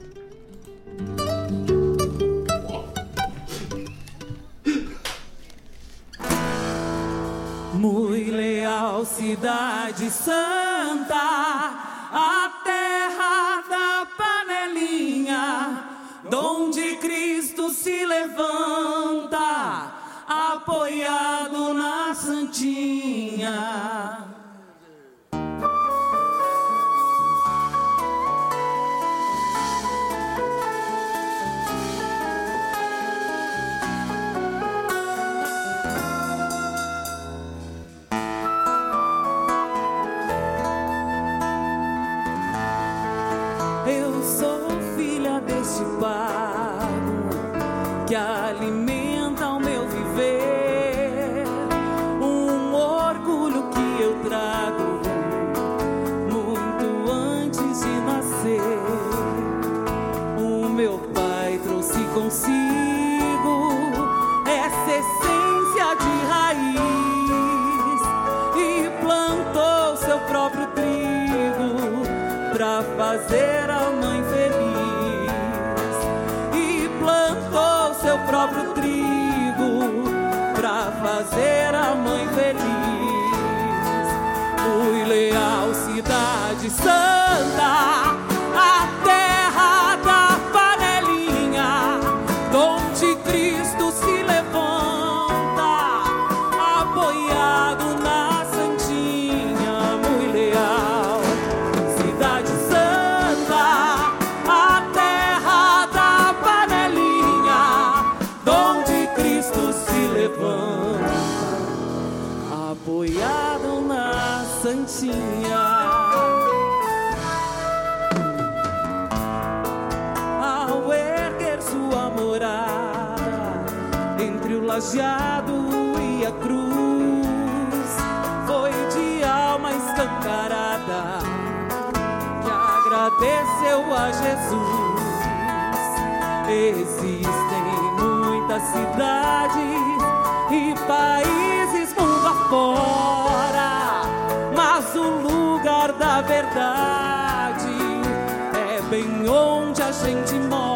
Leal, cidade santa, a terra da panelinha, donde Cristo se levanta, apoiado na Santinha. Seu próprio trigo pra fazer a mãe feliz. Fui leal, cidade santa, agradeceu a Jesus. Existem muitas cidades e países mundo afora, mas o lugar da verdade é bem onde a gente mora.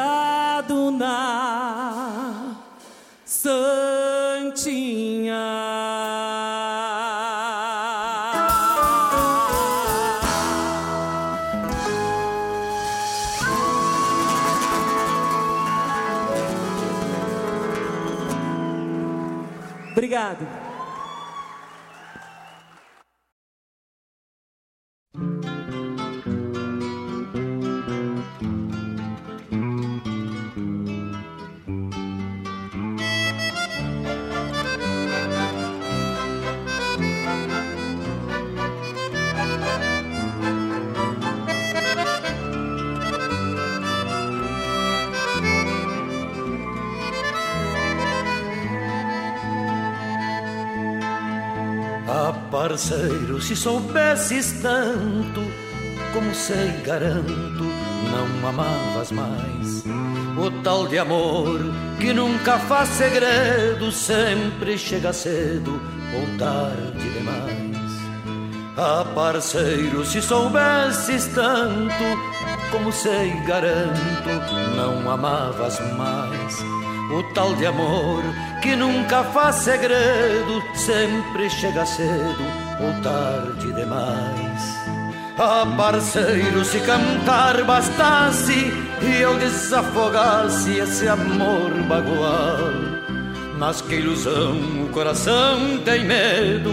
Apoiado na Santinha. Obrigado. Parceiro, se soubesses tanto como sei, garanto, não amavas mais. O tal de amor que nunca faz segredo, sempre chega cedo ou tarde demais. Ah, parceiro, se soubesses tanto como sei, garanto, não amavas mais. O tal de amor que nunca faz segredo, sempre chega cedo ou tarde demais. Ah, parceiro, se cantar bastasse e eu desafogasse esse amor bagual. Mas que ilusão, o coração tem medo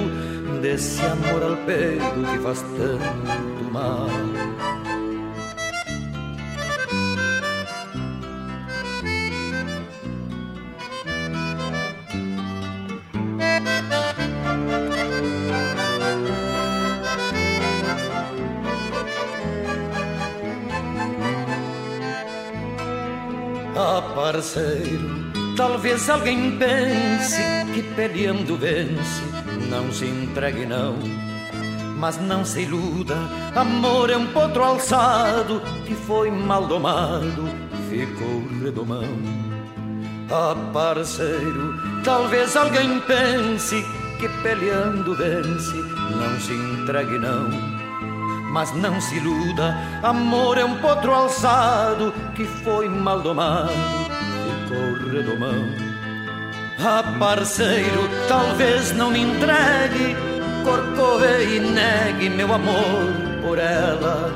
desse amor ao peito que faz tanto mal. Ah, parceiro, talvez alguém pense que peleando vence, não se entregue não. Mas não se iluda, amor é um potro alçado que foi mal domado, ficou redomão. Ah, parceiro, talvez alguém pense que peleando vence, não se entregue não. Mas não se iluda, amor é um potro alçado que foi mal domado, ficou redomão. Ah, parceiro, talvez não me entregue, corcove e negue meu amor por ela.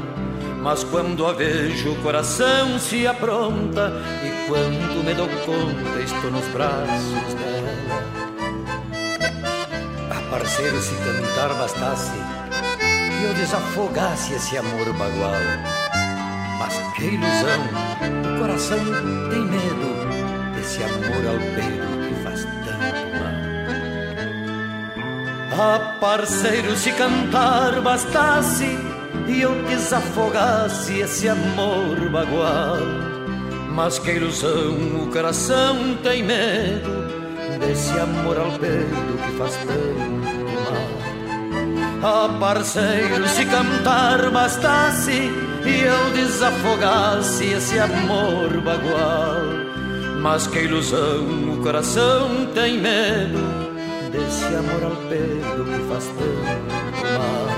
Mas quando a vejo, o coração se apronta e quando me dou conta, estou nos braços dela. Ah, parceiro, se cantar bastasse e eu desafogasse esse amor bagual. Mas que ilusão, o coração tem medo desse amor peito que faz tanto mal. Ah, parceiro, se cantar bastasse e eu desafogasse esse amor bagual. Mas que ilusão, o coração tem medo desse amor peito que faz tanto. Ah, parceiro, se cantar bastasse e eu desafogasse esse amor bagual. Mas que ilusão, o coração tem medo desse amor ao peito que faz tanto mal.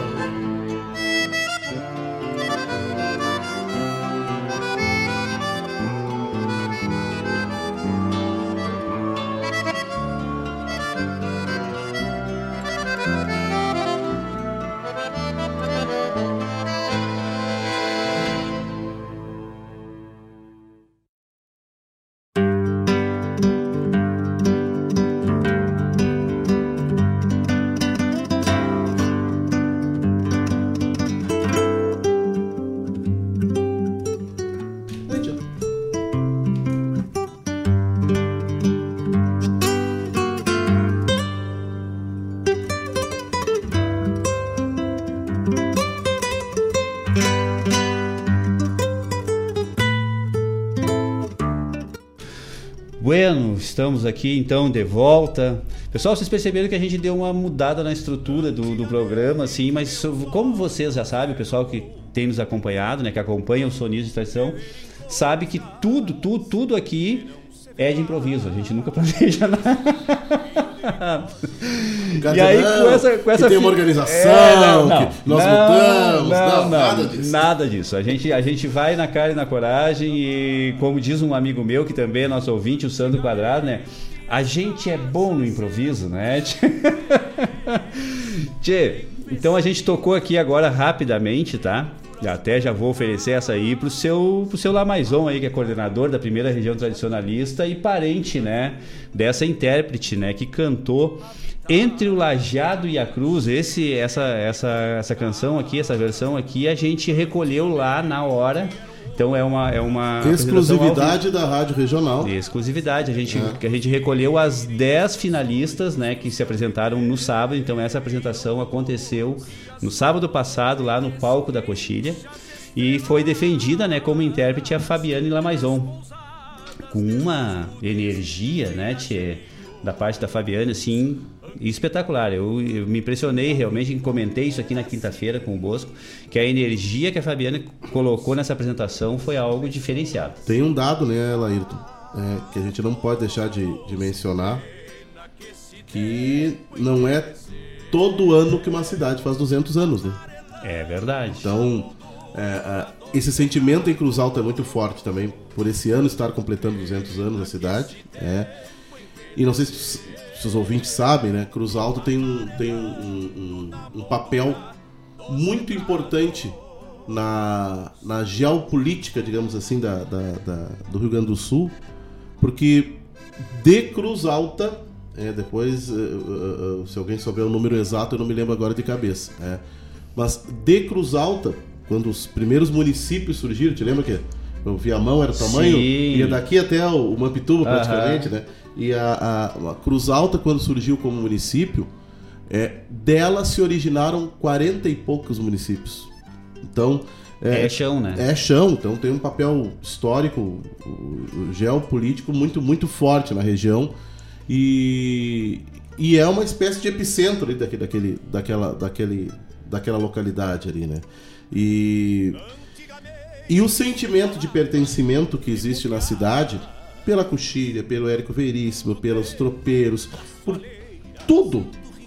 Estamos aqui então de volta. Pessoal, vocês perceberam que a gente deu uma mudada na estrutura do, do programa, assim, mas como vocês já sabem, o pessoal que tem nos acompanhado, né, que acompanha o Sonismo de Tradição, sabe que tudo, tudo, tudo aqui é de improviso. A gente nunca [LAUGHS] planeja nada. e aí, com essa, com essa que tem uma organização, é, não, não, que nós não, mudamos, não, nada disso. Nada disso. A gente, a gente vai na cara e na coragem e, como diz um amigo meu, que também é nosso ouvinte, o Sandro Quadrado, né? A gente é bom no improviso, né? Tchê, [LAUGHS] então a gente tocou aqui agora rapidamente, tá? Até já vou oferecer essa aí pro seu, pro seu Lamaison aí, que é coordenador da primeira região tradicionalista e parente, né, dessa intérprete, né, que cantou entre o Lajado e a Cruz, esse, essa, essa, essa canção aqui, essa versão aqui, a gente recolheu lá na hora então é uma. É uma Exclusividade da Rádio Regional. Exclusividade. A gente, é. a gente recolheu as 10 finalistas né, que se apresentaram no sábado. Então essa apresentação aconteceu no sábado passado, lá no palco da Coxilha. E foi defendida né, como intérprete a Fabiane Lamaison. Com uma energia, né, tchê, da parte da Fabiane, assim, espetacular. Eu, eu, me impressionei realmente, comentei isso aqui na quinta-feira com o Bosco, que a energia que a Fabiana colocou nessa apresentação foi algo diferenciado. Tem um dado, né, Laírton, é, que a gente não pode deixar de, de mencionar, que não é todo ano que uma cidade faz 200 anos, né? É verdade. Então, é, é, esse sentimento em Cruz Alta é muito forte também, por esse ano estar completando 200 anos a cidade. É. E não sei se se os ouvintes sabem, né, Cruz Alta tem um, tem um, um, um papel muito importante na, na geopolítica, digamos assim, da, da, da, do Rio Grande do Sul, porque de Cruz Alta, é, depois, uh, uh, uh, se alguém souber o número exato, eu não me lembro agora de cabeça, é, mas de Cruz Alta, quando os primeiros municípios surgiram, te lembra que o Viamão era o tamanho? Sim. Ia daqui até o Mampituba, praticamente, né? E a, a, a, Cruz Alta, quando surgiu como município, é, dela se originaram 40 e poucos municípios. Então. É, é chão, né? É chão, então tem um papel histórico, geopolítico muito, muito forte na região. E, e é uma espécie de epicentro ali daquele, daquele, daquela, daquele, daquela localidade ali, né? E, e o sentimento de pertencimento que existe na cidade pela Coxilha, pelo Érico Veríssimo, pelos tropeiros, por tudo,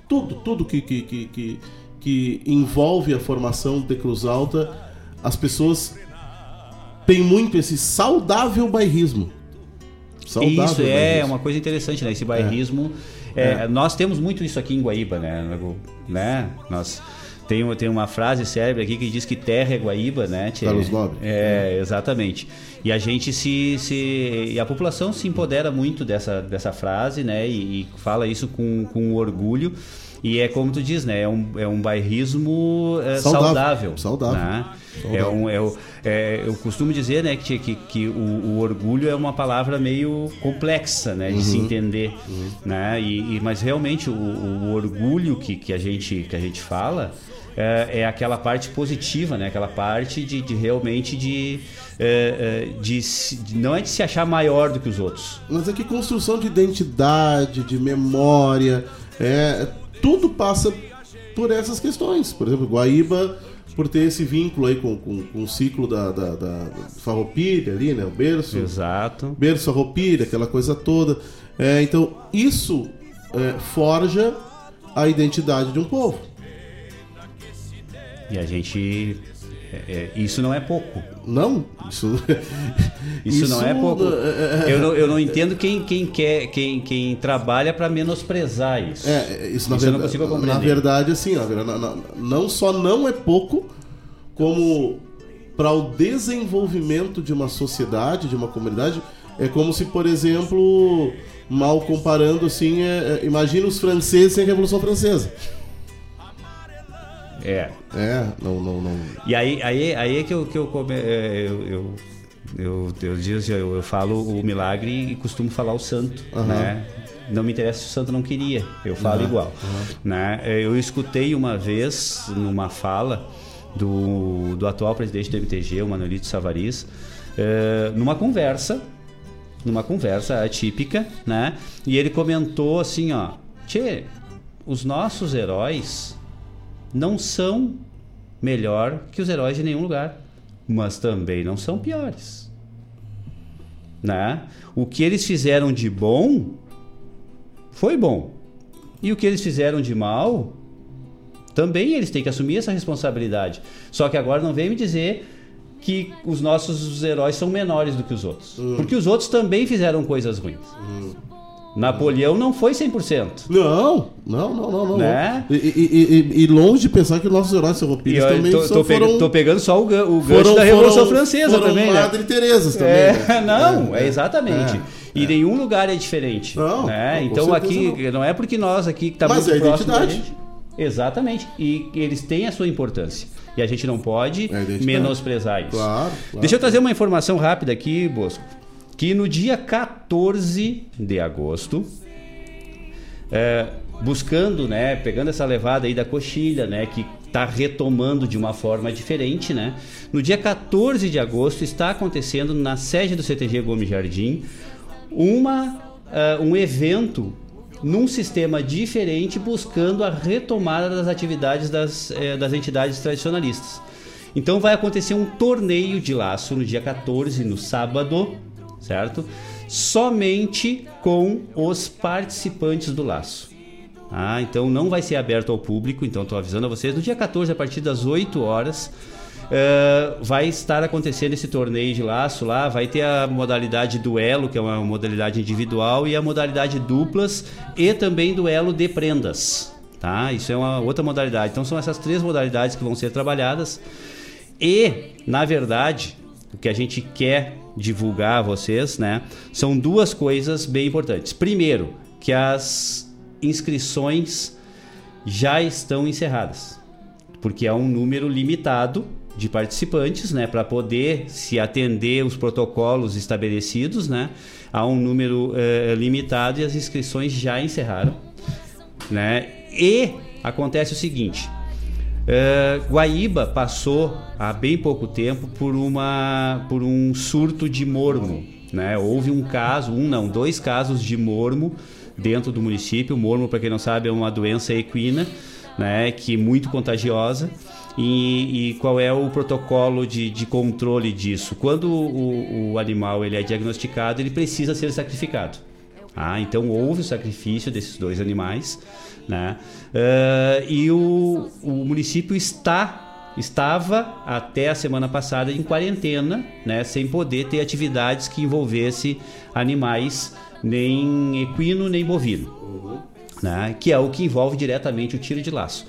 tudo, tudo que, que, que, que, envolve a formação de Cruz Alta, as pessoas têm muito esse saudável bairrismo. Saudável isso é bairrismo. uma coisa interessante, né? Esse bairrismo. É. É, nós temos muito isso aqui em Guaíba, né? né? Nós tem, tem uma frase célebre aqui que diz que terra é Guaíba, né? Carlos Nobre. É, exatamente. E a gente se, se. E a população se empodera muito dessa, dessa frase, né? E, e fala isso com, com orgulho. E é como tu diz, né? É um, é um bairrismo é, saudável. Saudável. saudável. Né? saudável. É um, é, é, eu costumo dizer né, que, que, que o, o, orgulho é uma palavra meio complexa né, de uhum. se entender. Uhum. Né? E, e, mas realmente o, o, orgulho que, que, a gente, que a gente fala é, é aquela parte positiva, né? Aquela parte de, de realmente de, é, é de, de, não é de se achar maior do que os outros. Mas é que construção de identidade, de memória, é, tudo passa por essas questões. Por exemplo, Guaíba por ter esse vínculo aí com, com, com o ciclo da, da, da farroupilha ali, né? O berço. Exato. Berço, farroupilha, aquela coisa toda. É, então, isso é, forja a identidade de um povo. E a gente. É, é, isso não é pouco. Não, isso, isso, [LAUGHS] isso não é pouco. É, [LAUGHS] é, eu não, eu não entendo quem, quem quer, quem, quem trabalha para menosprezar isso. É, isso, na, isso verdade, na verdade, assim, não só não é pouco, como para o desenvolvimento de uma sociedade, de uma comunidade, é como se, por exemplo, mal comparando assim, é, imagina os franceses sem a Revolução Francesa. É. É, não, não, não. E aí, aí, aí é que eu, que eu, é, eu, eu, eu, eu, digo, eu, eu falo o milagre e costumo falar o santo, uhum. né? Não me interessa se o santo não queria, eu falo uhum. igual. Uhum. Né? Eu escutei uma vez numa fala do, do atual presidente do MTG, o Manuelito Savariz, é, numa conversa, numa conversa atípica, né? E ele comentou assim, ó, Tchê, os nossos heróis não são melhor que os heróis de nenhum lugar, mas também não são piores. Né? O que eles fizeram de bom foi bom. E o que eles fizeram de mal, também eles têm que assumir essa responsabilidade. Só que agora não vem me dizer que os nossos heróis são menores do que os outros. Porque os outros também fizeram coisas ruins. Napoleão não foi 100%. Não, não, não, não, não. Né? E, e- e- e longe de pensar que os nossos heróis serropilhas eu também tô, tô pega- foram... tô pegando só o, o gancho foram- da Revolução foram- Francesa foram também, Madre né? Teresas também, É, né? [LAUGHS] não, é, É, exatamente. é, e nenhum lugar é diferente. Não, né? não, Então aqui não. é porque nós aqui que tá Mas muito é a próximo da identidade. gente. Exatamente. E eles têm a sua importância. E a gente não pode identidade. menosprezar isso. Claro, claro. Deixa eu trazer uma informação rápida aqui, Bosco. Que no dia 14 de agosto, é, buscando, né, pegando essa levada aí da coxilha, né, que está retomando de uma forma diferente, né? No dia 14 de agosto está acontecendo na sede do CTG Gomes Jardim uma ah, um evento num sistema diferente buscando a retomada das atividades das, eh, das entidades tradicionalistas. Então vai acontecer um torneio de laço no dia 14, no sábado, certo? Somente com os participantes do laço. Ah, então não vai ser aberto ao público, então estou avisando a vocês. No dia 14, a partir das 8 horas, eh, vai estar acontecendo esse torneio de laço lá. Vai ter a modalidade duelo, que é uma modalidade individual, e a modalidade duplas e também duelo de prendas. Tá? Isso é uma outra modalidade. Então são essas três modalidades que vão ser trabalhadas. E, na verdade, o que a gente quer divulgar a vocês, né, são duas coisas bem importantes. Primeiro, que as inscrições já estão encerradas, porque é um número limitado de participantes, né, para poder se atender os protocolos estabelecidos, né, há um número eh, limitado e as inscrições já encerraram, né, e acontece o seguinte, eh, Guaíba passou há bem pouco tempo por uma por um surto de mormo, né? Houve um caso, um não, dois casos de mormo dentro do município. O mormo, para quem não sabe, é uma doença equina, né? Que é muito contagiosa. E, e qual é o protocolo de, de controle disso? Quando o, o animal ele é diagnosticado, ele precisa ser sacrificado. Ah, então houve o sacrifício desses dois animais, né? Ah, e o, o município está estava até a semana passada em quarentena, né? Sem poder ter atividades que envolvesse animais nem equino nem bovino, né? Que é o que envolve diretamente o tiro de laço.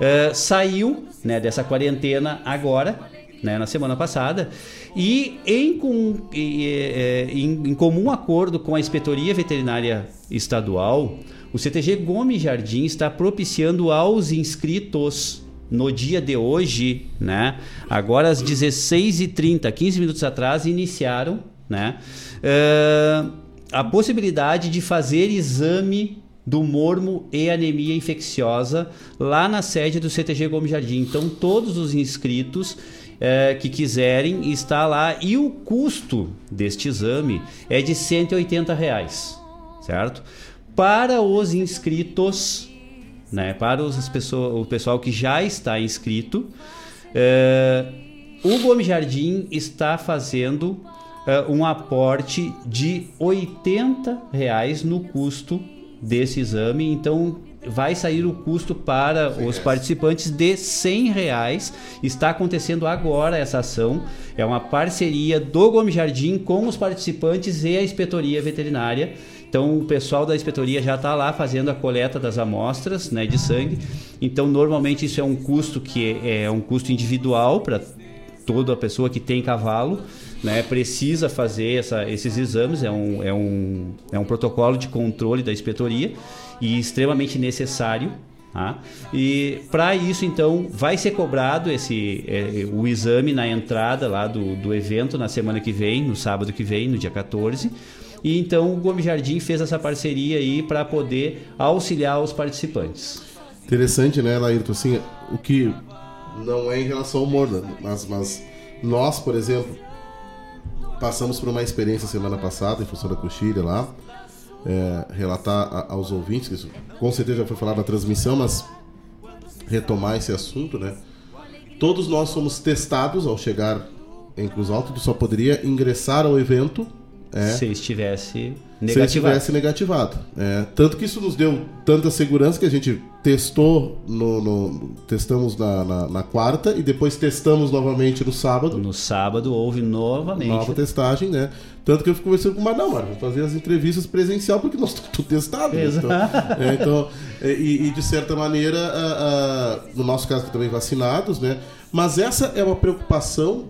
Ah, saiu, né? Dessa quarentena agora, né, na semana passada, e em, com- é, em- em comum acordo com a Inspetoria Veterinária Estadual, o CTG Gomes Jardim está propiciando aos inscritos no dia de hoje, né, agora às 16h30, 15 minutos atrás, iniciaram né, eh, a possibilidade de fazer exame do mormo e anemia infecciosa lá na sede do CTG Gomes Jardim. Então, todos os inscritos eh, que quiserem está lá e o custo deste exame é de 180 reais, certo? Para os inscritos, né, para os pessoa, o pessoal que já está inscrito, eh, o Gomes Jardim está fazendo eh, um aporte de 80 reais no custo desse exame. Então vai sair o custo para os participantes de 100 reais. Está acontecendo agora essa ação. É uma parceria do Gomes Jardim com os participantes e a inspetoria veterinária. Então o pessoal da inspetoria já está lá fazendo a coleta das amostras né, de sangue. Então normalmente isso é um custo que é, é um custo individual para toda a pessoa que tem cavalo. Né, precisa fazer essa- esses exames, é um, é, um, é um protocolo de controle da inspetoria e extremamente necessário. tá? E para isso, então, vai ser cobrado esse, é, o exame na entrada lá do, do evento na semana que vem, no sábado que vem, no dia 14. E então o Gomes Jardim fez essa parceria aí para poder auxiliar os participantes. Interessante, né, Laírton? Assim, o que não é em relação ao Morda, mas, mas nós, por exemplo, passamos por uma experiência semana passada em função da coxilha lá. É, relatar a- aos ouvintes, que isso com certeza já foi falado na transmissão, mas retomar esse assunto, né? Todos nós somos testados ao chegar em Cruz Alta, tu só poderia ingressar ao evento é, Se estivesse se negativado. estivesse negativado. É, tanto que isso nos deu tanta segurança que a gente testou no, no- testamos na, na- na quarta e depois testamos novamente no sábado. No sábado houve novamente. Nova testagem, né? Tanto que eu fico conversando com o Mar, Mar, vamos fazer as entrevistas presencial porque nós [LAUGHS] estamos tudo testados. né? Então, é, então, é, e, e de certa maneira, no nosso caso também vacinados, né? Mas essa é uma preocupação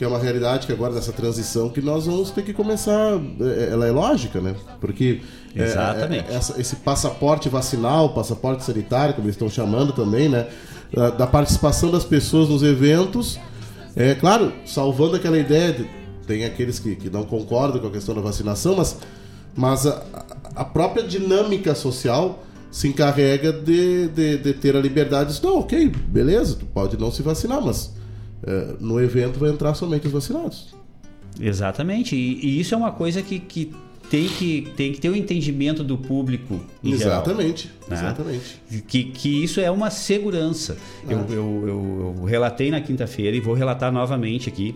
que é uma realidade que agora nessa transição que nós vamos ter que começar, é, ela é lógica, né? Porque é, Exatamente. é, essa- esse passaporte vacinal, passaporte sanitário, como eles estão chamando também, né? Da, da participação das pessoas nos eventos, é claro, salvando aquela ideia, de, tem aqueles que, que não concordam com a questão da vacinação, mas, mas a, a própria dinâmica social se encarrega de, de, de ter a liberdade não, ok, beleza, tu pode não se vacinar, mas é, no evento vai entrar somente os vacinados. Exatamente. E, e isso é uma coisa que, que, tem que tem que ter o entendimento do público. Exatamente, geral, né? exatamente. Que, que isso é uma segurança. Ah. Eu, eu, eu- relatei na quinta-feira e vou relatar novamente aqui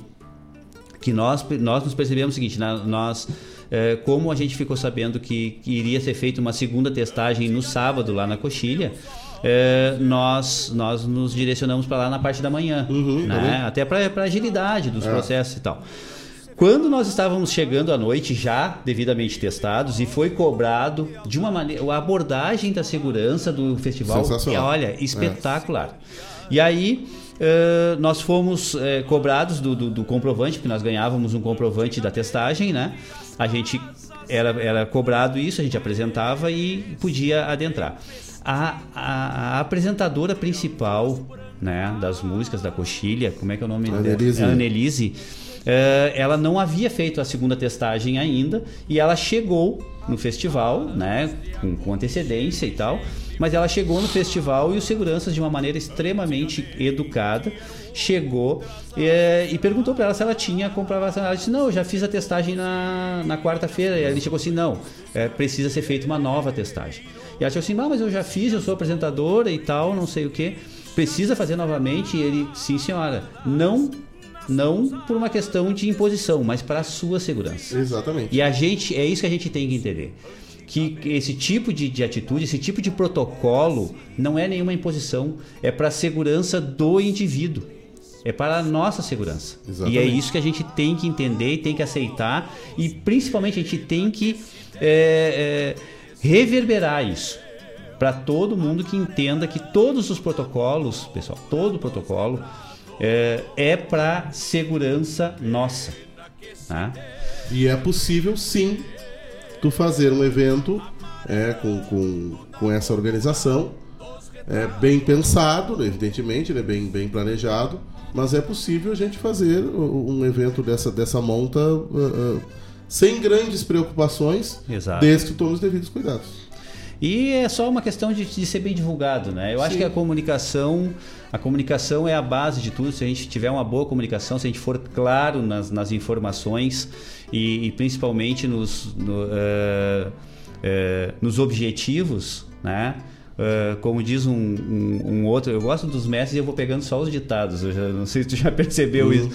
que nós, nós nos percebemos o seguinte, nós, eh, como a gente ficou sabendo que, que iria ser feita uma segunda testagem no sábado lá na Coxilha, eh, nós, nós nos direcionamos para lá na parte da manhã, né? também. até para agilidade dos É. processos e tal. Quando nós estávamos chegando à noite, já devidamente testados, e foi cobrado de uma maneira. A abordagem da segurança do festival é, olha, espetacular. E aí. eh, nós fomos eh, cobrados do, do- do comprovante, porque nós ganhávamos um comprovante da testagem, né? A gente era, era cobrado isso, a gente apresentava e podia adentrar. A, a- a apresentadora principal né, das músicas da Coxilha, como é que é o nome dela? Annelise. É. Eh, ela não havia feito a segunda testagem ainda e ela chegou no festival, né, com, com antecedência e tal, mas ela chegou no festival e os seguranças de uma maneira extremamente educada chegou eh, e perguntou para ela se ela tinha comprado vacina. Ela disse não, eu já fiz a testagem na, na quarta-feira. E ele chegou assim não, eh, precisa ser feita uma nova testagem. E disse assim, ah, mas eu já fiz, eu sou apresentadora e tal, não sei o que. Precisa fazer novamente? E ele, sim senhora, não não por uma questão de imposição, mas para a sua segurança. Exatamente. E a gente, é isso que a gente tem que entender. Que esse tipo de, de atitude, esse tipo de protocolo, não é nenhuma imposição, é para a segurança do indivíduo. É para a nossa segurança. Exatamente. E é isso que a gente tem que entender e tem que aceitar. E principalmente a gente tem que é, é, reverberar isso para todo mundo que entenda que todos os protocolos, pessoal, todo protocolo é, é para segurança nossa. Tá? E é possível sim tu fazer um evento é, com, com, com essa organização, é, bem pensado, né, evidentemente, né, bem, bem planejado, mas é possível a gente fazer um evento dessa, dessa monta ah, ah, sem grandes preocupações, Exato. desde que tome os devidos cuidados. E é só uma questão de, de ser bem divulgado, né? Eu acho Sim. que a comunicação, a comunicação é a base de tudo. Se a gente tiver uma boa comunicação, se a gente for claro nas, nas informações e, e principalmente nos, no, eh, eh, nos objetivos, né? Eh, como diz um, um- um outro, eu gosto dos mestres e eu vou pegando só os ditados. Eu já, não sei se tu já [LAUGHS] percebeu Uhum. isso.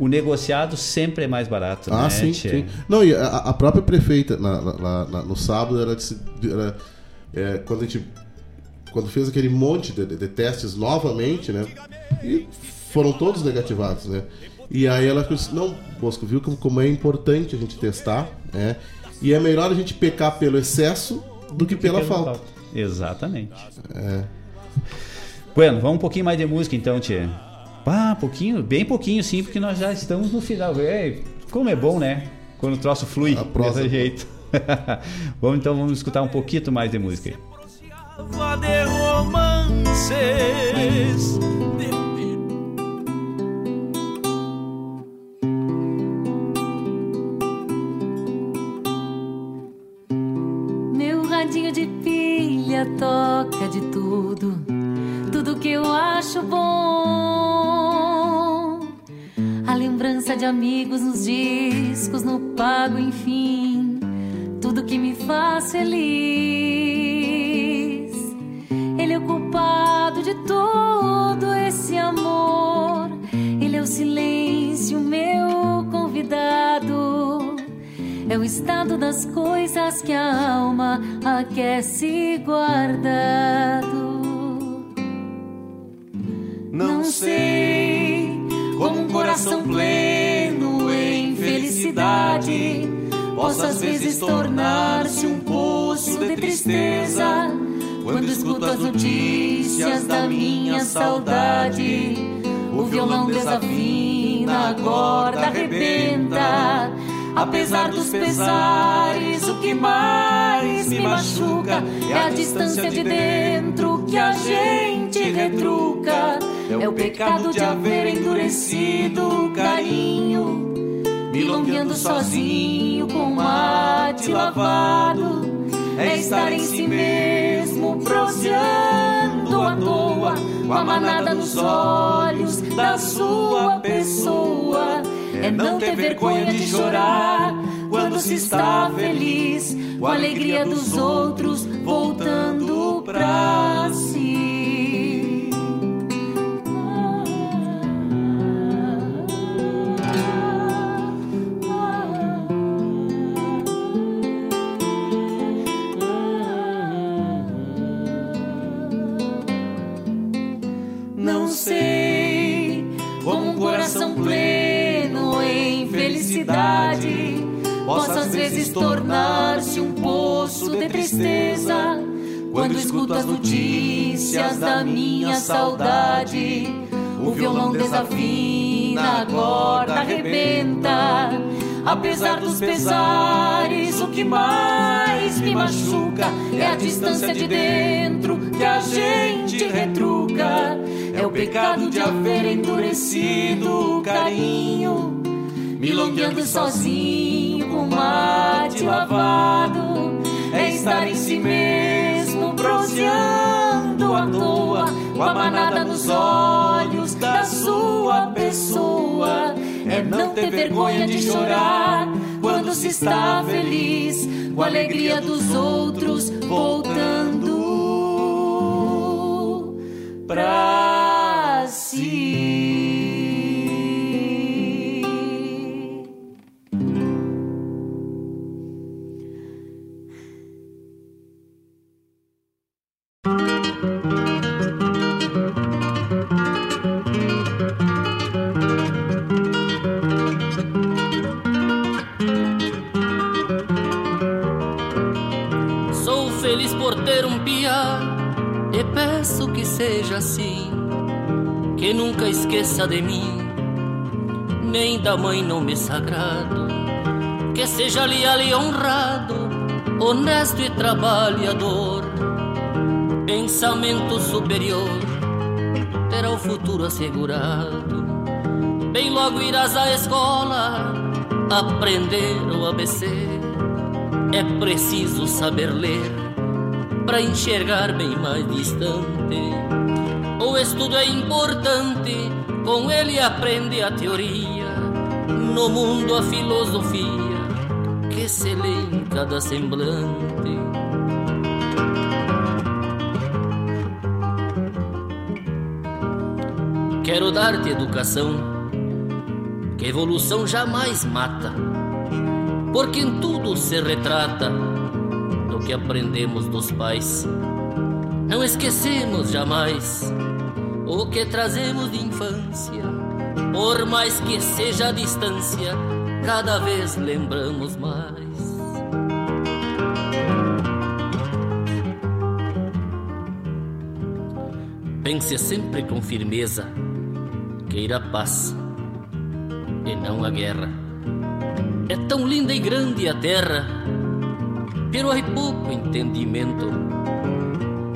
O negociado sempre é mais barato, Ah, né? sim, sim. Não, e a, a própria prefeita, no sábado, ela disse. ela, é, quando a gente. Quando fez aquele monte de, de- testes novamente, né? E foram todos negativados, né? E aí ela disse: Não, Bosco, viu como- é importante a gente testar, né? E é melhor a gente pecar pelo excesso do que pela falta. falta. Exatamente. É. Bueno, vamos um pouquinho mais de música então, Tia. Ah, pouquinho, bem pouquinho sim, porque nós já estamos no final. É, como é bom, né? Quando o troço flui prosa desse jeito. [LAUGHS] vamos então, vamos escutar um pouquinho mais de música aí. Fala de romances de Meu radinho de pilha toca de tudo, de amigos nos discos, no pago, enfim. tudo que me faz feliz. Ele é o culpado de todo esse amor. Ele é o silêncio, meu convidado. É o estado das coisas que a alma aquece guardado. Não sei como um coração pleno felicidade possa às vezes tornar-se um poço de tristeza quando escuto as notícias da minha saudade. O violão desafina, a corda arrebenta. Apesar dos pesares, o que mais me machuca é a distância de dentro que a gente retruca. É o pecado de haver endurecido o carinho, milongueando sozinho com mate lavado. É estar em si mesmo, proseando à toa, com a manada nos olhos da sua pessoa. É não ter vergonha de chorar quando se está feliz, com a alegria dos outros voltando pra si. Possa às vezes tornar-se um poço de tristeza quando escuto as notícias da minha saudade. O violão desafina, a corda arrebenta. Apesar dos pesares, o que mais me machuca é a distância de dentro que a gente retruca. É o pecado de haver endurecido o carinho, milongueando sozinho com mate lavado. É estar em si mesmo, proseando à toa, com a manada nos olhos da sua pessoa. É não ter vergonha de chorar quando se está feliz, com a alegria dos outros voltando pra si. Seja assim, que nunca esqueça de mim, nem da mãe nome sagrado, que seja leal e honrado, honesto e trabalhador, pensamento superior, terá o futuro assegurado. Bem logo irás à escola aprender o ABC. É preciso saber ler para enxergar bem mais distante. O estudo é importante, com ele aprende a teoria. No mundo a filosofia que se lê em cada semblante. Quero dar-te educação, que evolução jamais mata, porque em tudo se retrata do que aprendemos dos pais. Não esquecemos jamais o que trazemos de infância, por mais que seja a distância, cada vez lembramos mais. Pense sempre com firmeza, queira a paz e não a guerra. É tão linda e grande a terra, pero há pouco entendimento.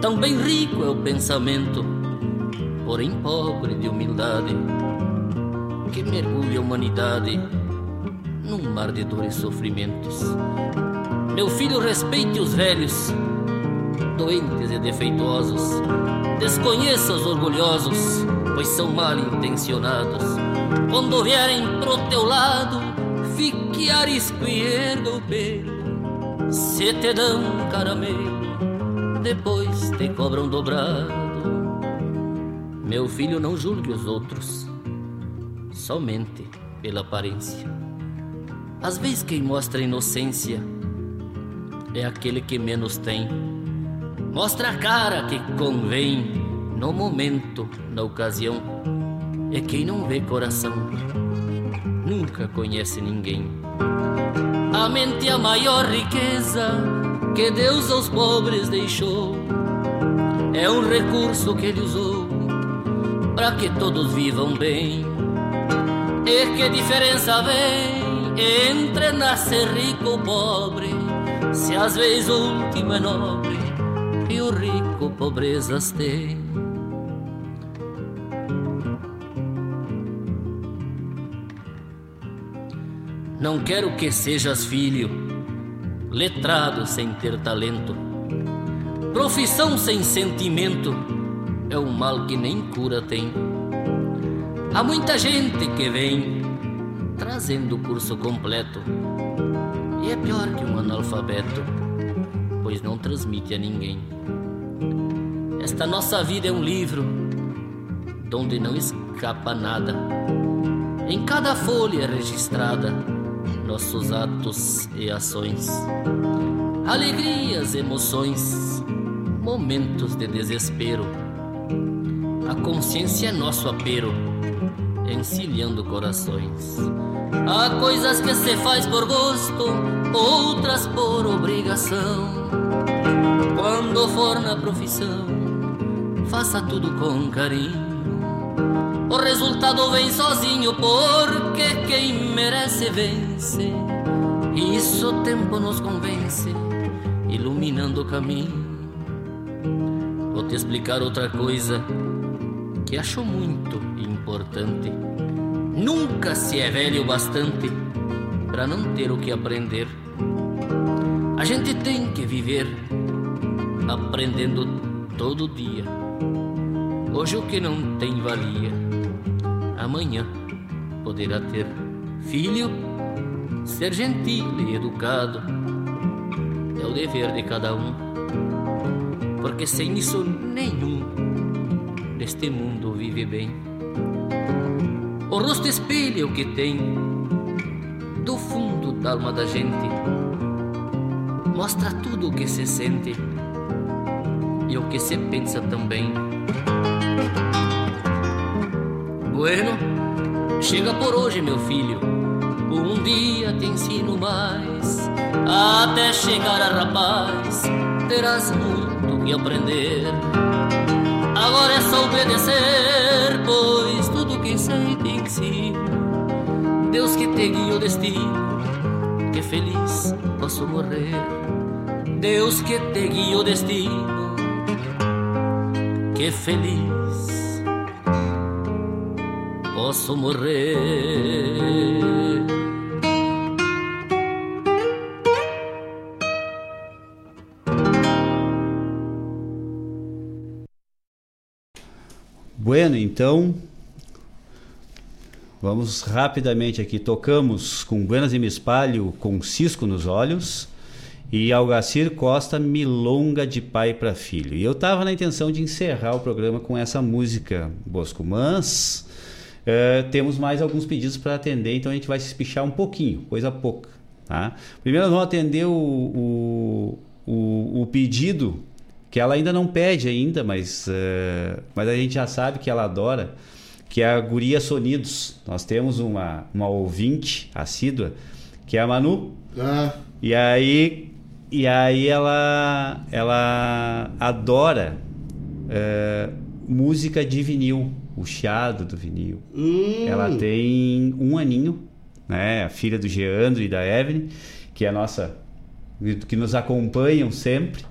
Tão bem rico é o pensamento, porém pobre de humildade, que mergulha a humanidade num mar de dores e sofrimentos. Meu filho, respeite os velhos, doentes e defeituosos. Desconheça os orgulhosos, pois são mal intencionados. Quando vierem pro teu lado, fique arisco e erga o pelo. Se te dão caramelo, depois te cobram dobrado. Meu filho, não julgue os outros, somente pela aparência. Às vezes quem mostra inocência é aquele que menos tem. Mostra a cara que convém no momento, na ocasião. É quem não vê coração, nunca conhece ninguém. A mente é a maior riqueza que Deus aos pobres deixou. É um recurso que ele usou para que todos vivam bem. E que diferença vem entre nascer rico ou pobre? Se às vezes o último é nobre e o rico pobrezas tem. Não quero que sejas filho, letrado sem ter talento, profissão sem sentimento, é um mal que nem cura tem. Há muita gente que vem trazendo o curso completo e é pior que um analfabeto, pois não transmite a ninguém. Esta nossa vida é um livro donde não escapa nada. Em cada folha registrada, nossos atos e ações, alegrias, emoções, momentos de desespero. A consciência é nosso apero, encilhando corações. Há coisas que se faz por gosto, outras por obrigação. Quando for na profissão, faça tudo com carinho. O resultado vem sozinho, porque quem merece vence. Isso o tempo nos convence, iluminando o caminho. Vou te explicar outra coisa que acho muito importante. Nunca se é velho o bastante para não ter o que aprender. A gente tem que viver aprendendo todo dia. Hoje o que não tem valia, amanhã poderá ter. Filho, ser gentil e educado é o dever de cada um, porque sem isso nenhum neste mundo vive bem. O rosto espelha o que tem do fundo da alma da gente, mostra tudo o que se sente e o que se pensa também. Bueno, chega por hoje, meu filho. Um dia te ensino mais. Até chegar a rapaz, terás muito que aprender. Agora é só obedecer, pois tudo que sei te ensino. Deus que te guia o destino, que feliz posso morrer. Deus que te guia o destino, que feliz posso morrer. Bueno, então vamos rapidamente aqui. Tocamos com Buenas e Me com Cisco nos Olhos e Algacir Costa, Milonga de Pai para Filho. E eu estava na intenção de encerrar o programa com essa música, Bosco, mas eh, temos mais alguns pedidos para atender, então a gente vai se espichar um pouquinho, coisa pouca. Tá? Primeiro nós vamos atender o, o, o, o pedido que ela ainda não pede ainda, mas, uh, mas a gente já sabe que ela adora, que é a Guria Sonidos. Nós temos uma, uma ouvinte assídua, que é a Manu. Ah. E aí, e aí ela, ela adora uh, música de vinil, o chiado do vinil. Hum. Ela tem um aninho, né? A filha do Geandro e da Evelyn, que é a nossa que nos acompanham sempre.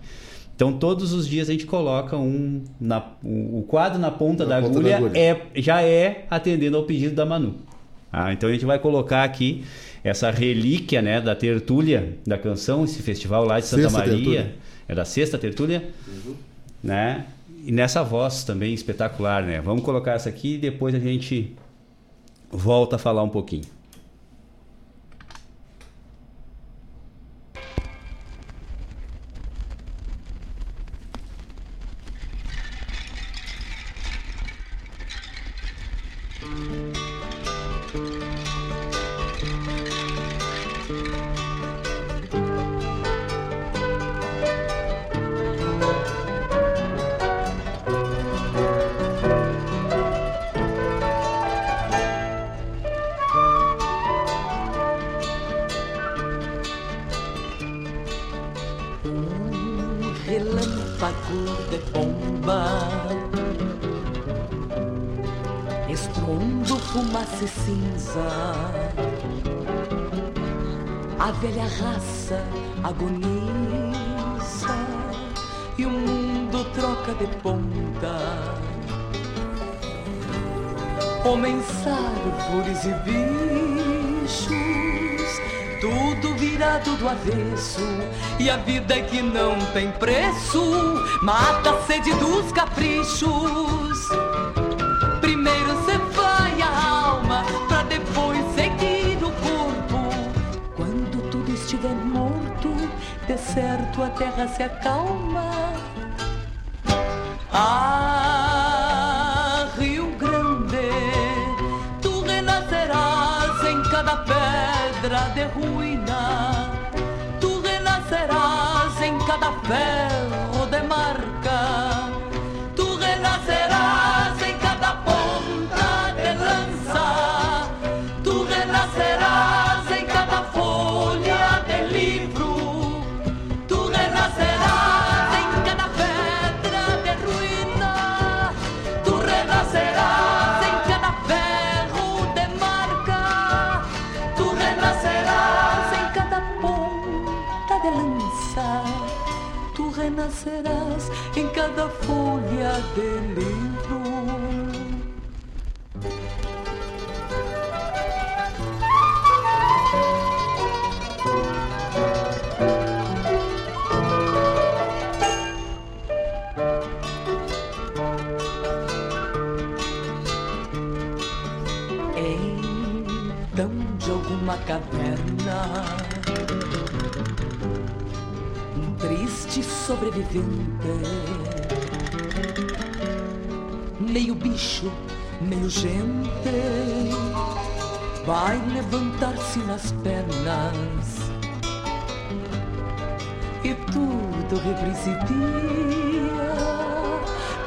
Então todos os dias a gente coloca um na, o, o quadro na ponta, Na da, ponta da agulha, agulha. é já é atendendo ao pedido da Manu. Ah, então a gente vai colocar aqui essa relíquia né, da tertúlia da canção, esse festival lá de Santa Sexta Maria. tertúlia. É da sexta tertúlia? Né? E nessa voz também espetacular, né? Vamos colocar essa aqui e depois a gente volta a falar um pouquinho. Avesso. E a vida que não tem preço mata a sede dos caprichos. Primeiro cê vai a alma, pra depois seguir o corpo. Quando tudo estiver morto, de certo a terra se acalma. Ah, Rio Grande, tu renascerás em cada pedra de ruína. Renascerás em Renascerás em cada folha de livro. Então de alguma caverna triste sobrevivente Meio bicho, meio gente Vai levantar-se nas pernas. E tudo represidia.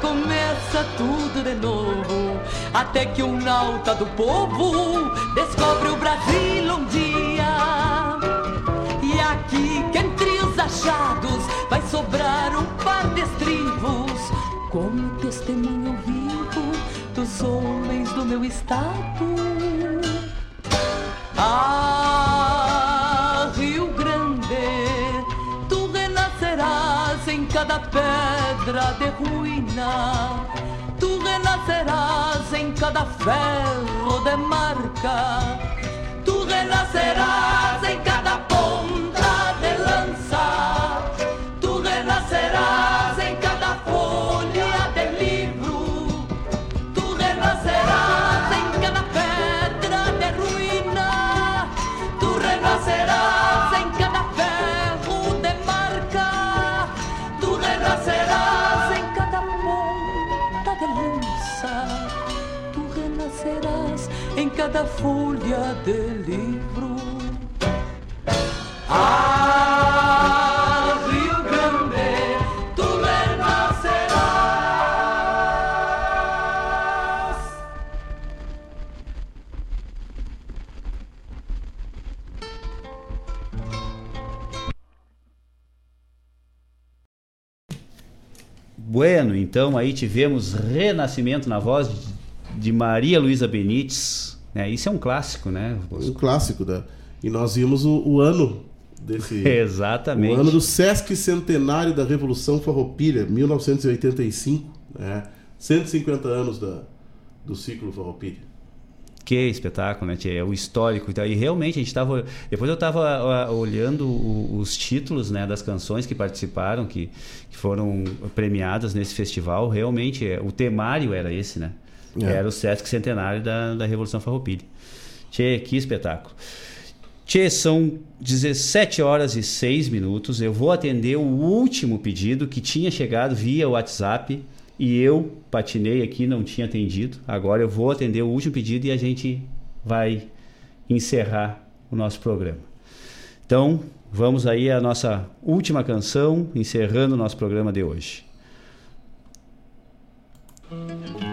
Começa tudo de novo Até que um nauta do povo Descobre o Brasil um dia. E aqui que Vai sobrar um par de estribos Como testemunho vivo Dos homens do meu estado Ah, Rio Grande Tu renascerás em cada pedra de ruína. Tu renascerás em cada ferro de marca. Tu renascerás em cada cada folha de livro. Ah, Rio Grande, tu renascerás. Bueno, então aí tivemos Renascimento na voz de- de Maria Luísa Benites. Né? Isso é um clássico, né? Um clássico, né? E nós vimos o, o ano desse. [LAUGHS] Exatamente. O ano do Sesc Centenário da Revolução Farroupilha, 1985. Né? 150 anos da, do ciclo Farroupilha. Que espetáculo, né? tia? É o histórico. E realmente a gente estava. Depois eu estava olhando os títulos né, das canções que participaram, que, que foram premiadas nesse festival. Realmente, é, o temário era esse, né? É. Era o Sesc Centenário da, da Revolução Farroupilha. Tchê, que espetáculo. Tchê, são 17 horas e 6 minutos. Eu vou atender o último pedido que tinha chegado via WhatsApp e eu patinei aqui, não tinha atendido. Agora eu vou atender o último pedido e a gente vai encerrar o nosso programa. Então, vamos aí à nossa última canção, encerrando o nosso programa de hoje. esta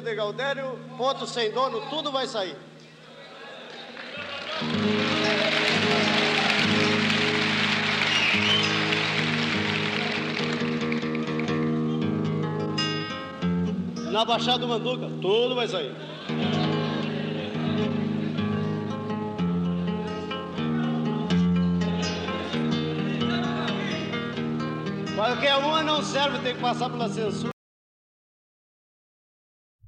de Galdério, ponto sem dono, tudo vai sair. Na Baixada do Manduca, tudo vai sair. Qualquer uma não serve, tem que passar pela censura.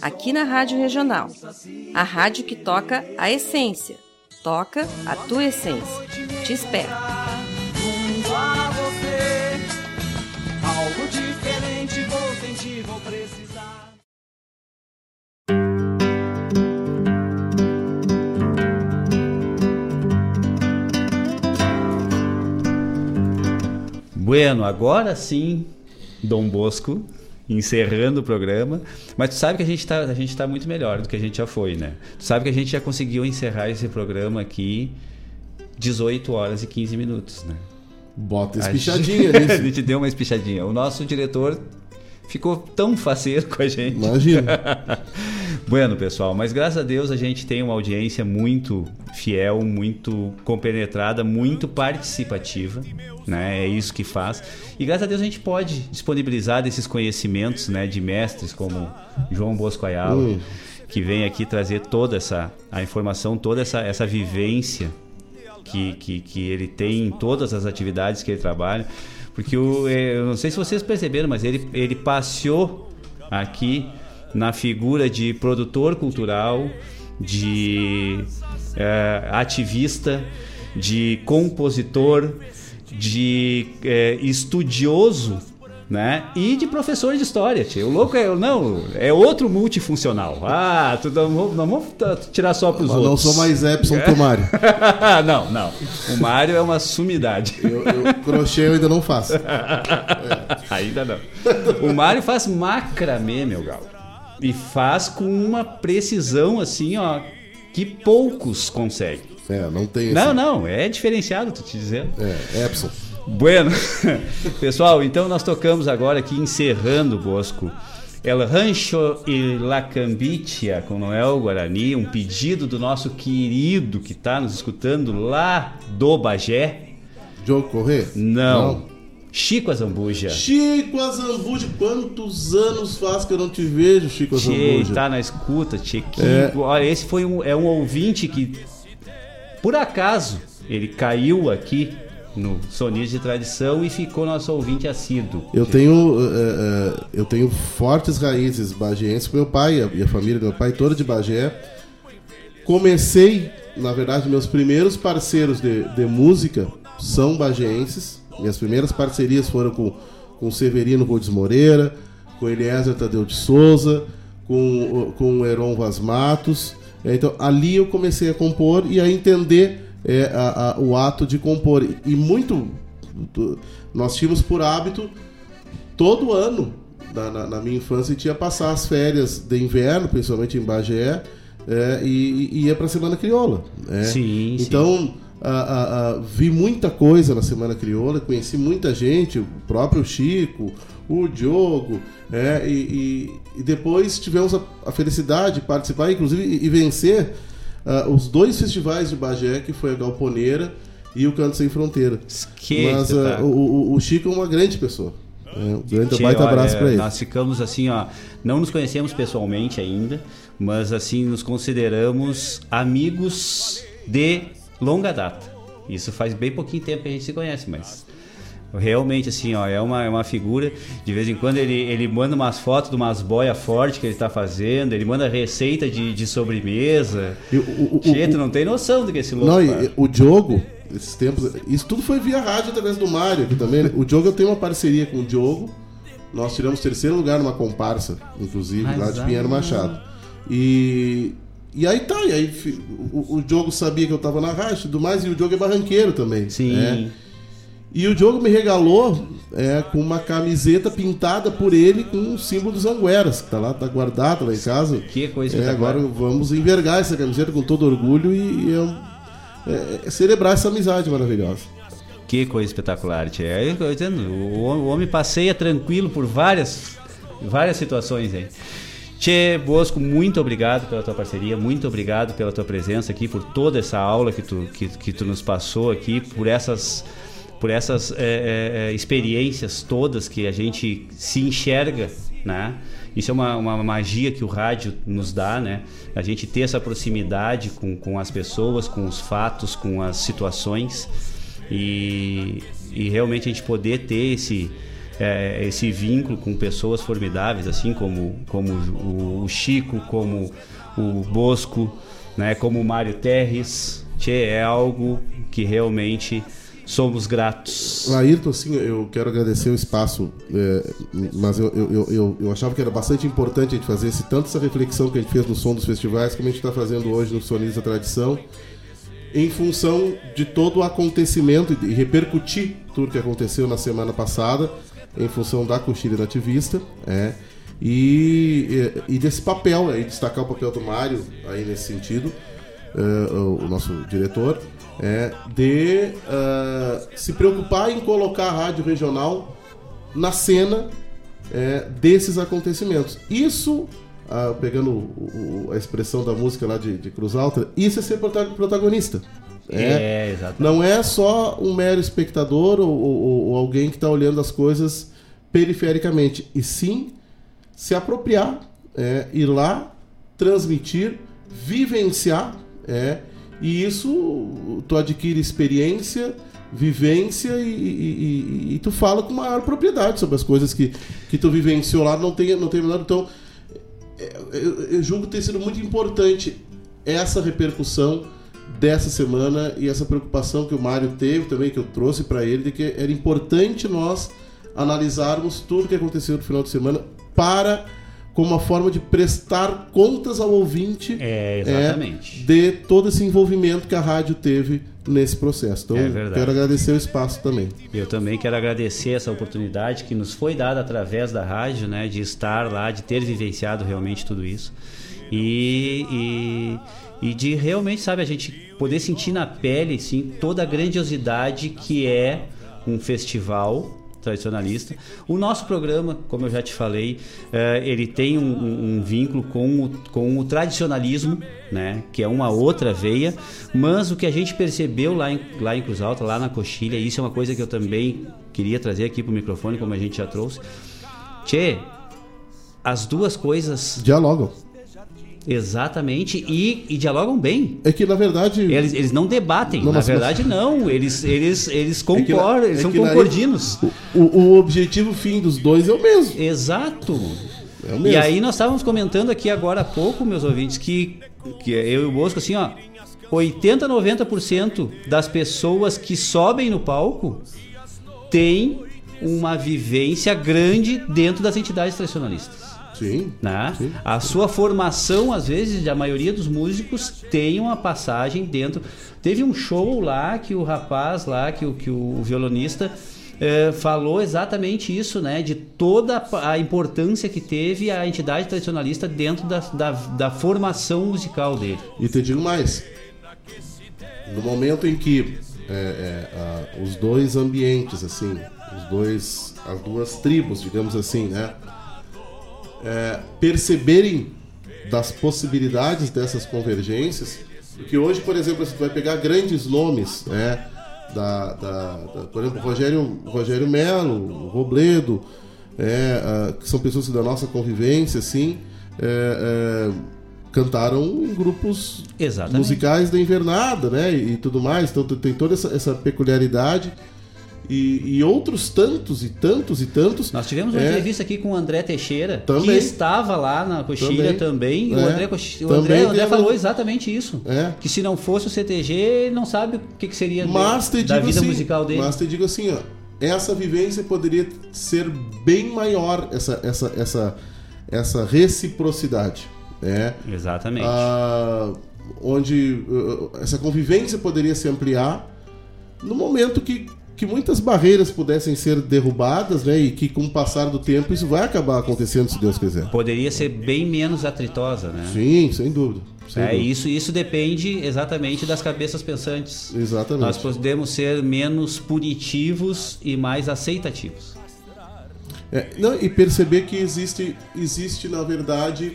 aqui na Rádio Regional. A rádio que toca a essência. Toca a tua essência. Te espero. Junto a você, algo diferente vou sentir, vou precisar. Bueno, agora sim, Dom Bosco, encerrando o programa. Mas tu sabe que a gente está a gente tá muito melhor do que a gente já foi, né? Tu sabe que a gente já conseguiu encerrar esse programa aqui 18 horas e 15 minutos, né? Bota espichadinha [LAUGHS] gente- a gente deu uma espichadinha. O nosso diretor ficou tão faceiro com a gente. Imagina. [LAUGHS] bueno, pessoal, mas graças a Deus a gente tem uma audiência muito fiel, muito compenetrada, muito participativa, né? É isso que faz. E graças a Deus a gente pode disponibilizar desses conhecimentos, né, de mestres como João Bosco Ayala. Hum. que vem aqui trazer toda essa a informação, toda essa, essa vivência que, que, que ele tem em todas as atividades que ele trabalha. Porque o, é, eu não sei se vocês perceberam, mas ele, ele passeou aqui na figura de produtor cultural, de é, ativista, de compositor, de é, estudioso né? E de professor de história, tio. O louco é, não, é outro multifuncional. Ah, tu, não, não vamos tirar só para os outros. Não sou mais Epson que o Mário. [LAUGHS] não, não. O Mário é uma sumidade. Eu, eu, crochê eu ainda não faço. É. [LAUGHS] Ainda não. O Mário faz macramê, meu galo. E faz com uma precisão assim, ó, que poucos conseguem. É, não tem. Não, não, é diferenciado, tô te dizendo. É, Epson. Bueno, [LAUGHS] pessoal, então nós tocamos agora aqui encerrando Bosco. El Rancho e La Cambitia com Noel Guarani, um pedido do nosso querido que está nos escutando lá do Bagé. Diogo Corrêa? Não. não. Chico Azambuja. Chico Azambuja, quantos anos faz que eu não te vejo, Chico Azambuja? Tá na escuta, Chiquinho. É. Olha, esse foi um, é um ouvinte que, por acaso, ele caiu aqui no Sonis de Tradição e ficou nosso ouvinte assíduo. Eu tenho, uh, eu tenho fortes raízes bagienses com meu pai e a família do meu pai toda de Bagé. Comecei, na verdade, meus primeiros parceiros de, de música são bagienses. Minhas primeiras parcerias foram com, com Severino Goldes Moreira, com Eliezer Tadeu de Souza, com, com Heron Vaz Matos. Então, ali eu comecei a compor e a entender é, a, a, o ato de compor. E muito. Nós tínhamos por hábito, todo ano, na, na, na minha infância, tinha passar as férias de inverno, principalmente em Bagé, é, e, e, ia para a Semana Crioula. É. Sim, então, sim. Vi muita coisa na Semana Crioula, conheci muita gente, o próprio Chico, o Diogo, é, e, e, e, depois tivemos a, a, felicidade de participar, inclusive, e, vencer uh, os dois festivais de Bagé, que foi a Galponeira e o Canto Sem Fronteira. Que Mas uh, o, o, Chico é uma grande pessoa. É, um grande baita abraço para ele. Nós ficamos assim, ó, não nos conhecemos pessoalmente ainda, mas assim nos consideramos amigos de longa data. Isso faz bem pouquinho tempo que a gente se conhece, mas Realmente, assim, ó, é uma, é uma figura. De vez em quando ele, ele manda umas fotos de umas boia forte que ele está fazendo, ele manda receita de, de sobremesa. E, o, o, Gente, não tem noção do que esse louco. Não, e, o Diogo, esses tempos. Isso tudo foi via rádio através do Mário aqui também. O Diogo, eu tenho uma parceria com o Diogo. Nós tiramos terceiro lugar numa comparsa, inclusive, Mas lá de Pinheiro Machado. E. E aí tá, e aí o, o Diogo sabia que eu tava na rádio e tudo mais, e o Diogo é barranqueiro também. Sim. Né? E o Diogo me regalou é, com uma camiseta pintada por ele com o símbolo dos Angueras, que tá lá, tá guardada lá em casa. Que coisa é, Agora vamos envergar essa camiseta com todo orgulho e, e é, é, celebrar essa amizade maravilhosa. Que coisa espetacular, tia. Eu o homem passeia tranquilo por várias, várias situações aí. Tchê Bosco, muito obrigado pela tua parceria, muito obrigado pela tua presença aqui, por toda essa aula que tu, que, que tu nos passou aqui, por essas por essas é, é, experiências todas que a gente se enxerga, né? Isso é uma, uma magia que o rádio nos dá, né? A gente ter essa proximidade com, com as pessoas, com os fatos, com as situações e, e realmente a gente poder ter esse, é, esse vínculo com pessoas formidáveis, assim como, como o, o Chico, como o Bosco, né? como o Mário Terres, é algo que realmente somos gratos. Ayrton, assim, eu quero agradecer o espaço, é, mas eu, eu, eu, eu, achava que era bastante importante a gente fazer esse, tanto essa reflexão que a gente fez no som dos festivais, como a gente está fazendo hoje no Sonis da Tradição, em função de todo o acontecimento e repercutir tudo que aconteceu na semana passada, em função da coxilha nativista, é, e, e, desse papel, aí, destacar o papel do Mário aí nesse sentido, é, o, nosso diretor, é, de uh, se preocupar em colocar a rádio regional na cena é, desses acontecimentos. Isso, uh, pegando o, o, a expressão da música lá de, de Cruz Alta, isso é ser protagonista. É, é exatamente. Não é só um mero espectador ou, ou, ou alguém que está olhando as coisas perifericamente, e sim se apropriar, é, ir lá transmitir, vivenciar, é, e isso tu adquire experiência, vivência e, e, e, e tu fala com maior propriedade sobre as coisas que, que tu vivenciou lá, não tem, não tem menor. Então, é, eu, eu julgo ter sido muito importante essa repercussão dessa semana e essa preocupação que o Mário teve também, que eu trouxe para ele, de que era importante nós analisarmos tudo que aconteceu no final de semana para como uma forma de prestar contas ao ouvinte É, exatamente. é, de todo esse envolvimento que a rádio teve nesse processo. Então, É quero agradecer o espaço também. Eu também quero agradecer essa oportunidade que nos foi dada através da rádio, né, de estar lá, de ter vivenciado realmente tudo isso e, e, e de realmente, sabe, a gente poder sentir na pele, sim, toda a grandiosidade que é um festival tradicionalista. O nosso programa, como eu já te falei, eh, ele tem um, um- vínculo com o, com o tradicionalismo, né, que é uma outra veia, mas o que a gente percebeu lá em, lá em Cruz Alta, lá na Coxilha, isso é uma coisa que eu também queria trazer aqui pro microfone, como a gente já trouxe. Tchê, as duas coisas Dialogam. Exatamente, e, e dialogam bem. É que na verdade. Eles, eles não debatem, Não, na mas- verdade não. Eles, eles, eles É na- concordam, eles é são na- concordinos. O, o objetivo fim dos dois é o mesmo. Exato. É o E mesmo. aí nós estávamos comentando aqui agora há pouco, meus ouvintes, que, que eu e o Bosco, assim, ó, 80, 90% das pessoas que sobem no palco têm uma vivência grande dentro das entidades tradicionalistas. Sim. Né? A sua formação, às vezes, a maioria dos músicos tem uma passagem dentro. Teve um show lá que o rapaz lá, que o, que o violonista eh, falou exatamente isso, né? De toda a a importância que teve a entidade tradicionalista dentro da, da, da formação musical dele. E te digo mais. No momento em que é, é, a- os dois ambientes, assim, os dois, as duas tribos, digamos assim, né, é, perceberem das possibilidades dessas convergências, porque hoje, por exemplo, você vai pegar grandes nomes, né, da, da- da- por exemplo, Rogério, Rogério Melo, Robledo, é, que são pessoas da nossa convivência, assim, é, é, cantaram em grupos Exatamente. musicais da invernada, né? E, e tudo mais. Então tem toda essa, essa peculiaridade. E, e outros tantos e tantos e tantos. Nós tivemos uma É, entrevista aqui com o André Teixeira, que Também. estava lá na coxilha também. Também. O É. André, Coxi- o Também André, o André falou exatamente isso. É. Que se não fosse o CTG, ele não sabe o que, que seria Mas de- da vida assim, musical dele. Mas te digo assim, ó, essa vivência poderia ser bem maior, essa, essa, essa, essa reciprocidade. Né? Exatamente. Ah, onde uh, essa convivência poderia se ampliar no momento que, que muitas barreiras pudessem ser derrubadas, né? E que com o passar do tempo isso vai acabar acontecendo, se Deus quiser. Poderia ser bem menos atritosa, né? Sim, sem dúvida. sem É, dúvida. isso, isso depende exatamente das cabeças pensantes. Exatamente. Nós podemos ser menos punitivos e mais aceitativos. É, não, e perceber que existe, existe na verdade,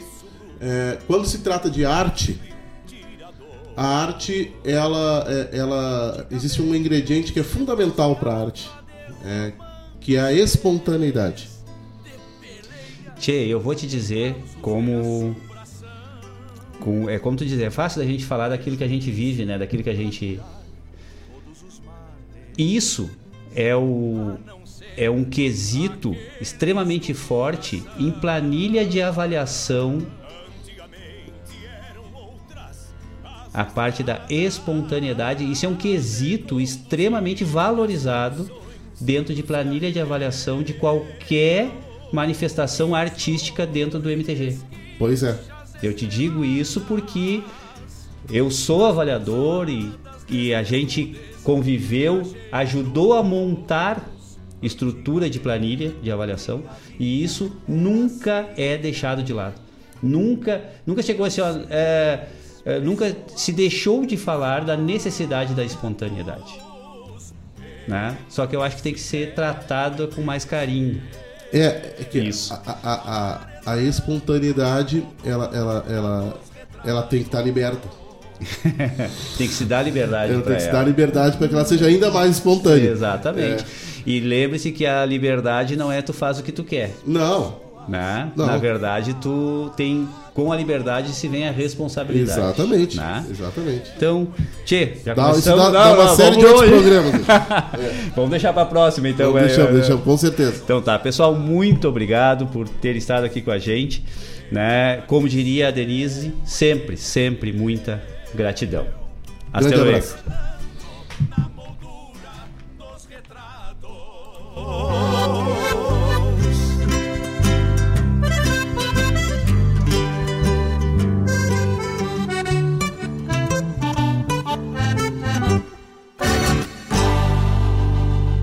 é, quando se trata de arte, a arte, ela, é, ela existe um ingrediente que é fundamental para a arte, é, que é a espontaneidade. Tchê, eu vou te dizer como. Com, é como tu dizer, é fácil da gente falar daquilo que a gente vive, né? Daquilo que a gente. Isso é o. É um quesito extremamente forte em planilha de avaliação. A parte da espontaneidade, isso é um quesito extremamente valorizado dentro de planilha de avaliação de qualquer manifestação artística dentro do MTG. Pois é. Eu te digo isso porque eu sou avaliador e, e a gente conviveu, ajudou a montar estrutura de planilha de avaliação e isso nunca é deixado de lado. Nunca, nunca chegou assim, ó, é, nunca se deixou de falar da necessidade da espontaneidade. Né? Só que eu acho que tem que ser tratado com mais carinho. É, é que A, a, a, a espontaneidade, ela, ela, ela, ela tem que estar liberta. [LAUGHS] tem que se dar liberdade Ela tem que se dar liberdade para que ela seja ainda mais espontânea. Exatamente. É. E lembre-se que a liberdade não é tu faz o que tu quer. Não. né? Não. Na verdade, tu tem com a liberdade se vem a responsabilidade. Exatamente. né? Exatamente. Então, Tchê, já Dá- começamos. dá- Não, dá uma não, série vamos de outros hoje. programas. [LAUGHS] vamos deixar pra próxima, então. Então, é, deixa- é, deixa- com certeza. Então tá, pessoal, muito obrigado por ter estado aqui com a gente. Né? Como diria a Denise, sempre, sempre muita gratidão. Hasta Grande abraço.